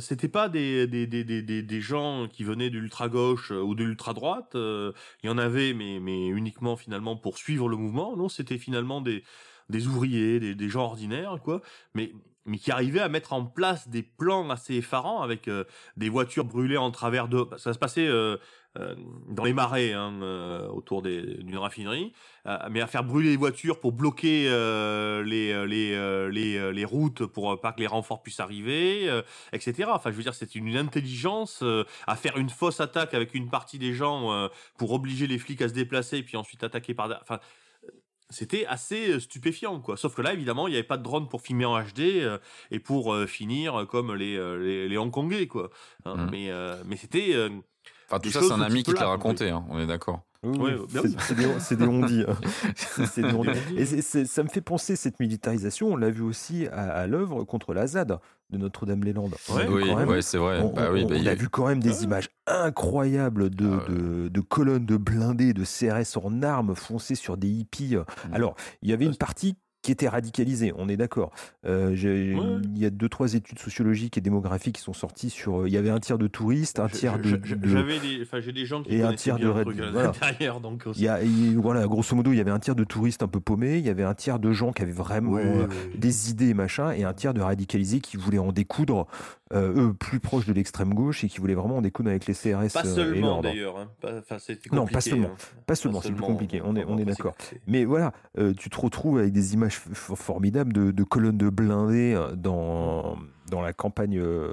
c'était pas des, des, des, des, des, gens qui venaient de l'ultra gauche ou de l'ultra droite. euh, il y en avait, mais, mais uniquement finalement pour suivre le mouvement. Non, c'était finalement des, des ouvriers, des, des gens ordinaires, quoi. Mais, mais qui arrivaient à mettre en place des plans assez effarants avec euh, des voitures brûlées en travers de. Ça se passait euh, euh, dans les marais, hein, autour d'une raffinerie. Mais à faire brûler les voitures pour bloquer les, les, routes pour pas que les renforts puissent arriver, etc. Enfin, je veux dire, c'est une intelligence à faire une fausse attaque avec une partie des gens pour obliger les flics à se déplacer, puis ensuite attaquer par... Enfin, c'était assez euh, stupéfiant, quoi. Sauf que là, évidemment, il n'y avait pas de drone pour filmer en HD euh, et pour euh, finir comme les, les, les Hongkongais, quoi. Hein, Mhm. Mais, euh, mais c'était... Enfin, tout ça, c'est un ami qui te l'a raconté, hein, on est d'accord. Oui, oui, c'est- des, c'est des on-dit. hein. Et ça me fait penser, cette militarisation, on l'a vu aussi à, à l'œuvre contre la ZAD de Notre-Dame-les-Landes. On a Ouais, vu oui, quand même- ouais, c'est vrai. on, bah on- oui, on bah, il y a a- vu quand même des images incroyables de, Ah ouais. de, de colonnes de blindés, de CRS en armes foncées sur des hippies. Mm. Alors, il y avait une partie qui étaient radicalisés, on est d'accord. Euh, Ouais. Il y a deux, trois études sociologiques et démographiques qui sont sorties sur. euh, Il y avait un tiers de touristes, un tiers je- de. je- de- J'avais des, j'ai des gens qui Et un tiers bien de le truc à voilà. donc aussi. il y a, il- voilà, grosso modo, il y avait un tiers de touristes un peu paumés, il y avait un tiers de gens qui avaient vraiment euh, des idées, machin, et un tiers de radicalisés qui voulaient en découdre, euh, eux, plus proches de l'extrême gauche, et qui voulaient vraiment en découdre avec les CRS Pas euh, seulement d'ailleurs. Hein. Non, compliqué. pas seulement. hein. Pas seulement, c'est plus compliqué, on est, on est d'accord. Mais voilà, euh, tu te retrouves avec des images f- f- formidables de, de colonnes de blindés euh, dans, dans la campagne euh,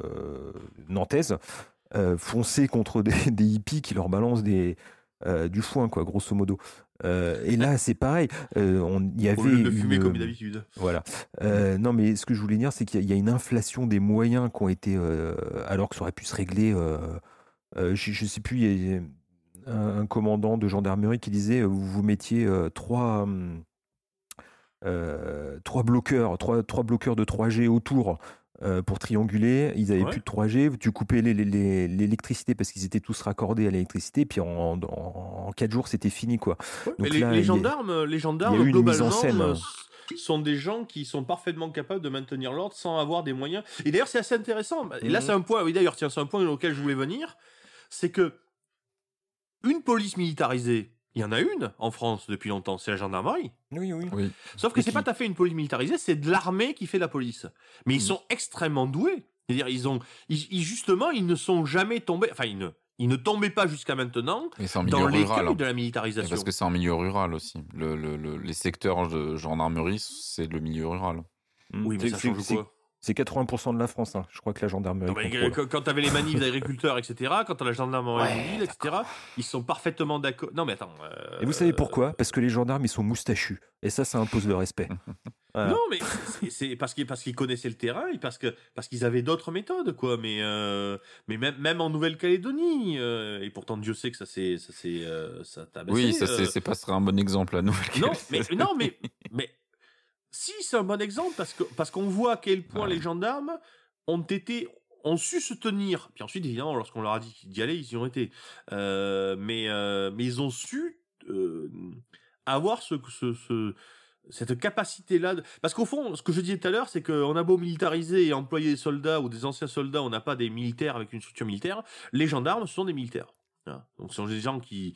nantaise, euh, foncer contre des, des hippies qui leur balancent des, euh, du foin, quoi, grosso modo. Euh, et là, c'est pareil. euh, on- Il y avait Au lieu de fumer une- comme d'habitude. Voilà. Non, mais ce que je voulais dire, c'est qu'il y, a- il y a une inflation des moyens qui ont été, alors que ça aurait pu se régler. je, je sais plus, il y a un, un commandant de gendarmerie qui disait, vous vous mettiez trois, hum, euh, trois bloqueurs, trois, trois bloqueurs de 3G autour. euh, pour trianguler, ils avaient Ouais. plus de 3G, tu coupais les- les- les- l'électricité parce qu'ils étaient tous raccordés à l'électricité, puis en, en, en 4 jours c'était fini quoi. Ouais, Donc mais les, là, gendarmes, les gendarmes il y a eu une mise en globalement, scène. euh, sont des gens qui sont parfaitement capables de maintenir l'ordre sans avoir des moyens. Et d'ailleurs, c'est assez intéressant. Et là, Mhm. c'est un point. Oui, d'ailleurs, tiens, c'est un point auquel je voulais venir, c'est que une police militarisée, il y en a une en France depuis longtemps, c'est la gendarmerie. Oui, oui. Oui. Sauf que c'est qui- pas tout à fait une police militarisée, c'est de l'armée qui fait la police. Mais ils Mhm. sont extrêmement doués. C'est-à-dire, ils ont, ils- ils- justement, ils ne sont jamais tombés. Enfin, ils ne, ils ne tombaient pas jusqu'à maintenant en milieu dans l'écueil rural. hein. de la Et militarisation. Parce que c'est en milieu rural aussi. Le, le- le- les secteurs de gendarmerie, c'est le milieu rural. Oui, mais C'est- ça change quoi? C'est 80% de la France, hein. je crois que la gendarmerie. Non, mais contrôle. quand, quand t'avais les manifs d'agriculteurs, etc., quand t'as la gendarmerie mobile, etc., ils sont parfaitement d'accord. Non, mais attends. euh, Et vous savez pourquoi? Parce que les gendarmes, ils sont moustachus. Et ça, ça impose le respect. Voilà. Non, mais c'est- parce qu'ils parce qu'ils connaissaient le terrain et parce que parce qu'ils avaient d'autres méthodes, quoi. Mais euh, mais même même en Nouvelle-Calédonie, euh, et pourtant Dieu sait que ça c'est ça c'est euh, ça oui, ça, c'est, euh, c'est pas serait un bon exemple à nous. Non, mais non, mais mais si c'est un bon exemple parce qu'on voit à quel point les gendarmes ont été ont su se tenir. Puis ensuite, évidemment, lorsqu'on leur a dit d'y aller, ils y ont été. Euh, mais euh, mais ils ont su euh, avoir ce ce, ce cette capacité-là, parce qu'au fond, ce que je disais tout à l'heure, c'est qu'on a beau militariser et employer des soldats ou des anciens soldats, on n'a pas des militaires avec une structure militaire. Les gendarmes, ce sont des militaires. Donc, ce sont des gens qui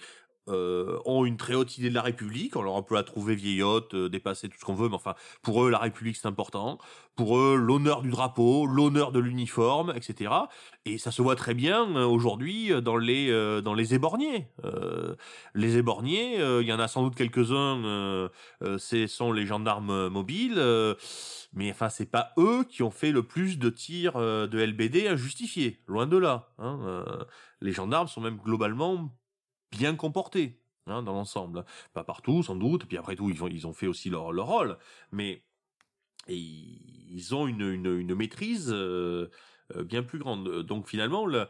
euh, ont une très haute idée de la République. On leur peut la trouver vieillotte, euh, dépassée, tout ce qu'on veut, mais enfin, pour eux, la République, c'est important. Pour eux, l'honneur du drapeau, l'honneur de l'uniforme, etc. Et ça se voit très bien euh, aujourd'hui euh, dans les dans les éborgnés. Les éborgnés, il y en a sans doute quelques-uns. Ce sont les gendarmes mobiles. mais enfin, c'est pas eux qui ont fait le plus de tirs de LBD injustifiés. Loin de là. hein. Les gendarmes sont même globalement bien comportés hein, dans l'ensemble. Pas partout, sans doute. Puis après tout, ils ont, ils ont fait aussi leur, leur rôle. Mais et ils ont une, une, une maîtrise euh, euh, bien plus grande. Donc finalement, le-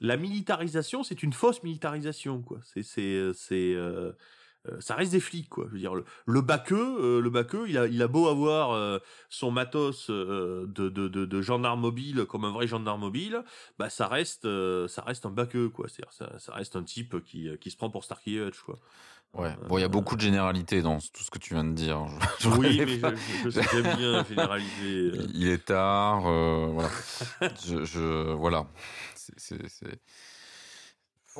la militarisation, c'est une fausse militarisation. quoi. C'est c'est euh, ça reste des flics quoi. Je veux dire le, le baqueux, euh, le baqueux, il a il a beau avoir euh, son matos euh, de, de, de, de gendarme mobile comme un vrai gendarme mobile, bah ça reste euh, ça reste un baqueux quoi. C'est-à-dire ça, ça reste un type qui qui se prend pour Starkey Hutch quoi. Ouais. Bon, il y a beaucoup de généralités dans tout ce que tu viens de dire. Je- je Oui, mais pas- je, je, je sais j'aime bien généraliser. euh. Il est tard, euh, voilà. je, voilà. C'est-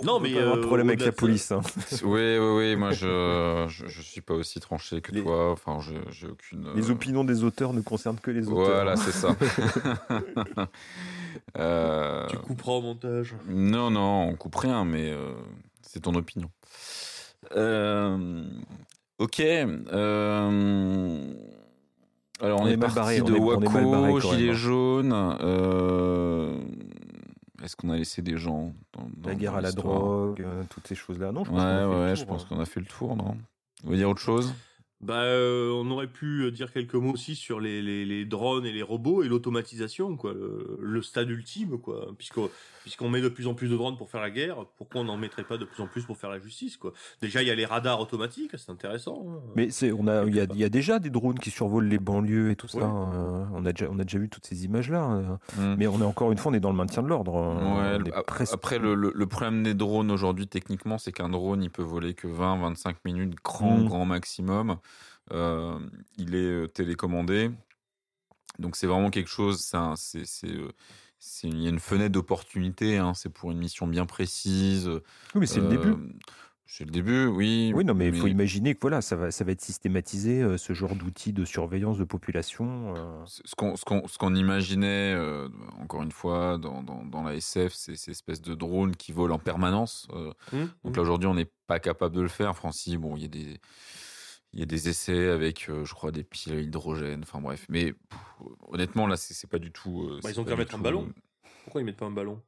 Non, mais, pas avoir de euh, problème avec la police. hein. Oui, oui, oui. Moi, je, je, je suis pas aussi tranché que Les- toi. Enfin, je, j'ai aucune. Les euh, opinions des auteurs ne concernent que les auteurs. Voilà, c'est ça. Euh, Tu couperas au montage. Non, non, on coupe rien, mais euh, c'est ton opinion. Euh, ok. euh, alors, on, On est, est mal parti barré, de est- on est Waco, barré Gilets hein. jaunes. Est-ce qu'on a laissé des gens dans, dans- La guerre dans à la drogue, euh, toutes ces choses-là. Non, je Ouais, pense qu'on a fait le ouais, tour, je pense hein. qu'on a fait le tour, non? Vous voulez dire autre chose? Bah, euh, on aurait pu euh, dire quelques mots aussi sur les, les, les drones et les robots et l'automatisation, quoi, le, le stade ultime, quoi. Puisqu'on puisqu'on met de plus en plus de drones pour faire la guerre, pourquoi on n'en mettrait pas de plus en plus pour faire la justice, quoi? Déjà, il y a les radars automatiques, c'est intéressant. hein. Mais c'est, on a, il y a, il y a déjà des drones qui survolent les banlieues et tout ça. Euh, on a déjà, on a déjà vu toutes ces images-là. euh, Hmm. Mais on est encore une fois, on est dans le maintien de l'ordre. euh, Ouais, presque- Après, le, le- le problème des drones aujourd'hui, techniquement, c'est qu'un drone, il peut voler que 20-25 minutes, grand, Mm. grand maximum. Euh, il est euh, télécommandé. Donc c'est vraiment quelque chose, c'est il y a une fenêtre d'opportunité, hein, c'est pour une mission bien précise. Oui, mais c'est le début. Euh, C'est le début, oui. Oui, non, mais il faut imaginer que voilà, ça va, ça va être systématisé, euh, ce genre d'outils de surveillance de population. euh. Ce qu'on imaginait, euh, encore une fois, dans, dans, dans la SF, c'est ces espèces de drones qui volent en permanence. Hum, donc hum. là, aujourd'hui, on n'est pas capable de le faire. Francis, bon, il y a des, il y a des essais avec, euh, je crois, des piles à hydrogène. Enfin bref, mais pff, honnêtement, là, c'est pas du tout. euh, Bah, ils ont qu'à mettre un tout, ballon. euh, Pourquoi ils mettent pas un ballon?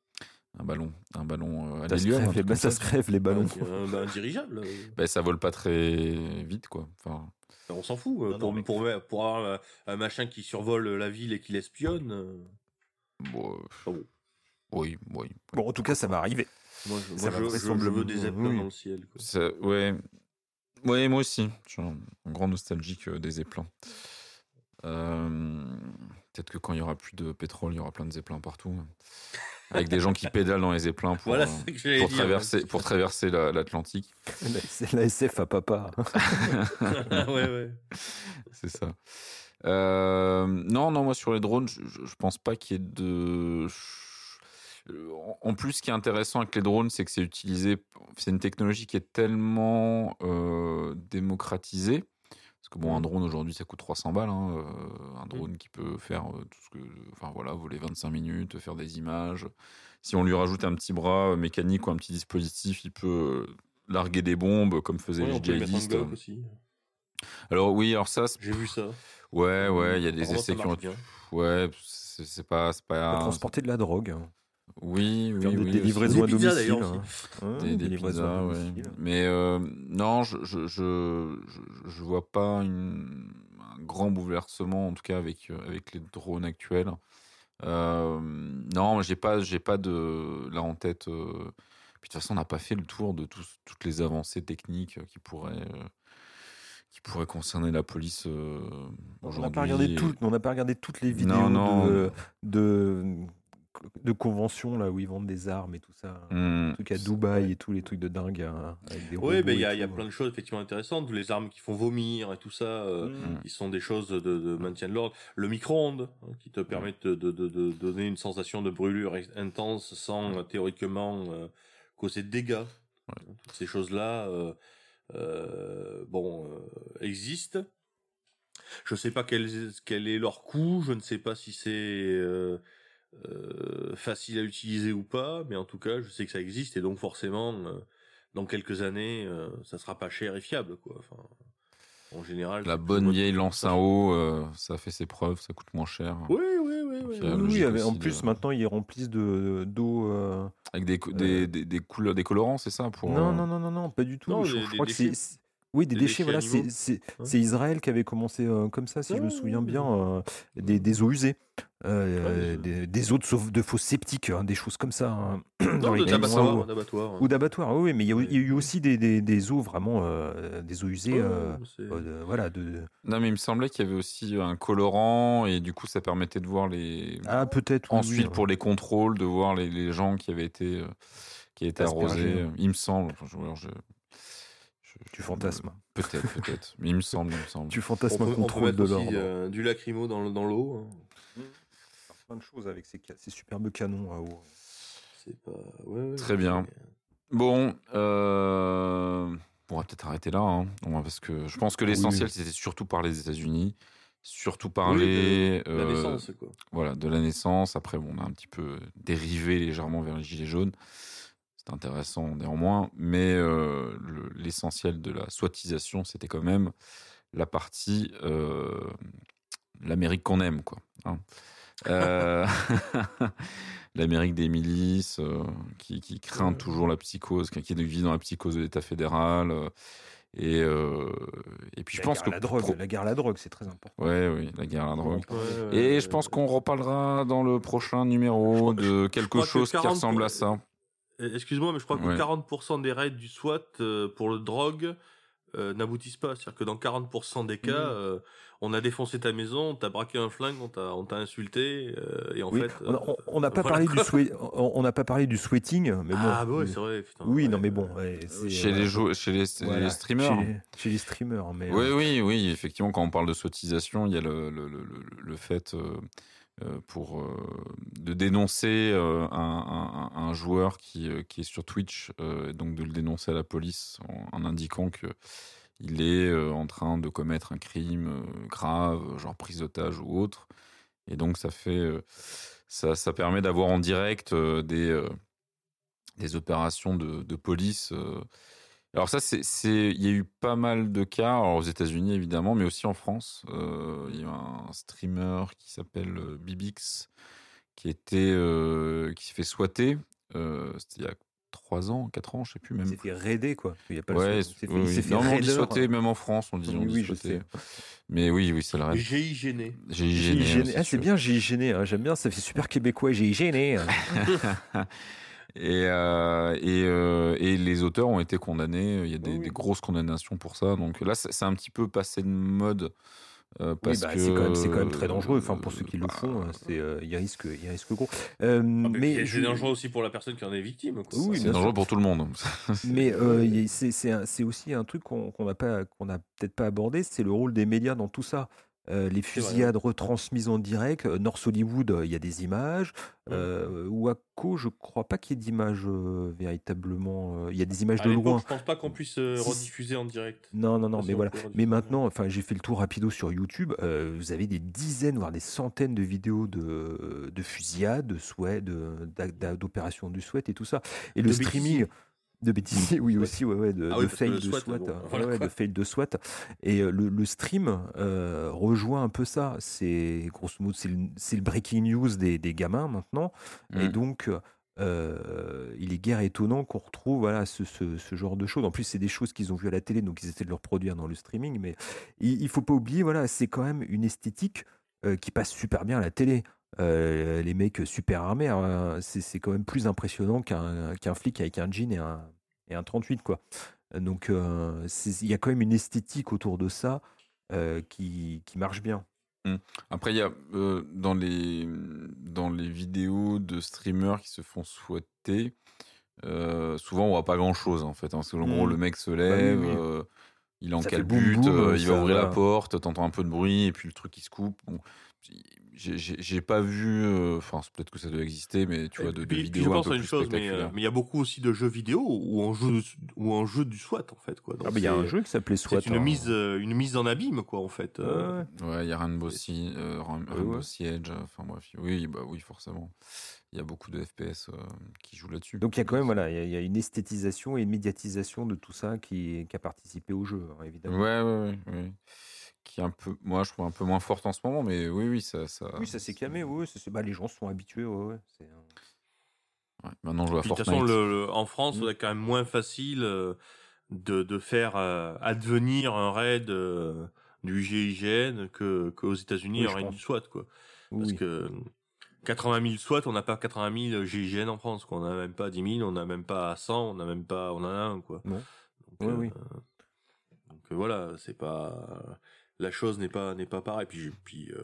Un ballon, un ballon euh, à l'hélium, un les, bah, comme ça se crève les ballons. Un, bah, un dirigeable. euh. Ben, ça vole pas très vite, quoi. Enfin, Enfin, on s'en fout. euh, Non, pour, non, mais- pour, pour avoir euh, un machin qui survole la ville et qui l'espionne. euh, bon, euh, Ah bon. oui, oui. Bon, en tout cas, ça va arriver. Moi, je, Ça moi, je- je- je vraisemblablement- veux des oui. dans le ciel. quoi. Ça- ouais. Ouais, moi aussi. Je suis un, un grand nostalgique euh, des zeppelins. Euh, Peut-être que quand il y aura plus de pétrole, il y aura plein de zeppelins partout. Avec des gens qui pédalent dans les zeppelins pour, Voilà, euh, pour dire. traverser, pour traverser la- l'Atlantique. C'est la SF à papa. ouais, ouais. C'est ça. Euh, non, non, moi sur les drones, je, je, pense pas qu'il y ait de. En plus, ce qui est intéressant avec les drones, c'est que c'est utilisé. C'est une technologie qui est tellement euh, démocratisée. Parce que bon, un drone aujourd'hui, ça coûte 300 balles. hein, euh, un drone qui peut faire euh, tout ce que. Enfin voilà, voler 25 minutes, faire des images. Si on lui rajoute un petit bras euh, mécanique ou un petit dispositif, il peut euh, larguer des bombes comme faisaient Ouais, les djihadistes. Alors oui, alors ça, c'est- J'ai vu ça. Ouais, ouais, il y a des essais qui ont. Ouais, c'est pas, pas. transporter de la drogue. hein. Oui, oui, des- oui. des aussi. livraisons Des à domicile. d'ailleurs, hein. Ouais, Des, des livraisons. Mais euh, non, je, je, je, je, je vois pas une, un grand bouleversement, en tout cas avec, euh, avec les drones actuels. Euh, non, j'ai pas, j'ai pas de là en tête. euh, Puis de toute façon, on n'a pas fait le tour de toutes les avancées techniques qui pourraient, euh, qui pourraient concerner la police euh, On n'a pas, regardé tout- on n'a pas regardé toutes les vidéos Non, non. De, de, de conventions là, où ils vendent des armes et tout ça. Hmm. Les trucs à Dubaï et tous les trucs de dingue. hein, Oui, ben il y, a- il y a plein de choses effectivement intéressantes. Les armes qui font vomir et tout ça, euh, Mm. qui sont des choses de, de maintien de l'ordre. Le micro-ondes, hein, qui te permet de, de, de, de donner une sensation de brûlure intense sans euh, théoriquement euh, causer de dégâts. Toutes ces choses-là, euh, euh, bon, euh, existent. Je ne sais pas quel, quel est leur coût, je ne sais pas si c'est euh, euh, facile à utiliser ou pas, mais en tout cas, je sais que ça existe et donc forcément, euh, dans quelques années, euh, ça sera pas cher et fiable, quoi. Enfin, en général, La bonne vieille lance à eau, euh, ça fait ses preuves, ça coûte moins cher. Oui, oui, oui, oui. Euh, en plus, de- maintenant, ils remplissent de- d'eau. euh, Avec des, des, des, des couleurs, des colorants, c'est ça pour, Non, euh, non, non, non, non, pas du tout. Non, je, crois que c'est. Oui, des, Des déchets, déchets voilà. C'est Ouais. Israël qui avait commencé euh, comme ça, si je me Ouais, souviens bien. euh, des, des eaux usées. Euh, Ouais, des- eaux de, sauve- de fosses sceptiques, hein, des choses comme ça. hein, dans Non, de d'abattoir, d'abattoir. Ou d'abattoirs, oui, mais il y, a, il y a eu aussi des, des, des eaux vraiment, euh, des eaux usées, euh, euh, voilà, de, Non, mais il me semblait qu'il y avait aussi un colorant et du coup, ça permettait de voir les. ah peut-être. Ensuite, oui, pour les contrôles, de voir les, les gens qui avaient été, euh, qui été hein. Il me semble. Je- je- Tu fantasmes. Peut-être, peut-être. Mais il me semble, il me semble. Tu On fantasmes peut, un on peut contrôle mettre de l'ordre. euh, du lacrymo dans, dans l'eau. hein. Plein de choses avec ces, superbes canons à eau. C'est pas. ouais, ouais, Très bien. Bon, euh, on va peut-être arrêter là, hein. Parce que je pense que l'essentiel, c'était surtout parler des États-Unis, surtout parler Oui, de la euh, naissance, quoi. voilà, de la naissance. Après, bon, on a un petit peu dérivé légèrement vers les gilets jaunes. C'est intéressant néanmoins, mais euh, le- l'essentiel de la swatisation, c'était quand même la partie euh, l'Amérique qu'on aime, quoi. hein. Euh, L'Amérique des milices, qui, qui craint Ouais. toujours la psychose, qui vit dans la psychose de l'État fédéral. et, euh, et puis je La pense guerre que à la drogue, pro- la guerre à la drogue, c'est très important. ouais, oui, la guerre à la drogue. Ouais, Et je pense qu'on reparlera dans le prochain numéro Je de je quelque que chose qui 40 ressemble à ça. Euh, Excuse-moi, mais je crois que Ouais. 40% des raids du SWAT euh, pour le drogue euh, n'aboutissent pas. C'est-à-dire que dans 40% des cas, euh, on a défoncé ta maison, on t'a braqué un flingue, on t'a, insulté, euh, et en Oui, fait. on a- on- on n'a pas voilà, parlé du on on n'a pas parlé du sweating, mais bon. ah bah ouais, mais- c'est vrai. Putain, oui, ouais. non, mais bon, ouais, Chez euh, les, jou- chez les, voilà, les streamers. Chez, chez les streamers, mais. Oui, euh, oui, oui, effectivement, quand on parle de sautisation, il y a le, le, le, le- le fait pour euh, de dénoncer euh, un, joueur qui, euh, qui est sur Twitch, euh, et donc de le dénoncer à la police en, indiquant que il est euh, en train de commettre un crime euh, grave, genre prise d'otage ou autre. Et donc ça fait, euh, ça, ça permet d'avoir en direct euh, des, euh, des opérations de police. Alors ça, c'est, c'est, il y a eu pas mal de cas, alors aux États-Unis évidemment, mais aussi en France. Euh, il y a un streamer qui s'appelle euh, Bibix, qui était, euh, qui s'est fait swatter. Euh, c'était il y a 3 ans, 4 ans, je sais plus même. s'est fait raider, quoi. Il y a pas Ouais, le fait, oui, il fait non, on dit swatter, même en France, on dit, on Oui, dit oui, sais. Mais oui, oui, c'est le gêné. J'ai gêné. gêné. Ah, c'est bien, j'ai gêné. hein, J'aime bien, ça fait super québécois. J'ai gêné. hein. Et, euh, et, euh, et les auteurs ont été condamnés. Il y a des, Oui, oui. des grosses condamnations pour ça. Donc là, c'est un petit peu passé de mode. euh, Oui, parce bah, que, c'est quand, même- c'est quand même très dangereux. Enfin, pour ceux qui le bah, font, hein, c'est, euh, il y a risque, il y a risque gros. Euh, Ah, mais mais c'est je- dangereux aussi pour la personne qui en est victime. Quoi. Oui, c'est dangereux sûr. pour tout le monde. Mais euh, c'est aussi un truc qu'on n'a pas, qu'on a peut-être pas abordé, c'est le rôle des médias dans tout ça. Euh, les fusillades retransmises en direct, euh, North Hollywood, euh, il y a des images. Euh, Waco, je crois pas qu'il y ait d'images euh, véritablement. Il y a des images À de loin. je pense pas qu'on puisse euh, Si- rediffuser en direct. Non, non, non, mais voilà. Mais maintenant, enfin, j'ai fait le tour rapido sur YouTube. vous avez des dizaines, voire des centaines de vidéos de, de fusillades, de souhaits, d'opérations du SWAT et tout ça. Et le streaming. De bêtises, oui Ouais. aussi, ouais, ouais, de, Ah de oui, fail de SWAT, SWAT, bon, euh, voilà ouais, quoi. de fail de SWAT. Et euh, le, le stream euh, rejoint un peu ça. C'est grosso modo, c'est le, c'est le breaking news des, des gamins maintenant. Et Mm. donc, euh, il est guère étonnant qu'on retrouve voilà, ce, ce- ce genre de choses. En plus, c'est des choses qu'ils ont vues à la télé, donc ils essaient de le reproduire dans le streaming. Mais il, il faut pas oublier, voilà, c'est quand même une esthétique euh, qui passe super bien à la télé. Euh, les mecs super armés, hein, c'est quand même plus impressionnant qu'un flic avec un jean et un, et un 38, quoi. Donc, euh, il y a quand même une esthétique autour de ça euh, qui, qui marche bien. Après, il y a dans les dans les vidéos de streamers qui se font souhaiter, souvent on voit pas grand chose en fait. hein, parce que en gros, Mm. le mec se oui, lève, oui. euh, il est en calbute, il va ouvrir la porte, t'entends un peu de bruit et puis le truc qui se coupe. Bon, j'ai- pas vu, euh, enfin c'est peut-être que ça doit exister, mais tu vois de, de vidéos je un pense peu à une plus chose, mais euh, mais il y a beaucoup aussi de jeux vidéo où on joue où on joue du SWAT en fait quoi. Donc Ah, mais il y a un jeu qui s'appelait SWAT. C'est une hein. mise euh, une mise en abîme quoi en fait. Ouais, euh. ouais. Ouais, il y a Rainbow, Si- euh, Rainbow ouais. Siege, euh, enfin bref, oui, bah oui, forcément. Il y a beaucoup de FPS euh, qui jouent là-dessus. Donc il y a quand même voilà, il y a- il y, a une esthétisation et une médiatisation de tout ça qui, qui a participé au jeu, hein, évidemment. Ouais, ouais, ouais, ouais. Qui est un peu, moi, je trouve un peu moins forte en ce moment, mais oui, oui, ça, ça. Oui, ça s'est calmé, oui, ça bah, les gens se sont habitués, ouais, ouais, c'est, ouais, Maintenant, je à Puis, de toute Fortnite. façon, le, le- en France, c'est quand même moins facile euh, de, de faire euh, advenir un raid euh, du GIGN que qu'aux États-Unis Oui, un raid pense. du SWAT quoi. oui, Parce oui. que 80 000 SWAT, on n'a pas 80 000 GIGN en France. Quoi. On n'a même pas 10 000, on n'a même pas 100, on n'a même pas, on en a un quoi. Non. Donc, Oui, euh, oui. donc voilà, c'est pas la chose n'est pas n'est pas pareille. Puis puis euh,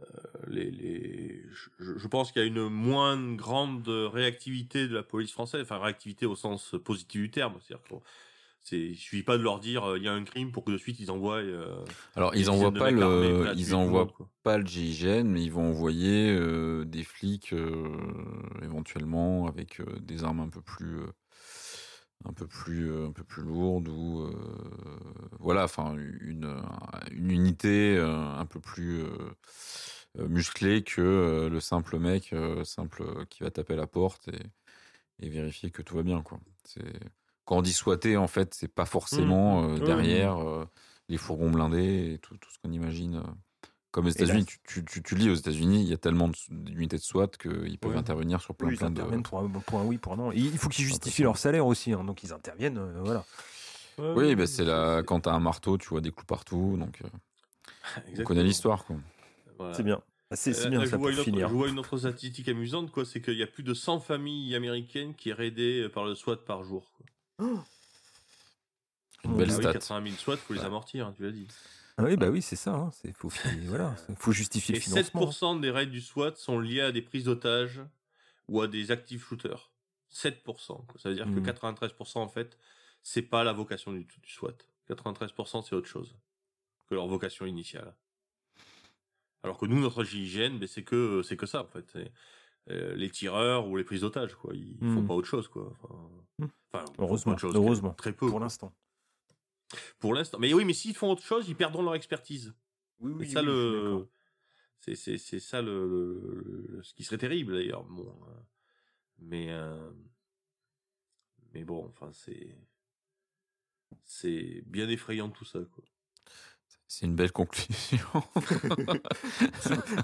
euh, les, les je, je pense qu'il y a une moins grande réactivité de la police française, enfin réactivité au sens positif du terme, c'est-à-dire c'est il suffit pas de leur dire euh, il y a un crime pour que de suite ils envoient euh, Alors, ils envoient pas le, ils envoient monde, pas le GIGN, mais ils vont envoyer euh, des flics éventuellement avec des armes un peu plus, un peu plus, euh, un peu plus lourdes ou euh, voilà, enfin une, une unité euh, un peu plus euh, euh, musclée que euh, le simple mec, euh, simple euh, qui va taper à la porte et, et vérifier que tout va bien, quoi. C'est quand on dit souhaiter, en fait, c'est pas forcément euh, oui, derrière euh, les fourgons blindés et tout, tout ce qu'on imagine. Comme aux là, États-Unis, tu, tu, tu, tu lis aux États-Unis, il y a tellement d'unités de SWAT qu'ils peuvent Oui. intervenir sur plein, Oui, ils plein de. interviennent pour un, pour un oui, pour un non. Et il faut qu'ils justifient leur salaire aussi, hein, donc ils interviennent, euh, voilà. Oui, bah, c'est la... quand t'as un marteau, tu vois des clous partout, donc euh, on connaît l'histoire. quoi. Voilà. C'est bien. Ah, C'est Euh, bien je, ça vois une autre, finir. je vois une autre statistique amusante, quoi, c'est qu'il y a plus de 100 familles américaines qui est raidées par le SWAT par jour. quoi. Une Mon belle Ah oui, stat. 80 000 SWAT, faut les amortir, hein, tu l'as dit. Ah oui, bah oui, c'est ça. Hein. C'est faut, voilà, faut justifier Et le financement. 7% des raids du SWAT sont liés à des prises d'otages ou à des active shooters. 7%. quoi. Ça veut dire que 93% en fait, c'est pas la vocation du, du SWAT. 93% c'est autre chose que leur vocation initiale. Alors que nous, notre GIGN, ben, c'est que c'est que ça en fait. Euh, les tireurs ou les prises d'otages, quoi. Ils Mhm. font pas autre chose, quoi. Enfin, enfin, Heureusement, autre chose, heureusement, très peu. Pour l'instant. Pour l'instant. Mais oui, mais s'ils font autre chose, ils perdront leur expertise. Oui, C'est ça le. C'est c'est c'est ça le, le- le- ce qui serait terrible d'ailleurs. Bon, euh, mais euh, mais bon, enfin c'est c'est bien effrayant tout ça quoi. C'est une belle conclusion.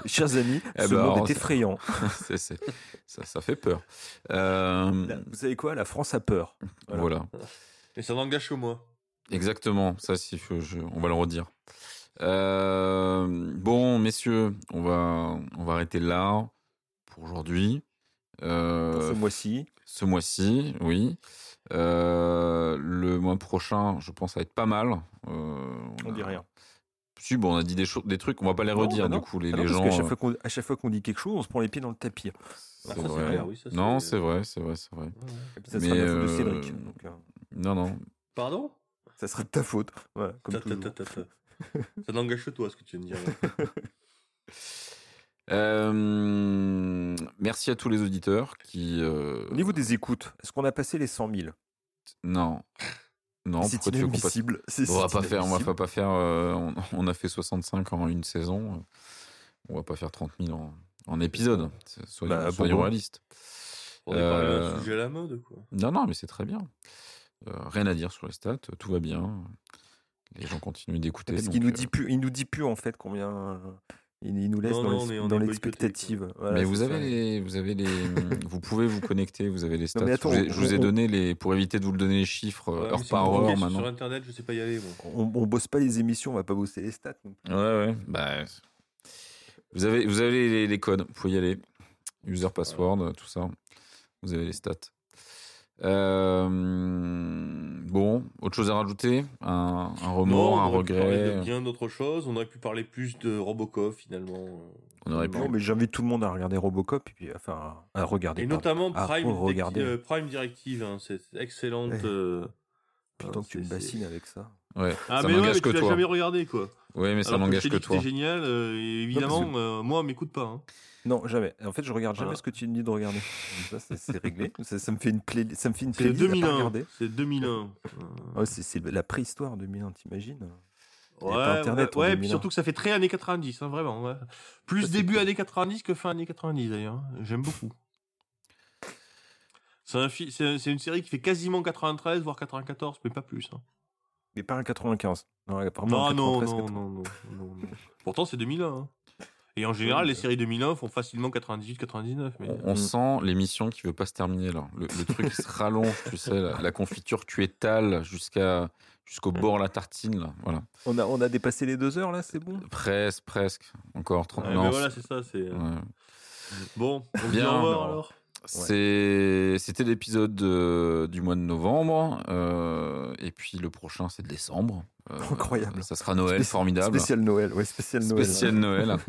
Chers amis, Eh ce ben, monde alors, est effrayant. C'est- c'est- ça, ça fait peur. Euh, Vous savez quoi? La France a peur. voilà. Et ça n'engage que moi. Exactement, ça, si je- je- on va le redire. Euh, bon, messieurs, on va, on va arrêter là pour aujourd'hui. Euh, Pour ce mois-ci. ce mois-ci, oui. Euh, le mois prochain, je pense, ça va être pas mal. Euh, On a- dit rien. Si, bon, on a dit des, choses, des trucs, on va pas les Non, redire, bah du coup, les, Ah non, les parce gens. qu'à chaque fois qu'on- à chaque fois qu'on dit quelque chose, on se prend les pieds dans le tapis. c'est Ah, ça, c'est vrai. clair, oui, ça, non, c'est- vrai, c'est vrai, c'est vrai. Et puis ça Mais, sera de la faute de Cédric. donc, euh, Non, non. Pardon? Ça sera de ta faute. Voilà, comme Ta- ta- ta- ta- ta. Ça n'engage que toi ce que tu viens de dire. là. Euh, merci à tous les auditeurs qui. euh, Au niveau des écoutes, est-ce qu'on a passé les 100 000 Non. Non, C'est pourquoi tu veux qu'on passe inadmissible. C'est- On va pas faire, on va pas, pas faire. euh, on, on a fait 65 en une saison. euh, On va pas faire 30 000 en, en épisode. C'est- Soyons, Bah, soyons bon. réalistes. On est parlé Euh, d'un sujet à la mode quoi. Non, non, mais c'est très bien. Euh, rien à dire sur les stats. Tout va bien. Les gens continuent d'écouter. Parce donc, qu'il nous euh, dit plus, il nous dit plus en fait combien. Il il nous laisse Non, dans non, les- l'expectative. Voilà, mais vous ça. avez les, vous avez les, vous pouvez vous connecter, vous avez les stats. attends, je vous ai, je vous ai on- donné les, pour éviter de vous le donner les chiffres euh, Ouais, heure par heure sur- maintenant. Sur internet, je sais pas y aller. On, on bosse pas les émissions, on va pas bosser les stats. non plus. Ouais, ouais. Bah, vous avez, vous avez les, les codes, vous pouvez y aller. User, password, tout ça. Vous avez les stats. Euh, bon, autre chose à rajouter? Un, un remords, Non, un on aurait pu parler regret? de bien d'autres choses. On aurait pu parler plus de Robocop finalement. On aurait pu. Non, mais j'invite tout le monde à regarder Robocop et puis enfin à regarder. Et pardon. notamment Prime, regarder. euh, Prime Directive, hein, cette excellente. Ouais. euh, Putain euh, que tu me c'est- bassines avec ça. Ouais, Ah ça mais ouais, mais que tu l'as jamais regardé quoi. Oui, mais ça Alors que que que toi. c'était génial. euh, et évidemment, parce euh, moi, m'écoute pas. hein. Non, jamais. En fait, je regarde jamais Voilà. ce que tu me dis de regarder. Ça, c'est- c'est réglé. Ça, ça me fait une play... ça me fait une C'est playlist à pas 2001. regarder. C'est 2001. Ouais, c'est c'est la préhistoire 2001, t'imagines? Ouais, Internet ouais, ouais, 2001. puis surtout que ça fait très années 90, hein, vraiment. ouais. Plus Ça, c'est début années 90 que fin années 90 d'ailleurs. hein. J'aime beaucoup. C'est un c'est c'est une série qui fait quasiment 93, voire 94, mais pas plus. hein. Mais pas un 95. Non, Non, un non, 93, non, 80. non, non, non, non. Pourtant, c'est 2001. hein. Et en général, Oui, les séries 2001 font facilement 98, 99. Mais... On, on sent l'émission qui veut pas se terminer là. Le, le truc qui se rallonge, tu sais, la, la confiture tu étales jusqu'à jusqu'au bord de la tartine là. Voilà. On, a, on a dépassé les deux heures là, c'est bon? Presque, presque. Encore 30 Ouais, non, mais voilà, c'est- ça. C'est euh, ouais. bon. On dit Bien, au revoir alors. C'est- C'était l'épisode euh, du mois de novembre. euh, et puis le prochain, c'est de décembre. Euh, Incroyable. Ça sera Noël, Spéci- formidable. Spécial Noël, ouais, spécial Noël. Spécial Noël.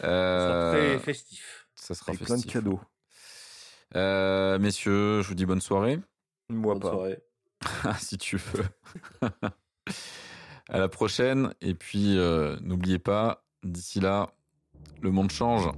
Ça Euh, sera très festif. ça sera Avec plein de cadeaux. Euh, messieurs, je vous dis bonne soirée. Moi Bonne pas. soirée. Ah, si tu veux. à la prochaine. Et puis, euh, n'oubliez pas, d'ici là, le monde change.